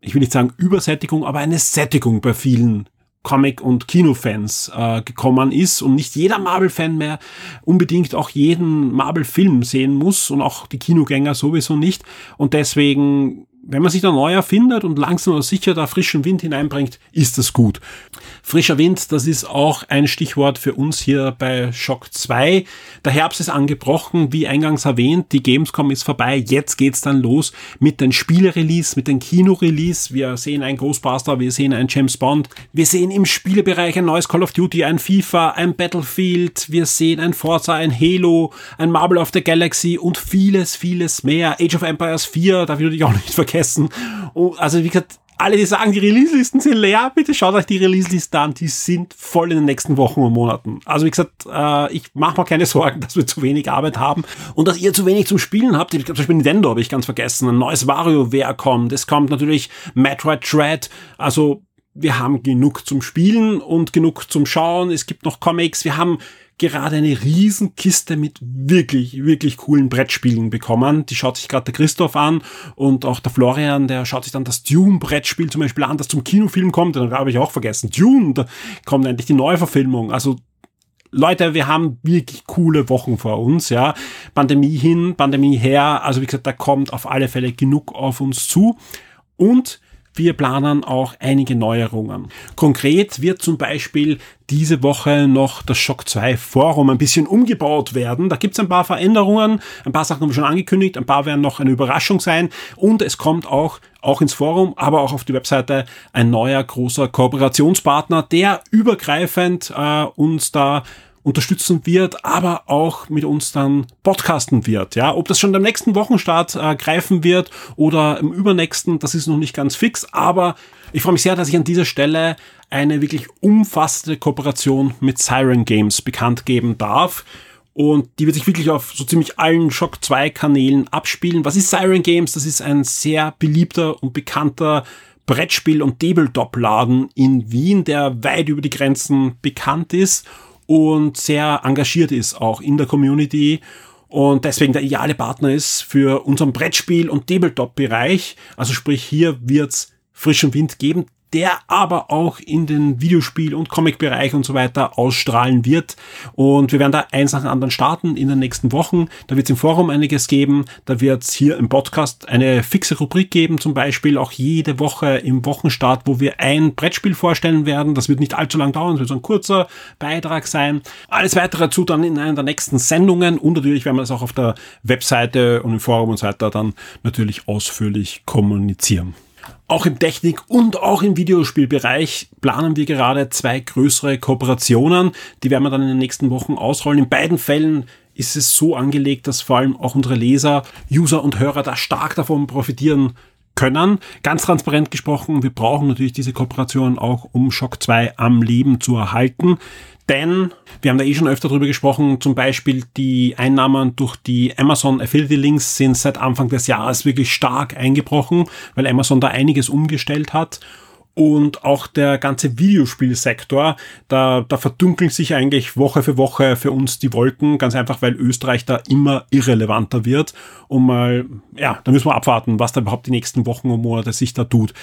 ich will nicht sagen Übersättigung, aber eine Sättigung bei vielen Comic- und Kinofans äh, gekommen ist und nicht jeder Marvel-Fan mehr unbedingt auch jeden Marvel-Film sehen muss und auch die Kinogänger sowieso nicht. Und deswegen wenn man sich da neu erfindet und langsam aber sicher da frischen Wind hineinbringt, ist das gut. Frischer Wind, das ist auch ein Stichwort für uns hier bei Shock 2. Der Herbst ist angebrochen, wie eingangs erwähnt, die Gamescom ist vorbei, jetzt geht's dann los mit den Spiele-Release, mit den Kino-Release. Wir sehen ein Ghostbuster, wir sehen ein James Bond, wir sehen im Spielebereich ein neues Call of Duty, ein FIFA, ein Battlefield, wir sehen ein Forza, ein Halo, ein Marble of the Galaxy und vieles, vieles mehr. Age of Empires 4, da würde ich auch nicht vergessen vergessen. Oh, also wie gesagt, alle, die sagen, die Release-Listen sind leer, bitte schaut euch die Release-Listen an, die sind voll in den nächsten Wochen und Monaten. Also wie gesagt, äh, ich mache mir keine Sorgen, dass wir zu wenig Arbeit haben und dass ihr zu wenig zum Spielen habt. Ich glaube, zum Beispiel Nintendo habe ich ganz vergessen. Ein neues WarioWare kommt. Es kommt natürlich Metroid Dread. Also wir haben genug zum Spielen und genug zum Schauen. Es gibt noch Comics. Wir haben gerade eine Riesenkiste mit wirklich, wirklich coolen Brettspielen bekommen. Die schaut sich gerade der Christoph an und auch der Florian, der schaut sich dann das Dune-Brettspiel zum Beispiel an, das zum Kinofilm kommt. Dann habe ich auch vergessen. Dune, da kommt endlich die Neuverfilmung. Also Leute, wir haben wirklich coole Wochen vor uns, ja. Pandemie hin, Pandemie her. Also wie gesagt, da kommt auf alle Fälle genug auf uns zu. Und wir planen auch einige Neuerungen. Konkret wird zum Beispiel diese Woche noch das Shock 2 Forum ein bisschen umgebaut werden. Da gibt's ein paar Veränderungen, ein paar Sachen haben wir schon angekündigt, ein paar werden noch eine Überraschung sein und es kommt auch auch ins Forum, aber auch auf die Webseite ein neuer großer Kooperationspartner, der übergreifend äh, uns da unterstützen wird, aber auch mit uns dann podcasten wird. Ja, ob das schon am nächsten Wochenstart äh, greifen wird oder im übernächsten, das ist noch nicht ganz fix, aber ich freue mich sehr, dass ich an dieser Stelle eine wirklich umfassende Kooperation mit Siren Games bekannt geben darf. Und die wird sich wirklich auf so ziemlich allen Shock 2 Kanälen abspielen. Was ist Siren Games? Das ist ein sehr beliebter und bekannter Brettspiel- und Tabletop-Laden in Wien, der weit über die Grenzen bekannt ist und sehr engagiert ist auch in der Community und deswegen der ideale Partner ist für unseren Brettspiel- und Tabletop-Bereich. Also sprich, hier wird's frischen Wind geben der aber auch in den Videospiel- und Comic-Bereich und so weiter ausstrahlen wird. Und wir werden da eins nach dem anderen starten in den nächsten Wochen. Da wird es im Forum einiges geben. Da wird es hier im Podcast eine fixe Rubrik geben, zum Beispiel auch jede Woche im Wochenstart, wo wir ein Brettspiel vorstellen werden. Das wird nicht allzu lang dauern, es wird so ein kurzer Beitrag sein. Alles weitere dazu dann in einer der nächsten Sendungen und natürlich werden wir das auch auf der Webseite und im Forum und so weiter dann natürlich ausführlich kommunizieren. Auch im Technik- und auch im Videospielbereich planen wir gerade zwei größere Kooperationen. Die werden wir dann in den nächsten Wochen ausrollen. In beiden Fällen ist es so angelegt, dass vor allem auch unsere Leser, User und Hörer da stark davon profitieren können. Ganz transparent gesprochen, wir brauchen natürlich diese Kooperation auch, um Shock 2 am Leben zu erhalten. Denn wir haben da eh schon öfter drüber gesprochen, zum Beispiel die Einnahmen durch die Amazon Affiliate Links sind seit Anfang des Jahres wirklich stark eingebrochen, weil Amazon da einiges umgestellt hat und auch der ganze Videospielsektor, da, da verdunkeln sich eigentlich Woche für Woche für uns die Wolken, ganz einfach, weil Österreich da immer irrelevanter wird. Und mal, ja, da müssen wir abwarten, was da überhaupt die nächsten Wochen und Monate sich da tut.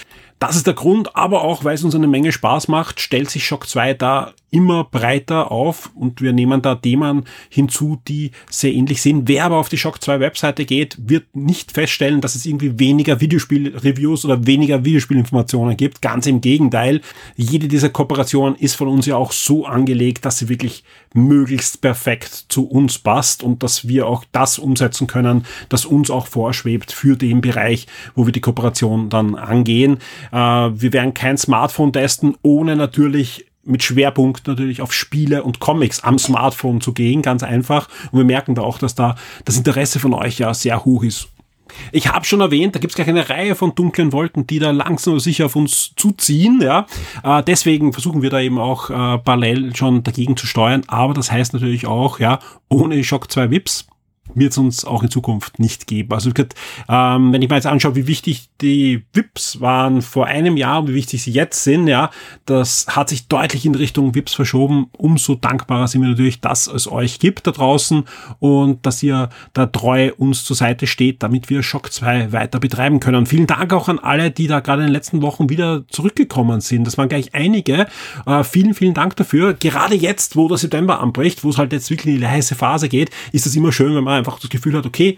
Das ist der Grund, aber auch, weil es uns eine Menge Spaß macht, stellt sich Shock 2 da immer breiter auf und wir nehmen da Themen hinzu, die sehr ähnlich sind. Wer aber auf die Shock 2 Webseite geht, wird nicht feststellen, dass es irgendwie weniger Videospiel-Reviews oder weniger Videospielinformationen gibt. Ganz im Gegenteil. Jede dieser Kooperationen ist von uns ja auch so angelegt, dass sie wirklich möglichst perfekt zu uns passt und dass wir auch das umsetzen können, das uns auch vorschwebt für den Bereich, wo wir die Kooperation dann angehen. Äh, wir werden kein Smartphone testen, ohne natürlich mit Schwerpunkt natürlich auf Spiele und Comics am Smartphone zu gehen, ganz einfach. Und wir merken da auch, dass da das Interesse von euch ja sehr hoch ist. Ich habe schon erwähnt, da gibt es gleich eine Reihe von dunklen Wolken, die da langsam oder sicher auf uns zuziehen. Ja, äh, deswegen versuchen wir da eben auch äh, parallel schon dagegen zu steuern. Aber das heißt natürlich auch, ja, ohne Shock 2 Vips wird es uns auch in Zukunft nicht geben. Also ähm, wenn ich mal jetzt anschaue, wie wichtig die VIPs waren vor einem Jahr und wie wichtig sie jetzt sind, ja, das hat sich deutlich in Richtung VIPs verschoben. Umso dankbarer sind wir natürlich, dass es euch gibt da draußen und dass ihr da treu uns zur Seite steht, damit wir Shock 2 weiter betreiben können. Vielen Dank auch an alle, die da gerade in den letzten Wochen wieder zurückgekommen sind. Das waren gleich einige. Äh, vielen, vielen Dank dafür. Gerade jetzt, wo der September anbricht, wo es halt jetzt wirklich in die heiße Phase geht, ist es immer schön, wenn man einfach das Gefühl hat, okay,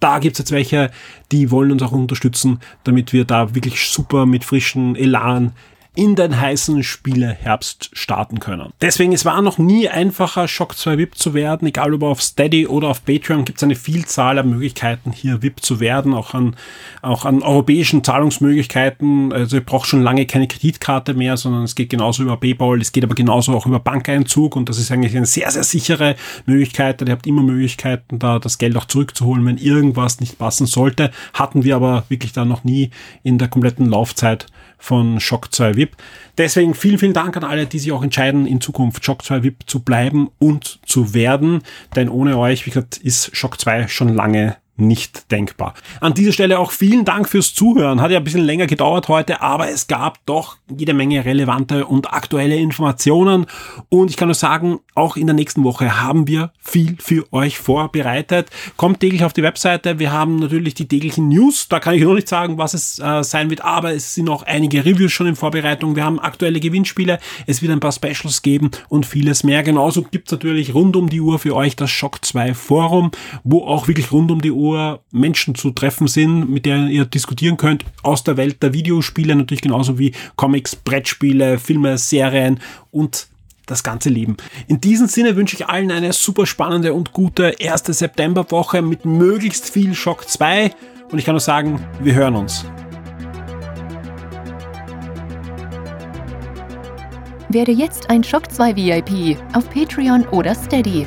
da gibt's jetzt welche, die wollen uns auch unterstützen, damit wir da wirklich super mit frischen Elan in den heißen Spieleherbst starten können. Deswegen, es war noch nie einfacher, Shock 2 VIP zu werden. Egal ob auf Steady oder auf Patreon gibt es eine Vielzahl an Möglichkeiten, hier VIP zu werden, auch an, auch an europäischen Zahlungsmöglichkeiten. Also ihr braucht schon lange keine Kreditkarte mehr, sondern es geht genauso über PayPal, es geht aber genauso auch über Bankeinzug und das ist eigentlich eine sehr, sehr sichere Möglichkeit. Ihr habt immer Möglichkeiten, da das Geld auch zurückzuholen, wenn irgendwas nicht passen sollte. Hatten wir aber wirklich da noch nie in der kompletten Laufzeit von Shock 2 VIP. Deswegen vielen, vielen Dank an alle, die sich auch entscheiden, in Zukunft Shock 2 VIP zu bleiben und zu werden. Denn ohne euch, wie gesagt, ist Shock 2 schon lange nicht denkbar. An dieser Stelle auch vielen Dank fürs Zuhören. Hat ja ein bisschen länger gedauert heute, aber es gab doch jede Menge relevante und aktuelle Informationen. Und ich kann nur sagen, auch in der nächsten Woche haben wir viel für euch vorbereitet. Kommt täglich auf die Webseite. Wir haben natürlich die täglichen News. Da kann ich noch nicht sagen, was es äh, sein wird, aber es sind auch einige Reviews schon in Vorbereitung. Wir haben aktuelle Gewinnspiele. Es wird ein paar Specials geben und vieles mehr. Genauso gibt's natürlich rund um die Uhr für euch das Shock 2 Forum, wo auch wirklich rund um die Uhr Uhr Menschen zu treffen sind, mit denen ihr diskutieren könnt, aus der Welt der Videospiele, natürlich genauso wie Comics, Brettspiele, Filme, Serien und das ganze Leben. In diesem Sinne wünsche ich allen eine super spannende und gute erste Septemberwoche mit möglichst viel Schock 2 und ich kann nur sagen, wir hören uns. Werde jetzt ein Schock 2 VIP auf Patreon oder Steady.